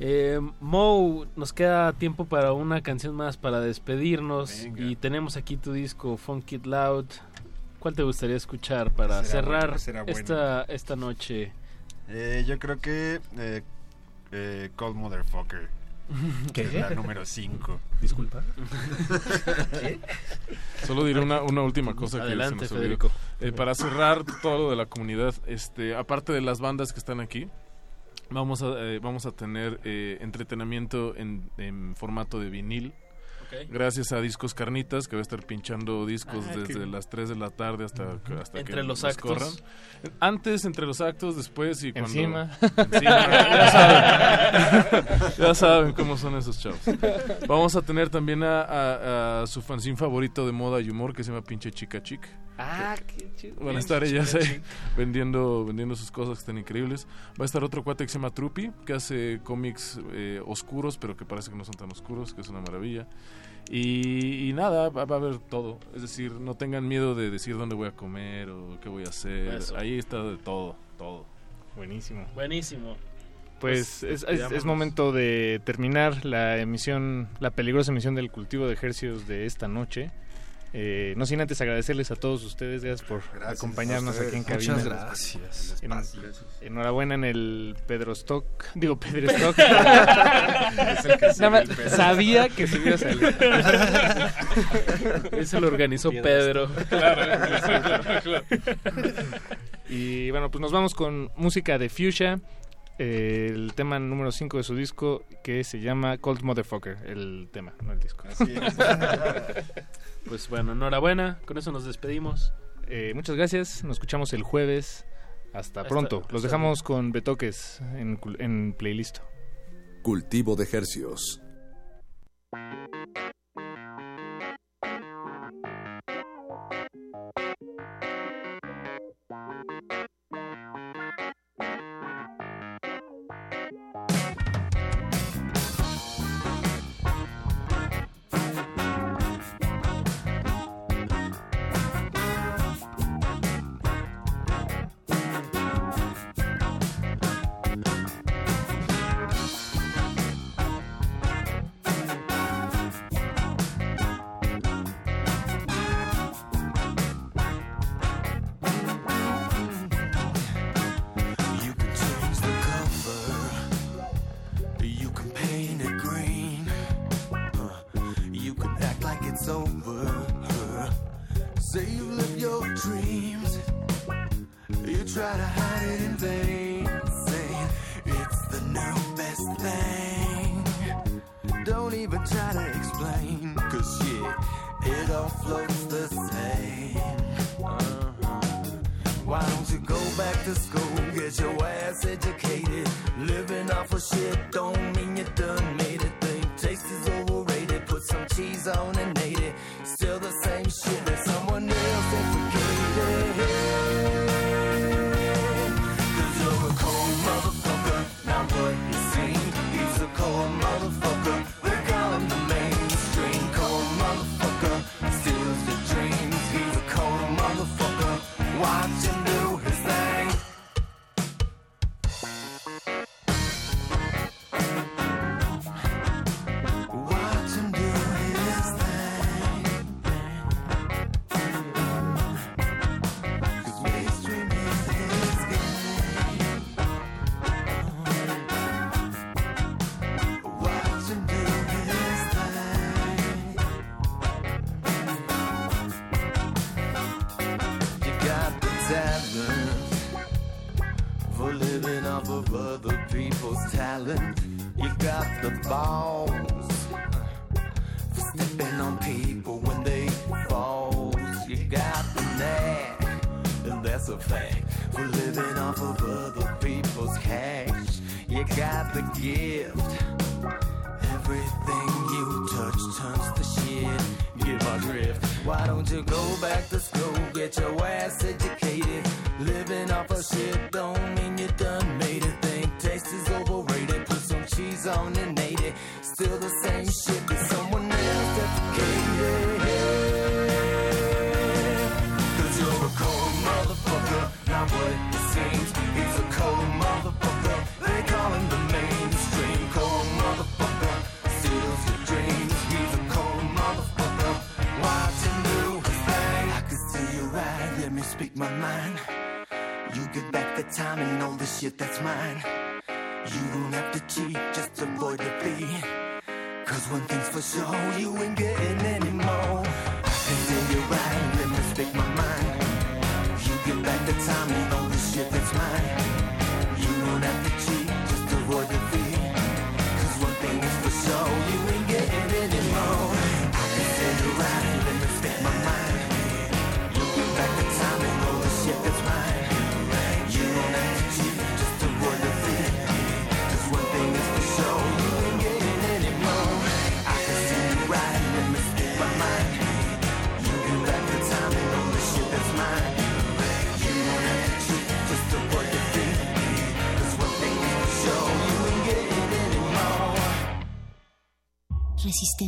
Eh, Mo, nos queda tiempo para una canción más para despedirnos. Y tenemos aquí tu disco Funk It Loud. ¿Cuál te gustaría escuchar para Será cerrar bueno, será bueno. esta, esta noche? Eh, yo creo que eh, eh, Cold Motherfucker. ¿Qué? que es La número 5. Disculpa. Solo diré una, una última cosa que se nos olvidó. Federico. Eh, para cerrar todo lo de la comunidad, este, aparte de las bandas que están aquí, vamos a, eh, vamos a tener eh, entretenimiento en, en formato de vinil. Gracias a Discos Carnitas, que va a estar pinchando discos Ah, desde las 3 de la tarde hasta, hasta Entre que los actos. corran. Antes, entre los actos, después y cuando... Encima. Encima, ya saben. ya saben cómo son esos chavos. Vamos a tener también a, a- a su fanzine favorito de moda y humor que se llama Pinche Chica Chic. Ah, qué chido. Van a estar ellas ahí vendiendo, vendiendo sus cosas que están increíbles. Va a estar otro cuate que se llama Trupi, que hace cómics eh, oscuros, pero que parece que no son tan oscuros, que es una maravilla. Y, y nada, va, va a haber todo. Es decir, no tengan miedo de decir dónde voy a comer o qué voy a hacer. Eso. Ahí está de todo, todo. Buenísimo. Buenísimo. Pues es, es- es momento de terminar la emisión, la peligrosa emisión del cultivo de ejercicios de esta noche. Eh, no sin antes agradecerles a todos ustedes, gracias por Gracias acompañarnos aquí en cabina. Muchas gracias. En- Gracias. enhorabuena en el Pedro Stock, digo Pedro Stock. Pedro. sabía que se iba a salir. Ese lo organizó Pedro. Y bueno, pues nos vamos con música de Fuchsia, eh, el tema número 5 de su disco que se llama Cold Motherfucker, el tema, no el disco. Así es. Pues bueno, enhorabuena. Con eso nos despedimos. Eh, muchas gracias, nos escuchamos el jueves. Hasta Hasta- pronto. Los dejamos con Betoques en, en playlist. Cultivo de Hercios.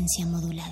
Resistencia modulada.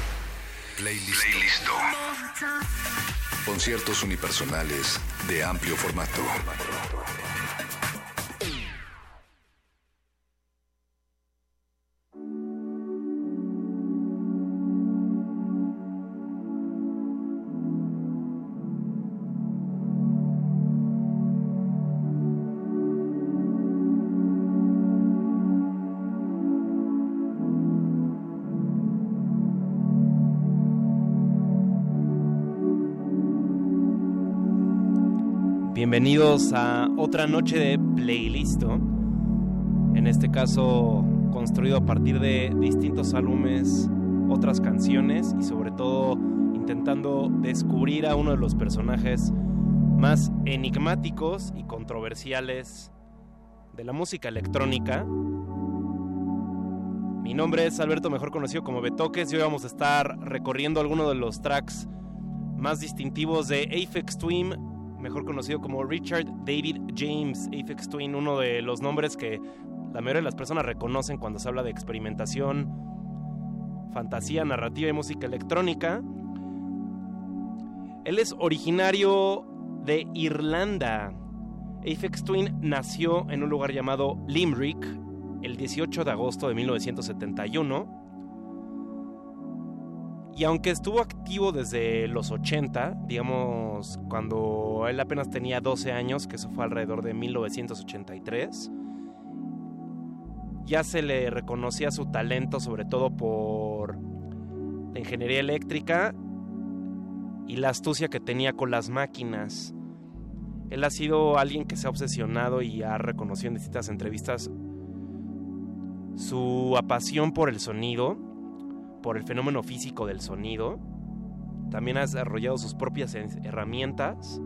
Playlist. Conciertos unipersonales de amplio formato. Bienvenidos a otra noche de Playlisto. En este caso, construido a partir de distintos álbumes, otras canciones y sobre todo intentando descubrir a uno de los personajes más enigmáticos y controversiales de la música electrónica. Mi nombre es Alberto, mejor conocido como Betoques, y hoy vamos a estar recorriendo algunos de los tracks más distintivos de Aphex Twin, mejor conocido como Richard David James Aphex Twin, uno de los nombres que la mayoría de las personas reconocen cuando se habla de experimentación, fantasía, narrativa y música electrónica. Él es originario de Irlanda. Aphex Twin nació en un lugar llamado Limerick el 18 de agosto de 1971. Y aunque estuvo activo desde los 80, digamos, cuando él apenas tenía 12 años, que eso fue alrededor de 1983, ya se le reconocía su talento sobre todo por de ingeniería eléctrica y la astucia que tenía con las máquinas. Él ha sido alguien que se ha obsesionado y ha reconocido en distintas entrevistas su apasión por el sonido, por el fenómeno físico del sonido. También ha desarrollado sus propias herramientas.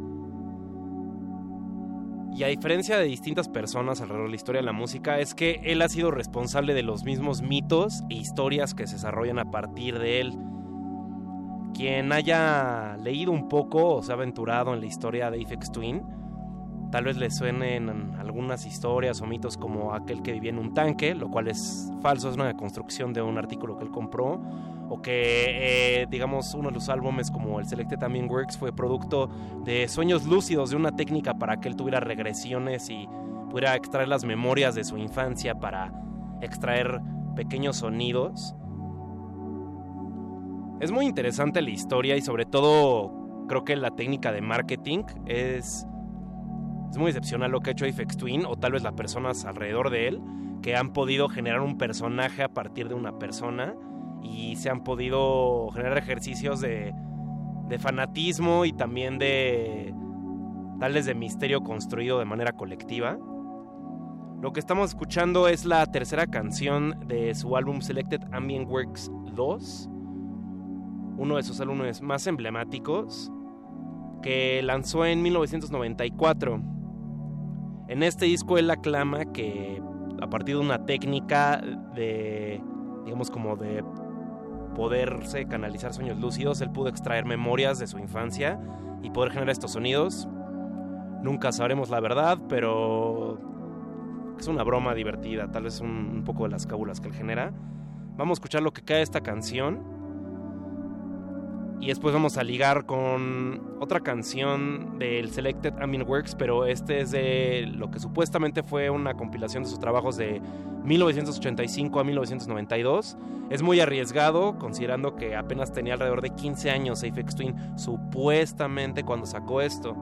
Y a diferencia de distintas personas alrededor de la historia de la música, es que él ha sido responsable de los mismos mitos e historias que se desarrollan a partir de él. Quien haya leído un poco o se ha aventurado en la historia de Aphex Twin, tal vez le suenen algunas historias o mitos como aquel que vivía en un tanque, lo cual es falso, es una construcción de un artículo que él compró, o que, eh, digamos, uno de los álbumes como el Selected Ambient Works fue producto de sueños lúcidos, de una técnica para que él tuviera regresiones y pudiera extraer las memorias de su infancia para extraer pequeños sonidos. Es muy interesante la historia y sobre todo creo que la técnica de marketing es, es muy excepcional lo que ha hecho Aphex Twin o tal vez las personas alrededor de él que han podido generar un personaje a partir de una persona y se han podido generar ejercicios de, fanatismo y también de tales de misterio construido de manera colectiva. Lo que estamos escuchando es la tercera canción de su álbum Selected Ambient Works 2 uno de sus álbumes más emblemáticos, que lanzó en 1994. En este disco él aclama que a partir de una técnica de, digamos como de poderse canalizar sueños lúcidos, él pudo extraer memorias de su infancia y poder generar estos sonidos. Nunca sabremos la verdad, pero es una broma divertida, tal vez un, poco de las cábulas que él genera. Vamos a escuchar lo que cae esta canción y después vamos a ligar con otra canción del Selected Ambient Works, pero este es de lo que supuestamente fue una compilación de sus trabajos de 1985 a 1992. Es muy arriesgado, considerando que apenas tenía alrededor de 15 años Aphex Twin, supuestamente cuando sacó esto.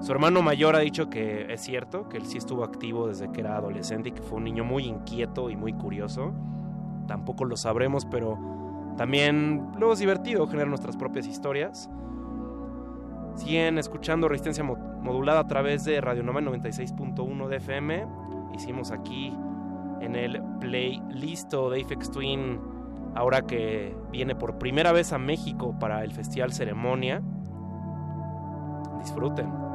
Su hermano mayor ha dicho que es cierto, que él sí estuvo activo desde que era adolescente y que fue un niño muy inquieto y muy curioso. Tampoco lo sabremos, pero también luego es divertido generar nuestras propias historias. Siguen escuchando Resistencia Modulada a través de Radio Nova 96.1 de FM. Hicimos aquí en el playlist de Aphex Twin, ahora que viene por primera vez a México para el Festival Ceremonia. Disfruten.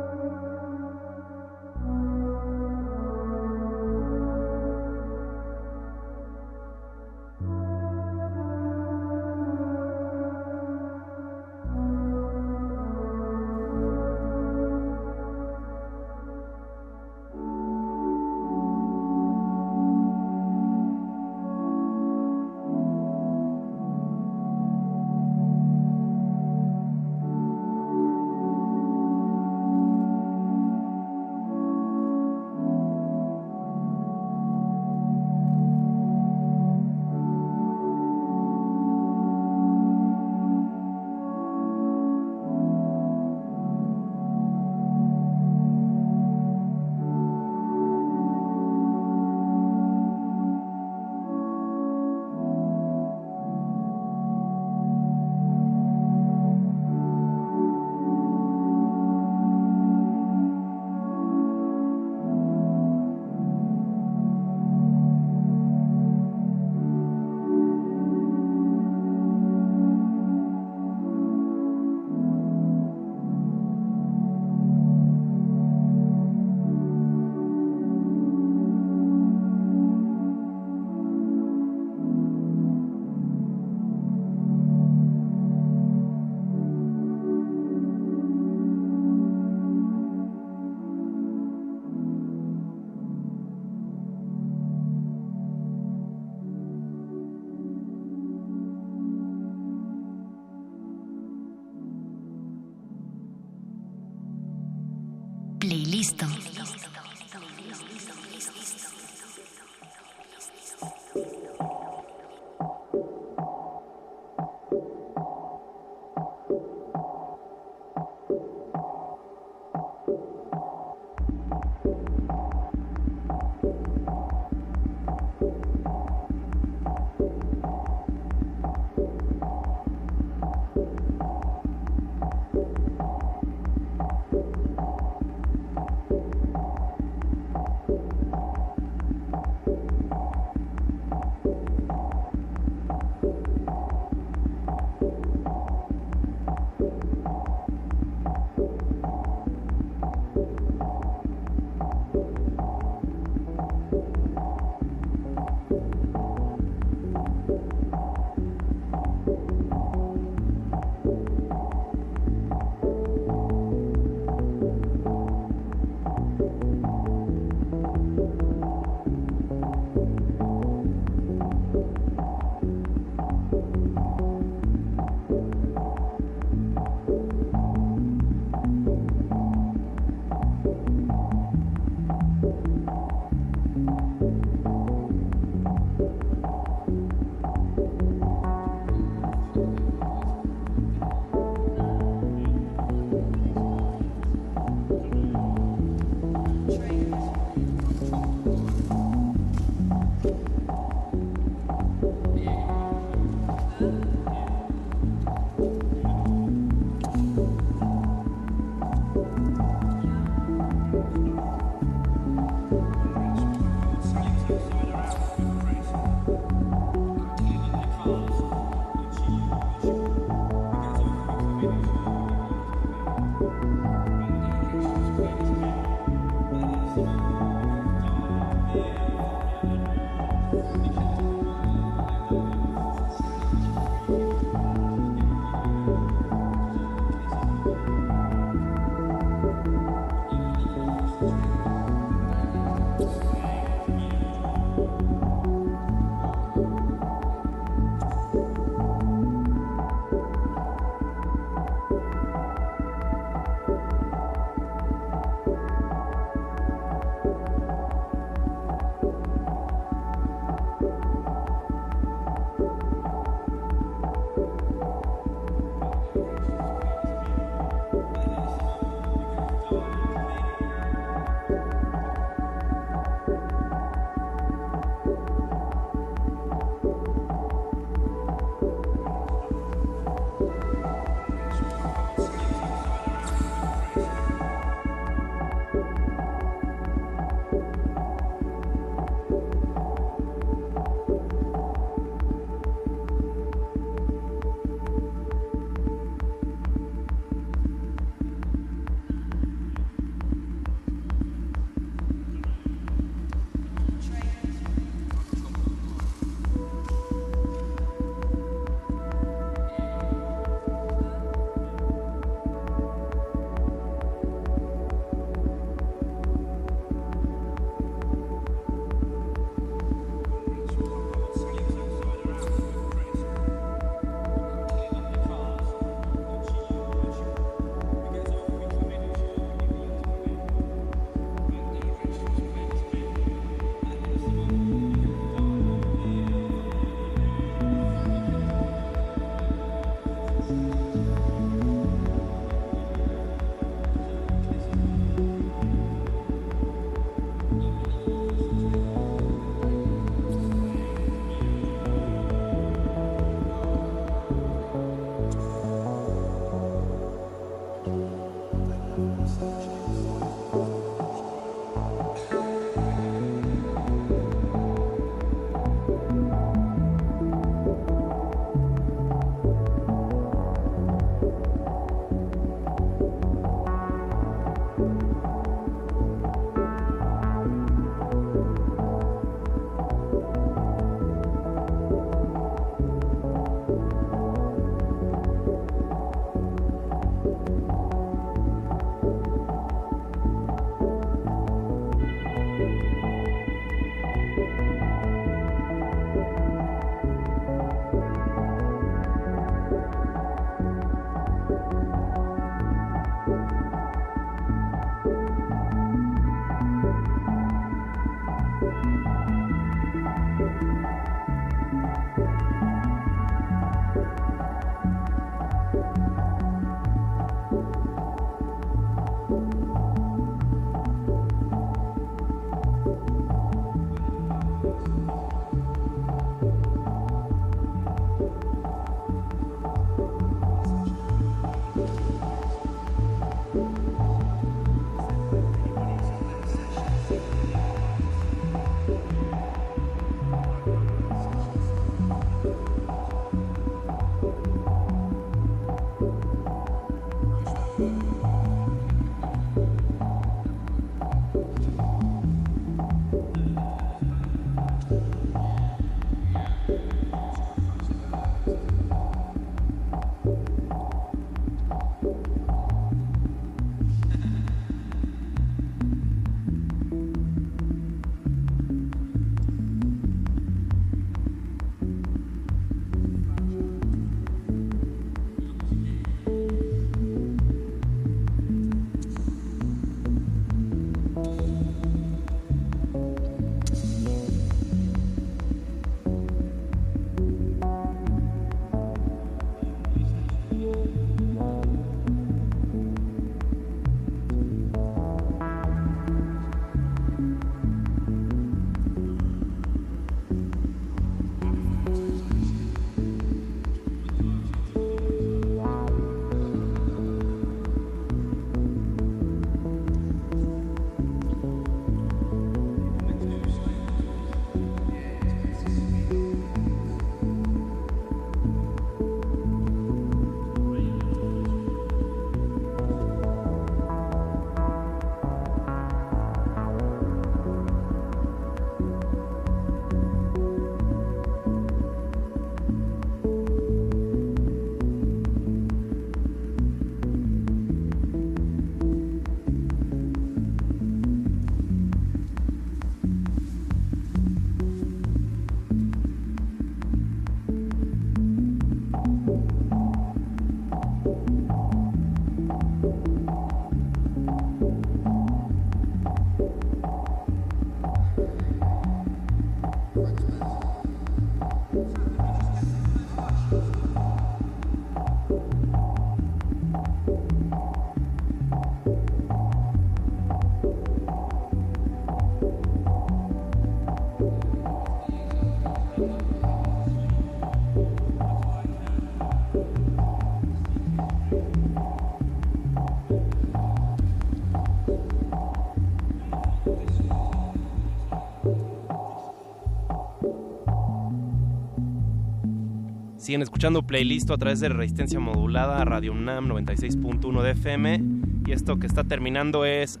Siguen escuchando playlist a través de Resistencia Modulada, Radio UNAM 96.1 de FM. Y esto que está terminando es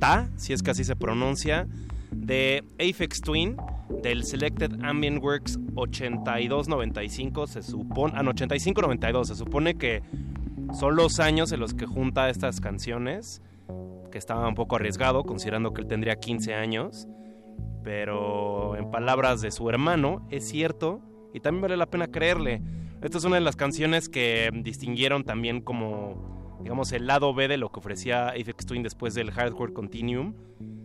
Ta, si es que así se pronuncia, de Aphex Twin, del Selected Ambient Works 8295. Se supone. Ah, no, 8592. Se supone que son los años en los que junta estas canciones. Que estaba un poco arriesgado, considerando que él tendría 15 años. Pero en palabras de su hermano, es cierto y también vale la pena creerle. Esta es una de las canciones que distinguieron también como, digamos, el lado B de lo que ofrecía Aphex Twin después del Hardcore Continuum.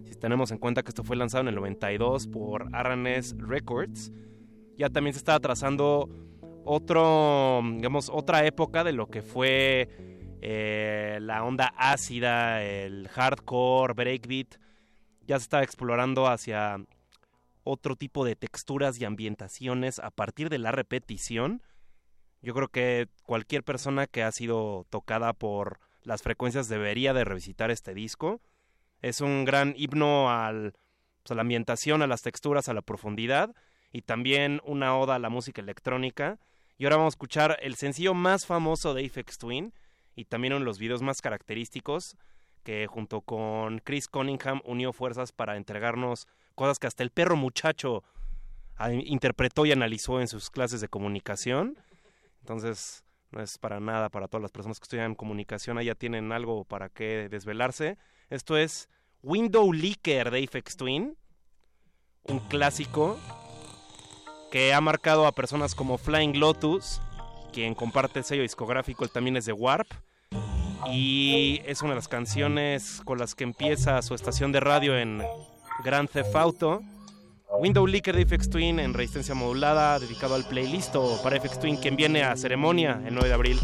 Si tenemos en cuenta que esto fue lanzado en el 92 por RNS Records, ya también se estaba trazando otro, digamos, otra época de lo que fue eh, la onda ácida, el hardcore, breakbeat. Ya se estaba explorando hacia otro tipo de texturas y ambientaciones a partir de la repetición. Yo creo que cualquier persona que ha sido tocada por las frecuencias debería de revisitar este disco. Es un gran himno pues, a la ambientación, a las texturas, a la profundidad y también una oda a la música electrónica. Y ahora vamos a escuchar el sencillo más famoso de Aphex Twin y también uno de los videos más característicos que junto con Chris Cunningham unió fuerzas para entregarnos cosas que hasta el perro muchacho ah, interpretó y analizó en sus clases de comunicación. Entonces, no es para nada para todas las personas que estudian comunicación, allá tienen algo para qué desvelarse. Esto es Window Leaker de Aphex Twin, un clásico que ha marcado a personas como Flying Lotus, quien comparte el sello discográfico, él también es de Warp, y es una de las canciones con las que empieza su estación de radio en Grand Theft Auto. Window Leaker de FX Twin en resistencia modulada, dedicado al playlist para FX Twin, quien viene a ceremonia el 9 de abril.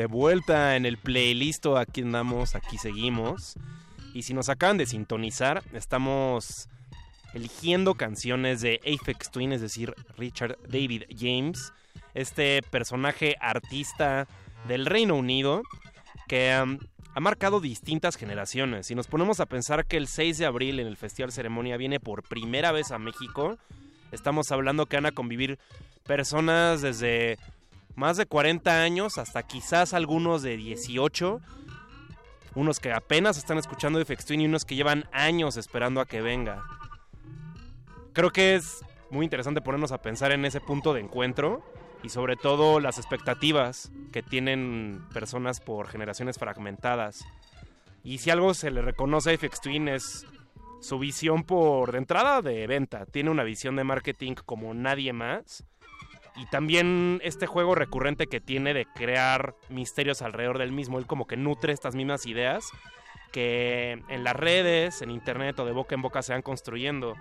De vuelta en el playlist, aquí andamos, aquí seguimos. Y si nos acaban de sintonizar, estamos eligiendo canciones de Aphex Twin, es decir, Richard David James, este personaje artista del Reino Unido que um, ha marcado distintas generaciones. Si nos ponemos a pensar que el 6 de abril en el Festival Ceremonia viene por primera vez a México, estamos hablando que van a convivir personas desde más de 40 años hasta quizás algunos de 18, unos que apenas están escuchando FX Twin y unos que llevan años esperando a que venga. Creo que es muy interesante ponernos a pensar en ese punto de encuentro y sobre todo las expectativas que tienen personas por generaciones fragmentadas. Y si algo se le reconoce a FX Twin es su visión por de entrada de venta. Tiene una visión de marketing como nadie más. Y también este juego recurrente que tiene de crear misterios alrededor del mismo. Él como que nutre estas mismas ideas que en las redes, en internet o de boca en boca se van construyendo.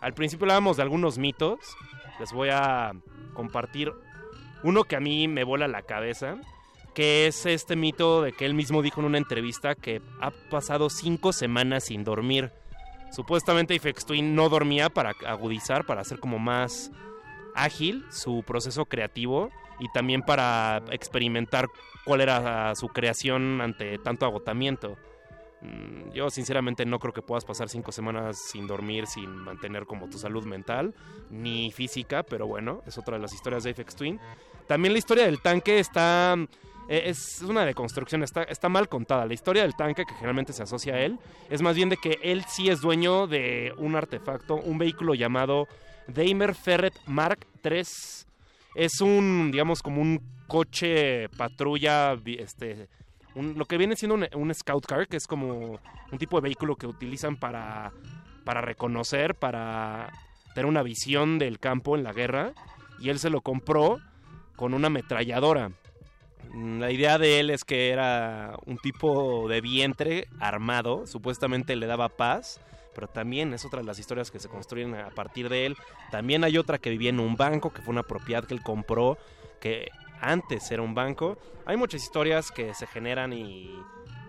Al principio hablábamos de algunos mitos. Les voy a compartir uno que a mí me vuela la cabeza, que es este mito de que él mismo dijo en una entrevista que ha pasado cinco semanas sin dormir. Supuestamente Ifex Twin no dormía para agudizar, para hacer como más ágil su proceso creativo y también para experimentar cuál era su creación ante tanto agotamiento. Mm, Yo sinceramente no creo que puedas pasar cinco semanas sin dormir, sin mantener como tu salud mental ni física, pero bueno, es otra de las historias de Apex Twin. También la historia del tanque está... eh, Es una deconstrucción, está, está mal contada. La historia del tanque, que generalmente se asocia a él, es más bien de que él sí es dueño de un artefacto, un vehículo llamado Daimler Ferret Mark III. Es un, digamos, como un coche patrulla, este, lo que viene siendo un, un scout car, que es como un tipo de vehículo que utilizan para, para reconocer, para tener una visión del campo en la guerra. Y él se lo compró con una ametralladora. Mm, La idea de él es que era un tipo de vientre armado, supuestamente le daba paz, pero también es otra de las historias que se construyen a partir de él. También hay otra que vivía en un banco, que fue una propiedad que él compró, que antes era un banco. Hay muchas historias que se generan y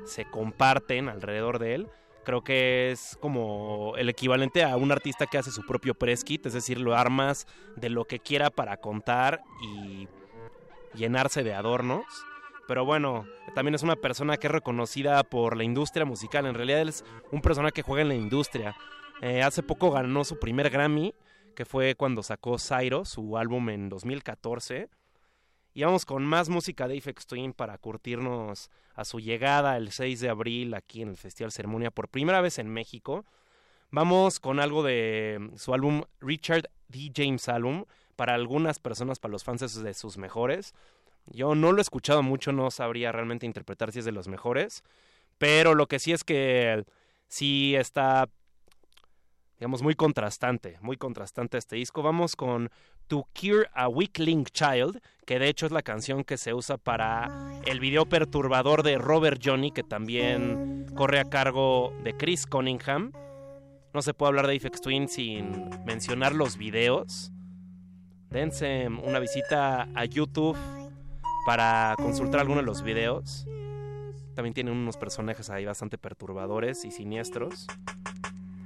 se comparten alrededor de él. Creo que es como el equivalente a un artista que hace su propio press kit, es decir, lo armas de lo que quiera para contar y llenarse de adornos. Pero bueno, también es una persona que es reconocida por la industria musical. En realidad él es un personaje que juega en la industria. Eh, hace poco ganó su primer Grammy, que fue cuando sacó Zairo, su álbum en 2014. Y vamos con más música de Aphex Twin para curtirnos a su llegada el 6 de abril aquí en el Festival Ceremonia por primera vez en México. Vamos con algo de su álbum Richard D. James Album. Para algunas personas, para los fans de sus mejores. Yo no lo he escuchado mucho, no sabría realmente interpretar si es de los mejores. Pero lo que sí es que sí está, digamos, muy contrastante, muy contrastante este disco. Vamos con To Cure a Weakling Child, que de hecho es la canción que se usa para el video perturbador de Robert Johnny, que también corre a cargo de Chris Cunningham. No se puede hablar de Aphex Twin sin mencionar los videos. Dense una visita a YouTube para consultar algunos de los videos. También tienen unos personajes ahí bastante perturbadores y siniestros.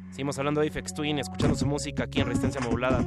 Seguimos hablando de Aphex Twin, escuchando su música aquí en Resistencia Modulada.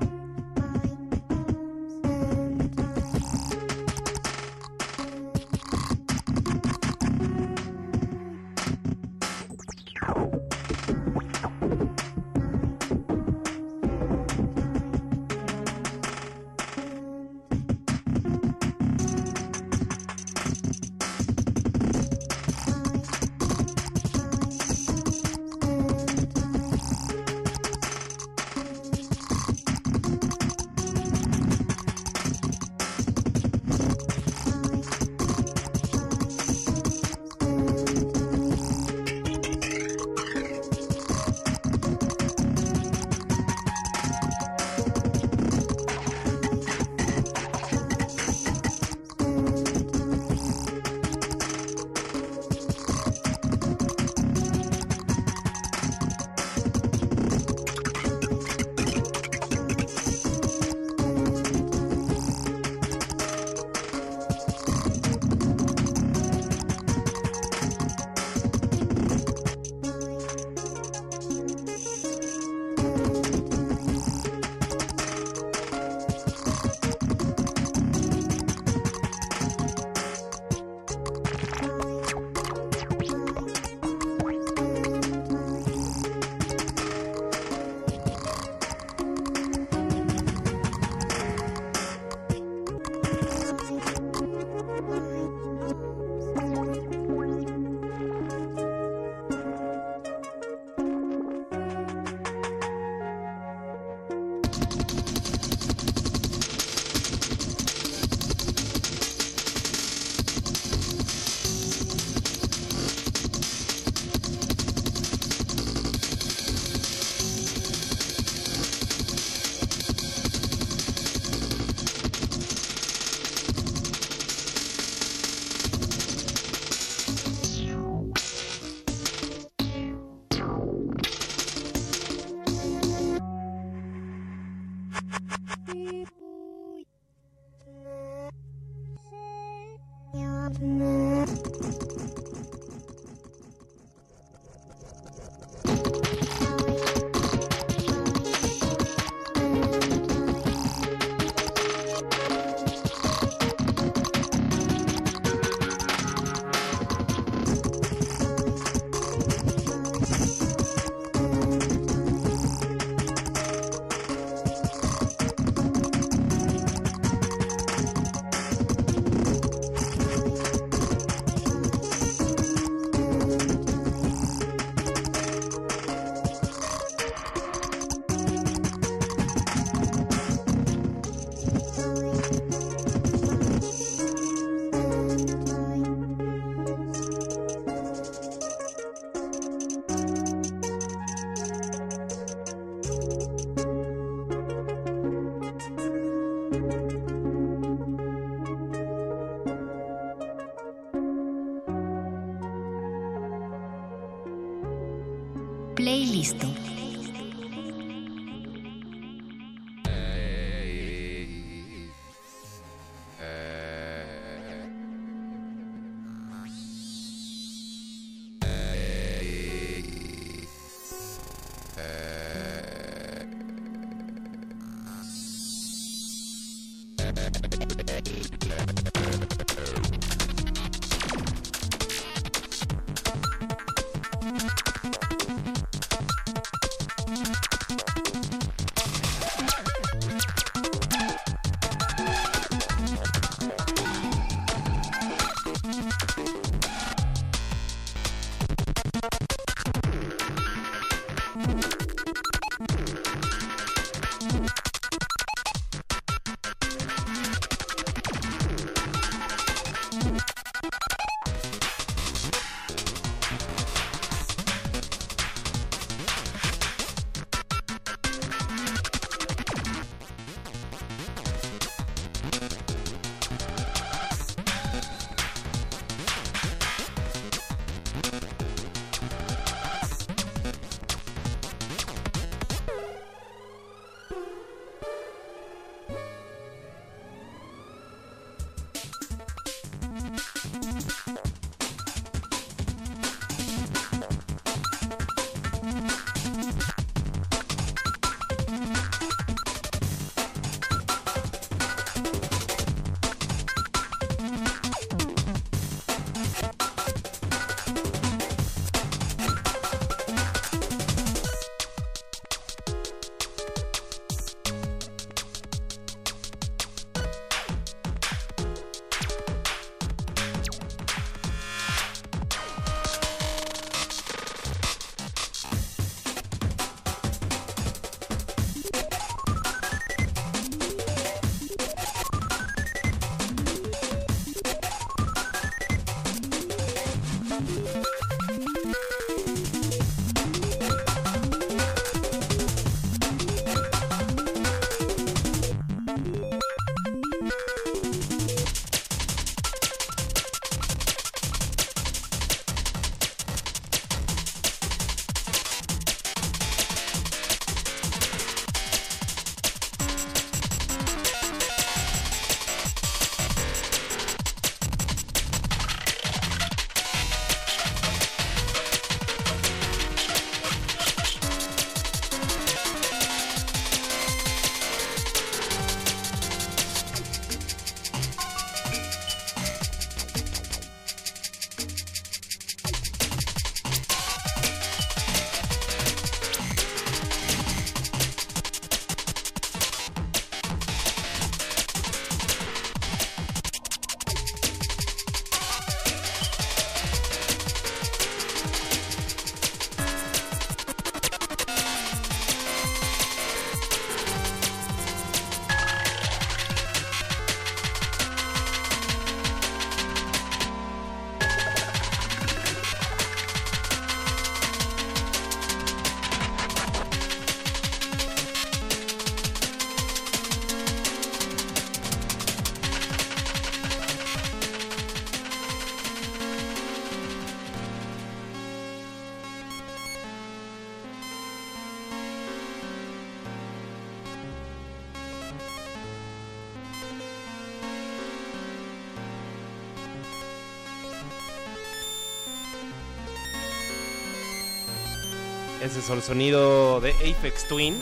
Ese es el sonido de Apex Twin.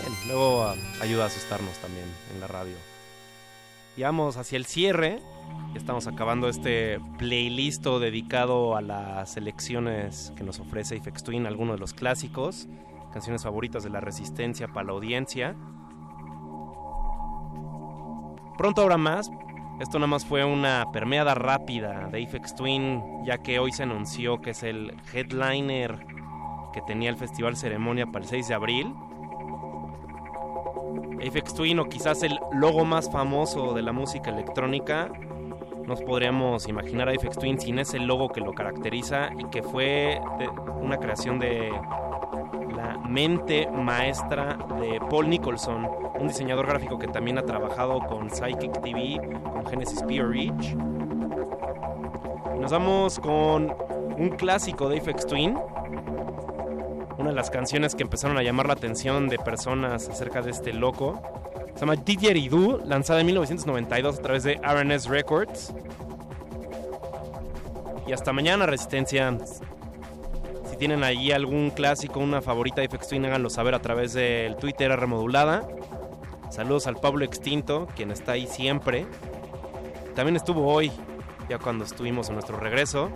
Bien, luego ah, ayuda a asustarnos también en la radio. Y vamos hacia el cierre. Estamos acabando este playlist dedicado a las selecciones que nos ofrece Apex Twin, algunos de los clásicos, canciones favoritas de la resistencia para la audiencia. Pronto habrá más. Esto nada más fue una permeada rápida de Apex Twin, ya que hoy se anunció que es el headliner que tenía el Festival Ceremonia para el 6 de abril. Apex Twin, o quizás el logo más famoso de la música electrónica, nos podríamos imaginar a Apex Twin sin ese logo que lo caracteriza y que fue una creación de mente maestra de Paul Nicholson, un diseñador gráfico que también ha trabajado con Psychic TV, con Genesis Peer Reach. Nos vamos con un clásico de Apex Twin, una de las canciones que empezaron a llamar la atención de personas acerca de este loco. Se llama Didgeridoo, lanzada en 1992 a través de RNS Records. Y hasta mañana, Resistencia. Si tienen allí algún clásico, una favorita de Apex Twin, háganlo saber a través del Twitter R Modulada. Saludos al Pablo Extinto, quien está ahí siempre. También estuvo hoy, ya cuando estuvimos en nuestro regreso.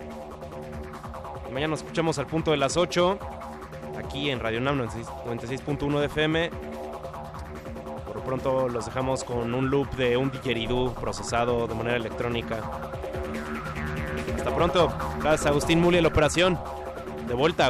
Mañana nos escuchamos al punto de las 8, aquí en Radio Nam 96 96.1 de FM. Por pronto los dejamos con un loop de un didgeridoo procesado de manera electrónica. Hasta pronto. Gracias Agustín Muli en la operación. De vuelta,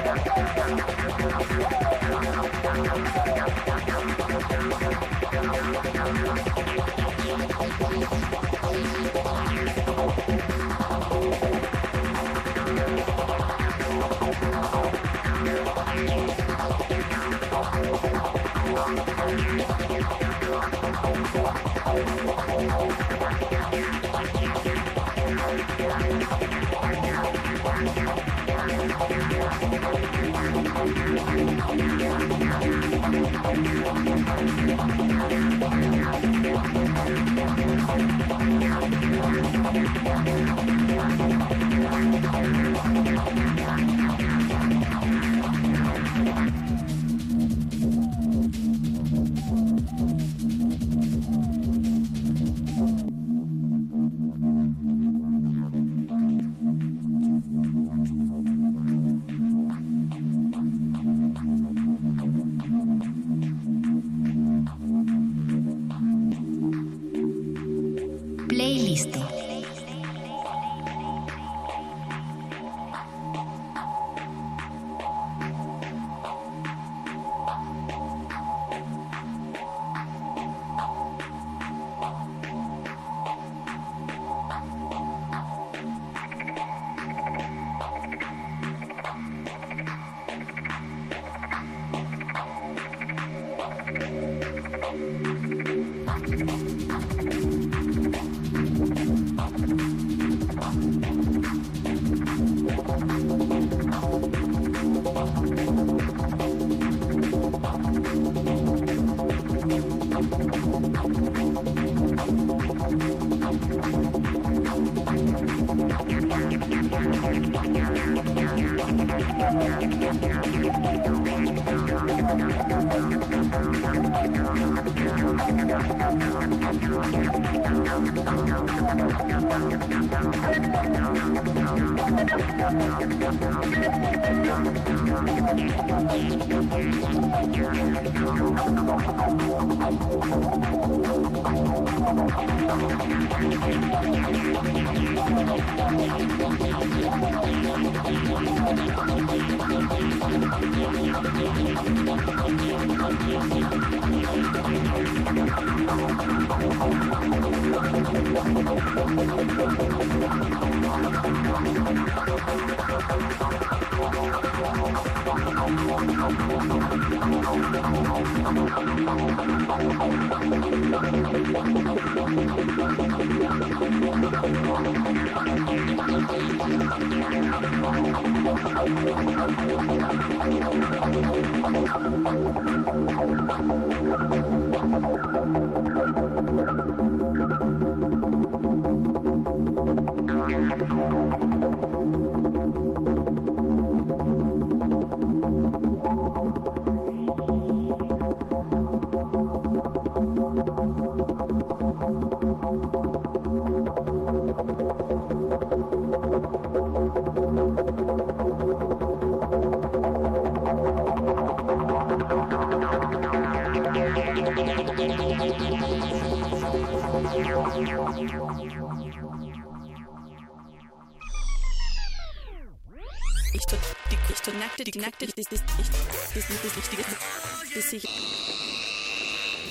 Agus. Playlist.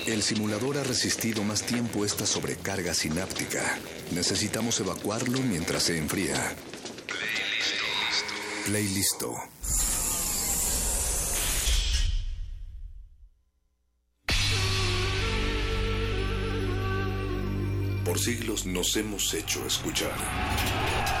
El simulador ha resistido más tiempo esta sobrecarga sináptica. Necesitamos evacuarlo mientras se enfría. Play listo. Por siglos nos hemos hecho escuchar.